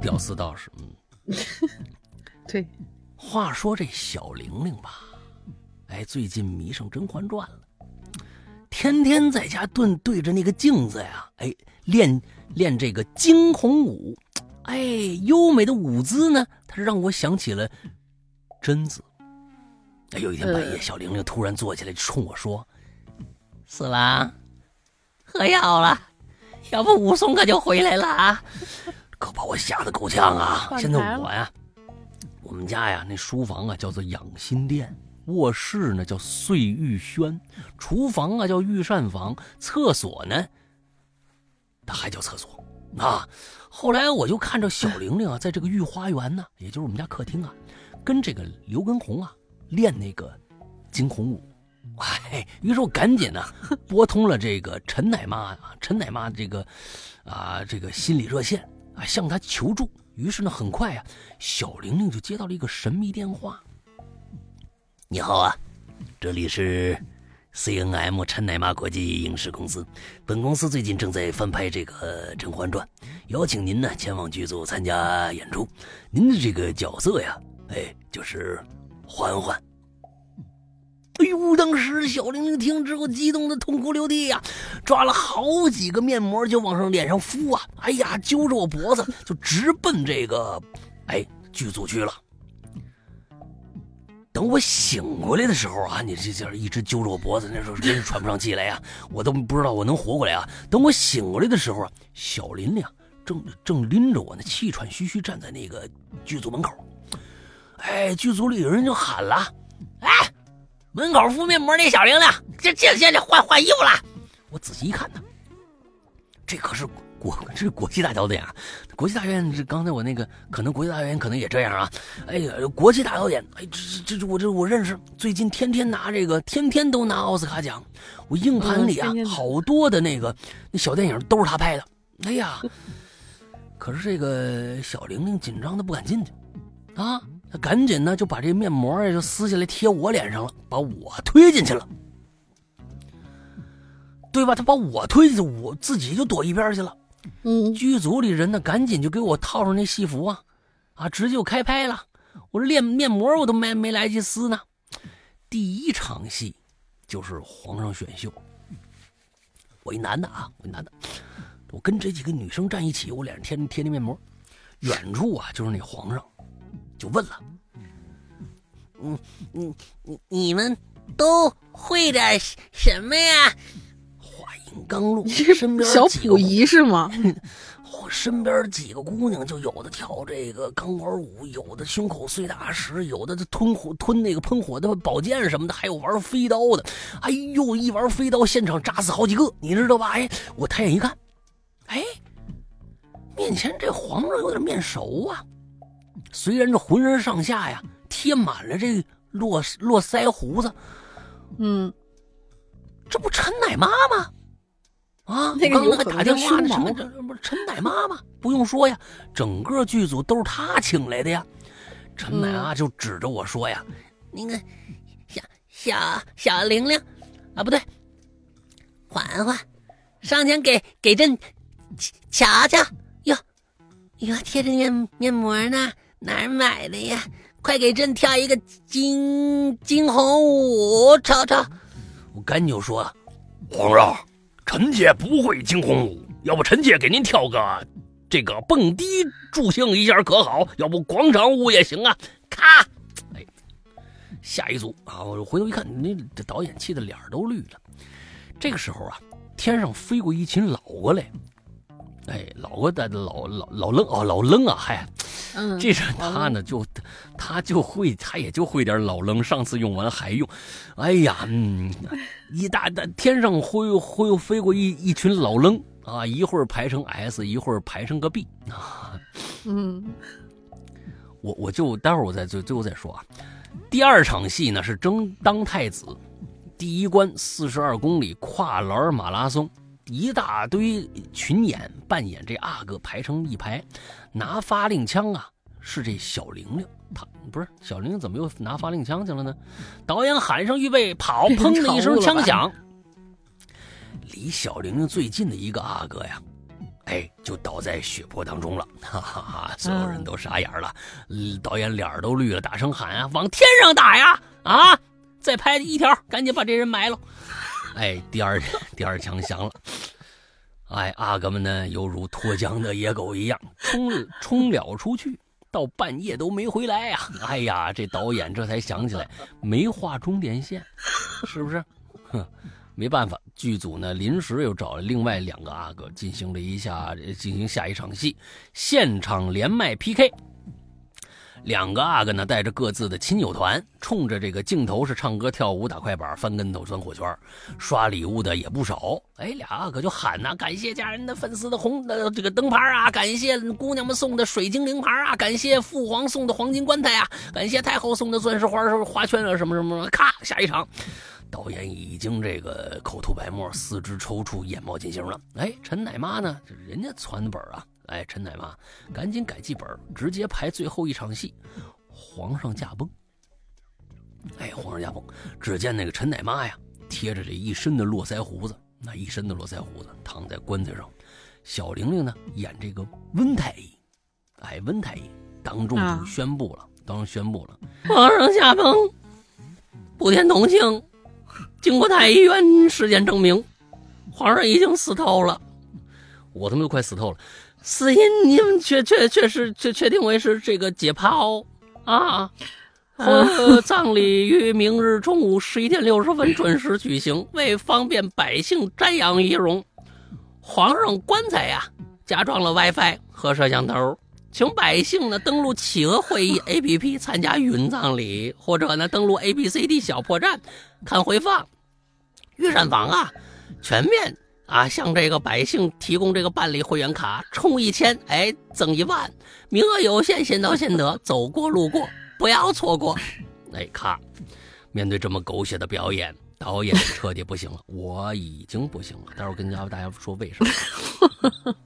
屌丝道士。嗯，<laughs> 对。话说这小玲玲吧，哎，最近迷上《甄嬛传》了，天天在家对对着那个镜子呀，哎，练练这个惊鸿舞。哎，优美的舞姿呢，它让我想起了贞子。哎，有一天半夜，小玲玲突然坐起来，冲我说：“四郎。”喝药了，要不武松可就回来了啊！可把我吓得够呛啊！现在我呀，我们家呀那书房啊叫做养心殿，卧室呢叫碎玉轩，厨房啊叫御膳房，厕所呢，它还叫厕所啊。后来我就看着小玲玲啊，在这个御花园呢，也就是我们家客厅啊，跟这个刘根红啊练那个惊鸿舞。哎，于是我赶紧呢 <laughs> 拨通了这个陈奶妈啊，陈奶妈这个啊这个心理热线啊，向她求助。于是呢，很快啊，小玲玲就接到了一个神秘电话。你好啊，这里是 C N M 陈奶妈国际影视公司。本公司最近正在翻拍这个《甄嬛传》，邀请您呢前往剧组参加演出。您的这个角色呀，哎，就是嬛嬛。哎呦，当时小玲玲听之后，激动的痛哭流涕呀，抓了好几个面膜就往上脸上敷啊！哎呀，揪着我脖子就直奔这个，哎，剧组去了。等我醒过来的时候啊，你这这一直揪着我脖子，那时候真是喘不上气来呀，我都不知道我能活过来啊。等我醒过来的时候啊，小林玲正正拎着我呢，气喘吁吁站在那个剧组门口。哎，剧组里有人就喊了：“哎，门口敷面膜那小玲玲，这这现在换换衣服了。”我仔细一看呢，这可是。国这是国际大导演啊，国际大导演这刚才我那个可能国际大导演可能也这样啊。哎呀，国际大导演，哎，这这我这我认识，最近天天拿这个，天天都拿奥斯卡奖。我硬盘里啊，好多的那个那小电影都是他拍的。哎呀，<laughs> 可是这个小玲玲紧张的不敢进去啊，她赶紧呢就把这面膜呀就撕下来贴我脸上了，把我推进去了，对吧？他把我推进去，我自己就躲一边去了。嗯，剧组里人呢，赶紧就给我套上那戏服啊，啊，直接就开拍了。我这练面膜，我都没没来及撕呢。第一场戏就是皇上选秀，我一男的啊，我一男的，我跟这几个女生站一起，我脸上贴贴那面膜，远处啊就是那皇上，就问了，嗯，你你你们都会点什么呀？话音刚录，身边小溥仪是吗？我 <laughs> 身边几个姑娘就有的跳这个钢管舞，有的胸口碎大石，有的吞火吞那个喷火的宝剑什么的，还有玩飞刀的。哎呦，一玩飞刀，现场扎死好几个，你知道吧？哎，我抬眼一看，哎，面前这皇上有点面熟啊。虽然这浑身上下呀贴满了这络络腮胡子，嗯，这不陈奶妈吗？啊！那个刚才打电话，那什么，这不是陈奶妈吗？不用说呀，整个剧组都是他请来的呀。陈奶妈就指着我说呀：“那个小小小玲玲，啊，不对，嬛嬛，上前给给朕瞧瞧哟哟，贴着面面膜呢，哪儿买的呀？快给朕跳一个惊惊鸿舞瞅瞅！”我赶紧就说：“皇上。”臣妾不会惊鸿舞，要不臣妾给您跳个这个蹦迪助兴一下可好？要不广场舞也行啊！咔，哎，下一组啊！我回头一看，那这导演气的脸都绿了。这个时候啊，天上飞过一群老过来。哎，老个的老老老愣哦，老愣啊，嗨，嗯，这是他呢，就他就会，他也就会点老愣，上次用完还用，哎呀，嗯，一大大天上会会飞过一一群老愣啊，一会儿排成 S，一会儿排成个 B 啊，嗯，<laughs> 我我就待会儿我再最最后再说啊，第二场戏呢是争当太子，第一关四十二公里跨栏马拉松。一大堆群演扮演这阿哥排成一排，拿发令枪啊，是这小玲玲。他不是小玲玲，怎么又拿发令枪去了呢？导演喊声预备跑，砰的一声枪响，离小玲玲最近的一个阿哥呀，哎，就倒在血泊当中了。哈哈哈！所有人都傻眼了，导演脸都绿了，大声喊啊，往天上打呀！啊，再拍一条，赶紧把这人埋了。哎，第二 <laughs> 第二枪响了，哎，阿哥们呢，犹如脱缰的野狗一样冲 <laughs> 冲了出去，到半夜都没回来呀！哎呀，这导演这才想起来没画终点线，是不是？<laughs> 哼，没办法，剧组呢临时又找了另外两个阿哥进行了一下进行下一场戏，现场连麦 PK。两个阿哥呢带着各自的亲友团，冲着这个镜头是唱歌跳舞打快板翻跟头钻火圈，刷礼物的也不少。哎，俩阿哥就喊呐，感谢家人的粉丝的红的这个灯牌啊，感谢姑娘们送的水晶灵牌啊，感谢父皇送的黄金棺材啊，感谢太后送的钻石花花圈啊，什么什么什么，咔，下一场。导演已经这个口吐白沫，四肢抽搐，眼冒金星了。哎，陈奶妈呢？人家传的本啊。哎，陈奶妈赶紧改剧本，直接排最后一场戏，皇上驾崩。哎，皇上驾崩，只见那个陈奶妈呀，贴着这一身的络腮胡子，那一身的络腮胡子躺在棺材上。小玲玲呢，演这个温太医。哎，温太医当众就宣布了，当众宣布了，皇上驾崩，普天同庆。经过太医院尸检证明，皇上已经死透了。我他妈都快死透了。死因你们确确确实确确定为是这个解剖啊。葬礼于明日中午十一点六十分准时举行，为方便百姓瞻仰仪容，皇上棺材呀加装了 WiFi 和摄像头，请百姓呢登录企鹅会议 APP 参加云葬礼，或者呢登录 ABCD 小破站看回放。御膳房啊，全面啊，向这个百姓提供这个办理会员卡，充一千，哎，赠一万，名额有限，先到先得，走过路过不要错过。哎，咔！面对这么狗血的表演，导演彻底不行了，我已经不行了。待会儿跟大家说为什么。<laughs>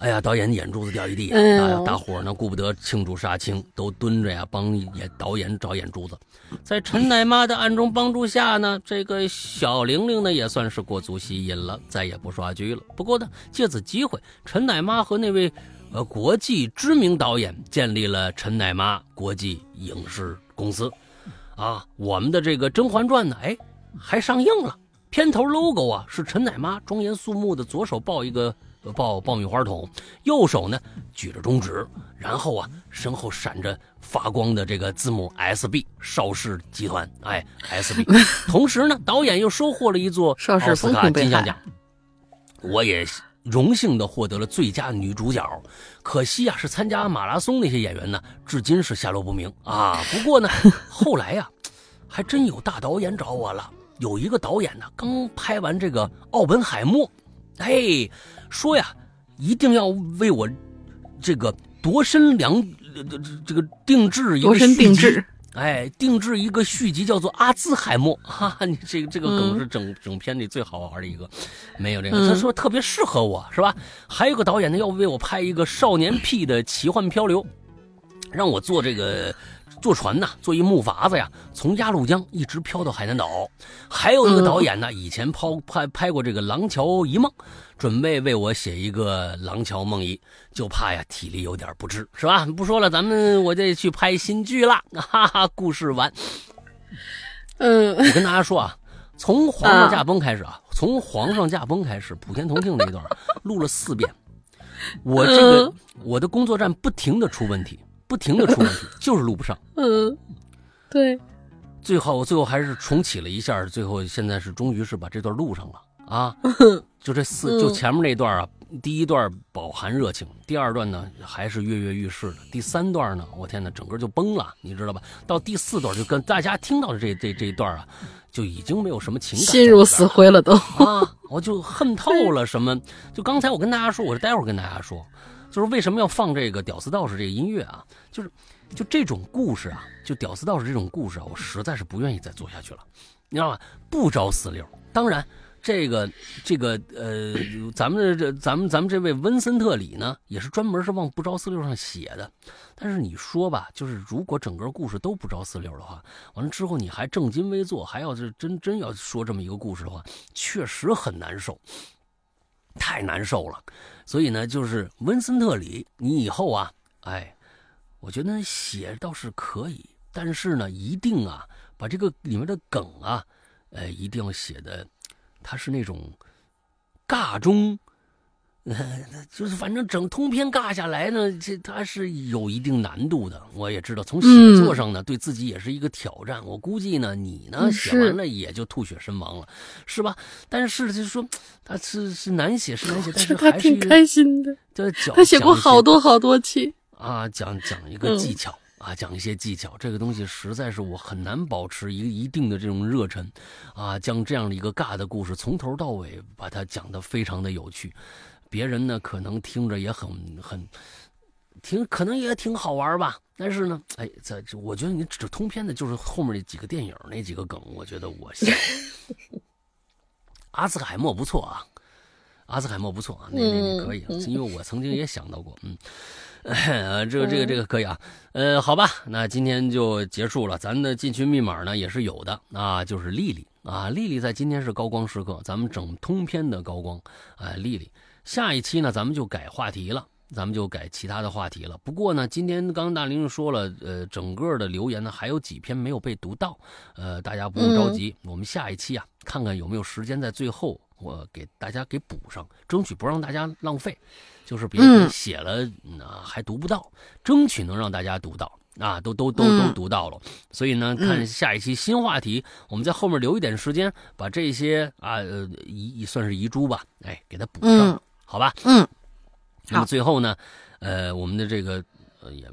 哎呀，导演眼珠子掉一地，啊大伙呢顾不得庆祝杀青，都蹲着呀帮演导演找眼珠子。在陈奶妈的暗中帮助下呢，这个小玲玲呢也算是过足吸引了，再也不刷剧了。不过呢，借此机会，陈奶妈和那位呃国际知名导演建立了陈奶妈国际影视公司。啊，我们的这个《甄嬛传》呢，哎，还上映了。片头 logo 啊是陈奶妈庄严肃穆的左手抱一个。爆爆米花桶，右手呢举着中指，然后啊身后闪着发光的这个字母 S B 邵氏集团，哎 S B。<laughs> 同时呢，导演又收获了一座奥斯卡金像奖，我也荣幸的获得了最佳女主角。可惜啊，是参加马拉松那些演员呢，至今是下落不明啊。不过呢，后来呀，还真有大导演找我了，有一个导演呢刚拍完这个《奥本海默》，嘿。说呀，一定要为我这个夺身良这这个定制一个续集，哎，定制一个续集叫做《阿兹海默》哈，你这个这个梗是整整片里最好玩的一个，没有这个，他说特别适合我是吧？还有个导演呢，要为我拍一个少年癖的奇幻漂流，让我做这个。坐船呐，坐一木筏子呀，从鸭绿江一直飘到海南岛。还有一个导演呢，以前抛拍拍过这个《廊桥遗梦》，准备为我写一个《廊桥梦遗》，就怕呀体力有点不支，是吧？不说了，咱们我得去拍新剧了。<laughs> 哈哈，故事完。嗯，我跟大家说啊，从皇上驾崩开始啊，从皇上驾崩开始，普天同庆那一段录了四遍。我这个我的工作站不停的出问题。不停的出问题，就是录不上。嗯，对。最后，我最后还是重启了一下，最后现在是终于是把这段录上了啊！<laughs> 就这四，就前面那段啊，第一段饱含热情，第二段呢还是跃跃欲试的，第三段呢，我天哪，整个就崩了，你知道吧？到第四段就跟大家听到的这这这一段啊，就已经没有什么情感，心如死灰了都啊！我就恨透了什么？就刚才我跟大家说，我是待会儿跟大家说。就是为什么要放这个《屌丝道士》这个音乐啊？就是，就这种故事啊，就《屌丝道士》这种故事啊，我实在是不愿意再做下去了，你知道吗？不着四六。当然，这个这个呃，咱们这咱们咱们这位温森特里呢，也是专门是往不着四六上写的。但是你说吧，就是如果整个故事都不着四六的话，完了之后你还正襟危坐，还要是真真要说这么一个故事的话，确实很难受，太难受了。所以呢，就是温森特里，你以后啊，哎，我觉得写倒是可以，但是呢，一定啊，把这个里面的梗啊，呃，一定要写的，它是那种尬中。<laughs> 就是反正整通篇尬下来呢，这它是有一定难度的。我也知道，从写作上呢，对自己也是一个挑战。我估计呢，你呢写完了也就吐血身亡了，是吧？但是就是说，他是是难写，是难写，但是还是挺开心的。就他写过好多好多期啊，讲讲一个技巧啊，讲一些技巧，这个东西实在是我很难保持一一定的这种热忱，啊，将这样的一个尬的故事从头到尾把它讲得非常的有趣，别人呢可能听着也很很，挺可能也挺好玩吧，但是呢，哎，在这我觉得你只通篇的就是后面那几个电影那几个梗，我觉得我想 <laughs> 阿兹海默不错啊。阿兹海默不错啊，那那那可以，因为我曾经也想到过，嗯，<laughs> 呃，这个这个这个可以啊，呃，好吧，那今天就结束了，咱的进群密码呢也是有的啊，就是丽丽。啊，丽丽在今天是高光时刻，咱们整通篇的高光，哎，丽丽，下一期呢咱们就改话题了，咱们就改其他的话题了。不过呢，今天刚刚大玲说了，呃，整个的留言呢还有几篇没有被读到，呃，大家不用着急，我们下一期啊，看看有没有时间在最后。我给大家给补上，争取不让大家浪费，就是别写了啊还读不到，争取能让大家读到啊，都都都都读到了。所以呢，看下一期新话题，我们在后面留一点时间，把这些啊呃遗算是遗珠吧，哎，给它补上，好吧？嗯。那么最后呢，呃，我们的这个呃也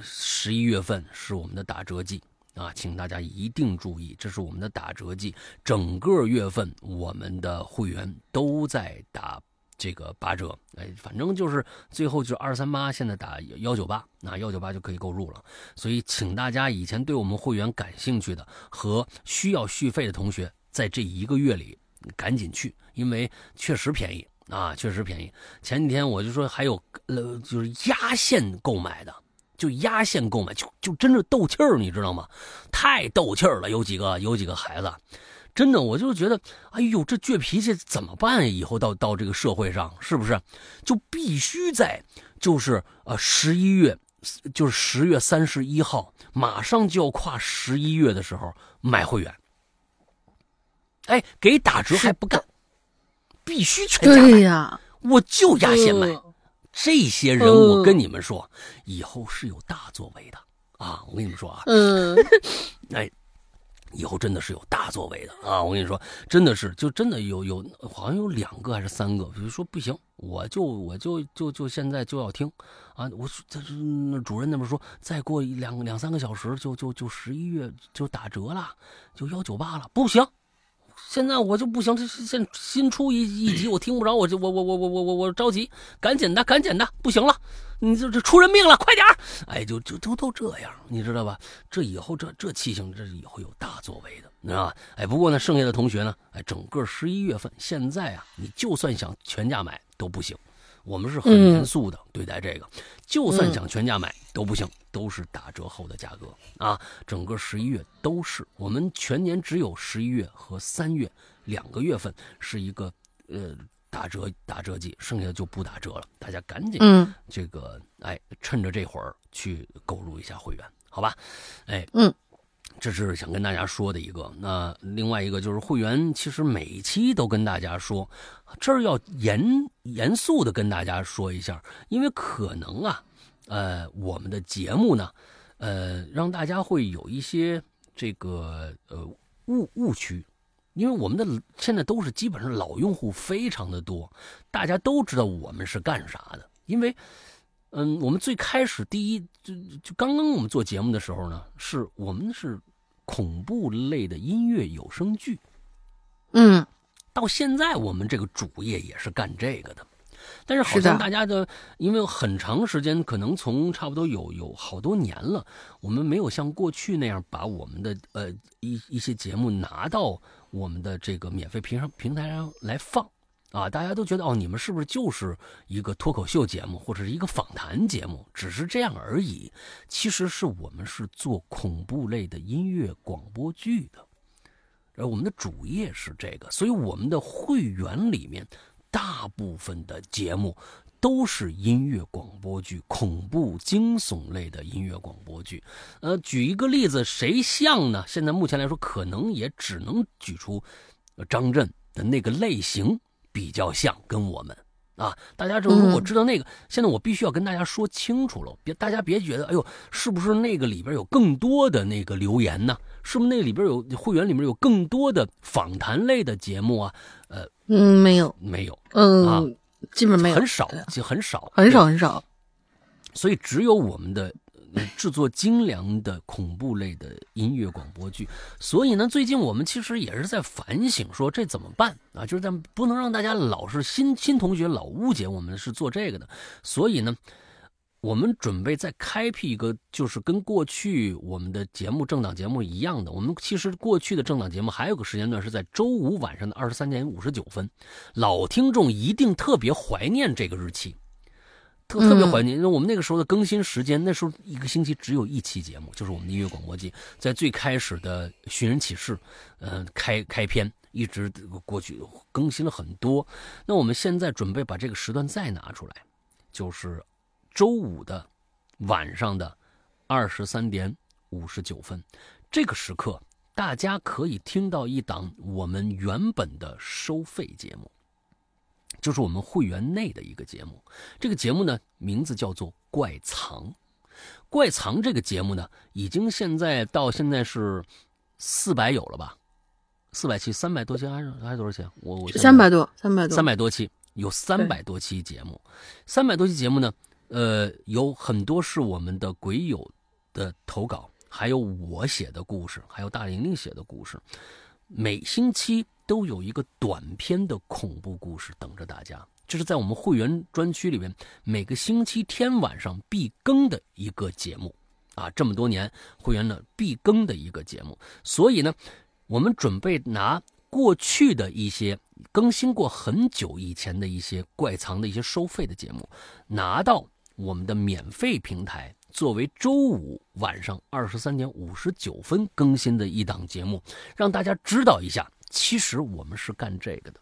十一月份是我们的打折季。啊，请大家一定注意，这是我们的打折季，整个月份我们的会员都在打这个八折。哎，反正就是最后就是二三八，现在打幺九八，那幺九八就可以购入了。所以，请大家以前对我们会员感兴趣的和需要续费的同学，在这一个月里赶紧去，因为确实便宜啊，确实便宜。前几天我就说还有呃，就是压线购买的。就压线购买，就就真是斗气儿，你知道吗？太斗气儿了，有几个有几个孩子，真的，我就觉得，哎呦，这倔脾气怎么办？以后到到这个社会上，是不是就必须在就是呃十一月，就是十月三十一号，马上就要跨十一月的时候买会员？哎，给打折还不干，必须全家买呀！我就压线买。这些人，我跟你们说，以后是有大作为的啊！我跟你们说啊，嗯，<laughs> 哎，以后真的是有大作为的啊！我跟你说，真的是，就真的有有，好像有两个还是三个，比如说不行，我就我就就就现在就要听啊！我这那主任那边说，再过两两三个小时就就就十一月就打折了，就幺九八了，不行。现在我就不行，这现新出一一集，我听不着，我就我我我我我我我着急，赶紧的，赶紧的，不行了，你这这出人命了，快点哎，就就都都这样，你知道吧？这以后这这气性，这以后有大作为的，你知道吧？哎，不过呢，剩下的同学呢，哎，整个十一月份，现在啊，你就算想全价买都不行。我们是很严肃的对待这个，就算想全价买都不行，都是打折后的价格啊！整个十一月都是我们全年只有十一月和三月两个月份是一个呃打折打折季，剩下的就不打折了。大家赶紧这个哎，趁着这会儿去购入一下会员，好吧？哎，嗯。这是想跟大家说的一个，那另外一个就是会员，其实每期都跟大家说，这儿要严严肃的跟大家说一下，因为可能啊，呃，我们的节目呢，呃，让大家会有一些这个呃误误区，因为我们的现在都是基本上老用户非常的多，大家都知道我们是干啥的，因为。嗯，我们最开始第一就就刚刚我们做节目的时候呢，是我们是恐怖类的音乐有声剧。嗯，到现在我们这个主业也是干这个的，但是好像大家的因为很长时间，可能从差不多有有好多年了，我们没有像过去那样把我们的呃一一些节目拿到我们的这个免费平上平台上来放。啊，大家都觉得哦，你们是不是就是一个脱口秀节目或者是一个访谈节目，只是这样而已？其实是我们是做恐怖类的音乐广播剧的，而我们的主业是这个，所以我们的会员里面大部分的节目都是音乐广播剧，恐怖惊悚类的音乐广播剧。呃，举一个例子，谁像呢？现在目前来说，可能也只能举出张震的那个类型。比较像跟我们啊，大家就如果知道那个，现在我必须要跟大家说清楚了，别大家别觉得，哎呦，是不是那个里边有更多的那个留言呢？是不是那里边有会员里面有更多的访谈类的节目啊？呃，嗯，没有，没有，嗯，基本没有，很少，就很少，很少，很少。所以只有我们的制作精良的恐怖类的音乐广播剧。所以呢，最近我们其实也是在反省，说这怎么办啊？就是咱不能让大家老是新新同学老误解我们是做这个的。所以呢。我们准备再开辟一个，就是跟过去我们的节目政党节目一样的。我们其实过去的政党节目还有个时间段是在周五晚上的二十三点五十九分，老听众一定特别怀念这个日期，特特别怀念。因为我们那个时候的更新时间，那时候一个星期只有一期节目，就是我们的音乐广播剧，在最开始的寻人启事，嗯，开开篇一直过去更新了很多。那我们现在准备把这个时段再拿出来，就是。周五的晚上的二十三点五十九分，这个时刻大家可以听到一档我们原本的收费节目，就是我们会员内的一个节目。这个节目呢，名字叫做《怪藏》。《怪藏》这个节目呢，已经现在到现在是四百有了吧？四百期，三百多期还是还是多少期？我我三百多，三百多，三百多期，有三百多期节目，三百多期节目呢。呃，有很多是我们的鬼友的投稿，还有我写的故事，还有大玲玲写的故事。每星期都有一个短篇的恐怖故事等着大家，这是在我们会员专区里面每个星期天晚上必更的一个节目啊！这么多年会员呢必更的一个节目，所以呢，我们准备拿过去的一些更新过很久以前的一些怪藏的一些收费的节目，拿到。我们的免费平台作为周五晚上二十三点五十九分更新的一档节目，让大家知道一下，其实我们是干这个的。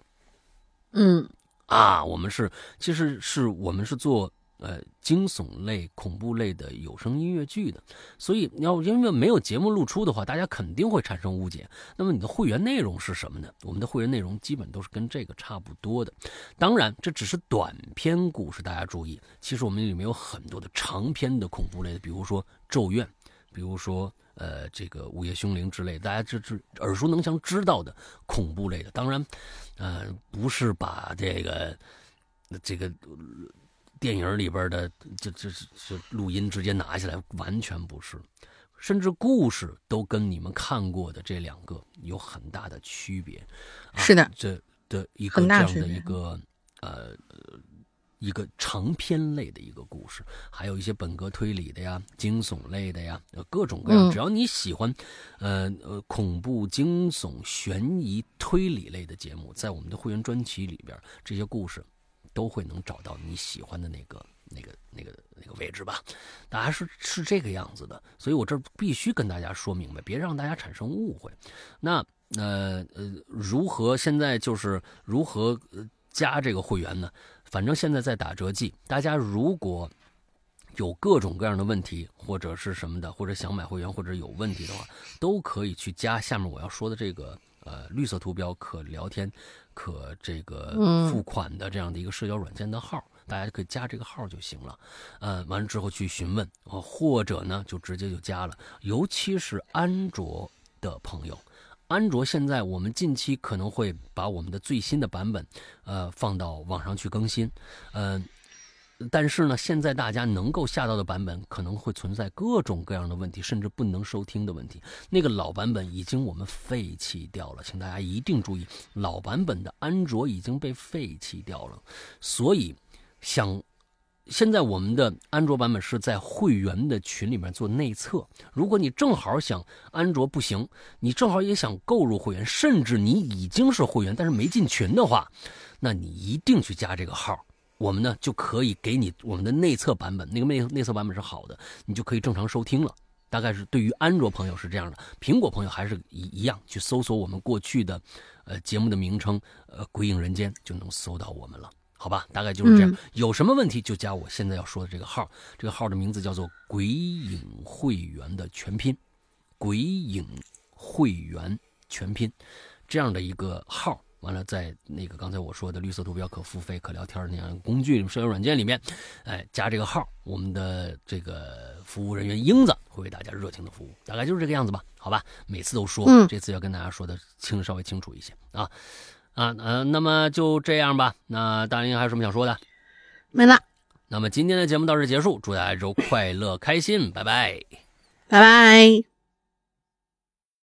嗯，啊，我们是，其实是我们是做。呃，惊悚类、恐怖类的有声音乐剧的，所以要因为没有节目露出的话，大家肯定会产生误解。那么你的会员内容是什么呢？我们的会员内容基本都是跟这个差不多的。当然，这只是短篇故事，大家注意，其实我们里面有很多的长篇的恐怖类的，比如说《咒怨》，比如说呃这个《午夜凶铃》之类，大家这这耳熟能详知道的恐怖类的。当然，呃，不是把这个这个。电影里边的这这这录音直接拿下来，完全不是，甚至故事都跟你们看过的这两个有很大的区别。是的，这的一个这样的一个呃一个长篇类的一个故事，还有一些本格推理的呀、惊悚类的呀，各种各样。只要你喜欢呃呃恐怖、惊悚、悬疑、推理类的节目，在我们的会员专辑里边，这些故事。都会能找到你喜欢的那个、那个、那个、那个位置吧？大家是是这个样子的，所以我这必须跟大家说明白，别让大家产生误会。那呃呃，如何现在就是如何加这个会员呢？反正现在在打折季，大家如果有各种各样的问题或者是什么的，或者想买会员或者有问题的话，都可以去加下面我要说的这个呃绿色图标可聊天。可这个付款的这样的一个社交软件的号，大家可以加这个号就行了。呃，完了之后去询问，或者呢就直接就加了。尤其是安卓的朋友，安卓现在我们近期可能会把我们的最新的版本，呃，放到网上去更新，嗯。但是呢，现在大家能够下到的版本可能会存在各种各样的问题，甚至不能收听的问题。那个老版本已经我们废弃掉了，请大家一定注意，老版本的安卓已经被废弃掉了。所以，想现在我们的安卓版本是在会员的群里面做内测。如果你正好想安卓不行，你正好也想购入会员，甚至你已经是会员但是没进群的话，那你一定去加这个号。我们呢就可以给你我们的内测版本，那个内内测版本是好的，你就可以正常收听了。大概是对于安卓朋友是这样的，苹果朋友还是一一样，去搜索我们过去的，呃节目的名称，呃鬼影人间就能搜到我们了，好吧？大概就是这样。有什么问题就加我现在要说的这个号，这个号的名字叫做鬼影会员的全拼，鬼影会员全拼，这样的一个号。完了，在那个刚才我说的绿色图标可付费可聊天那样工具社交软件里面，哎，加这个号，我们的这个服务人员英子会为大家热情的服务，大概就是这个样子吧？好吧，每次都说，这次要跟大家说的清稍微清楚一些啊啊呃，那么就这样吧。那大林还有什么想说的？没了。那么今天的节目到这结束，祝大家周快乐开心，拜拜，拜拜。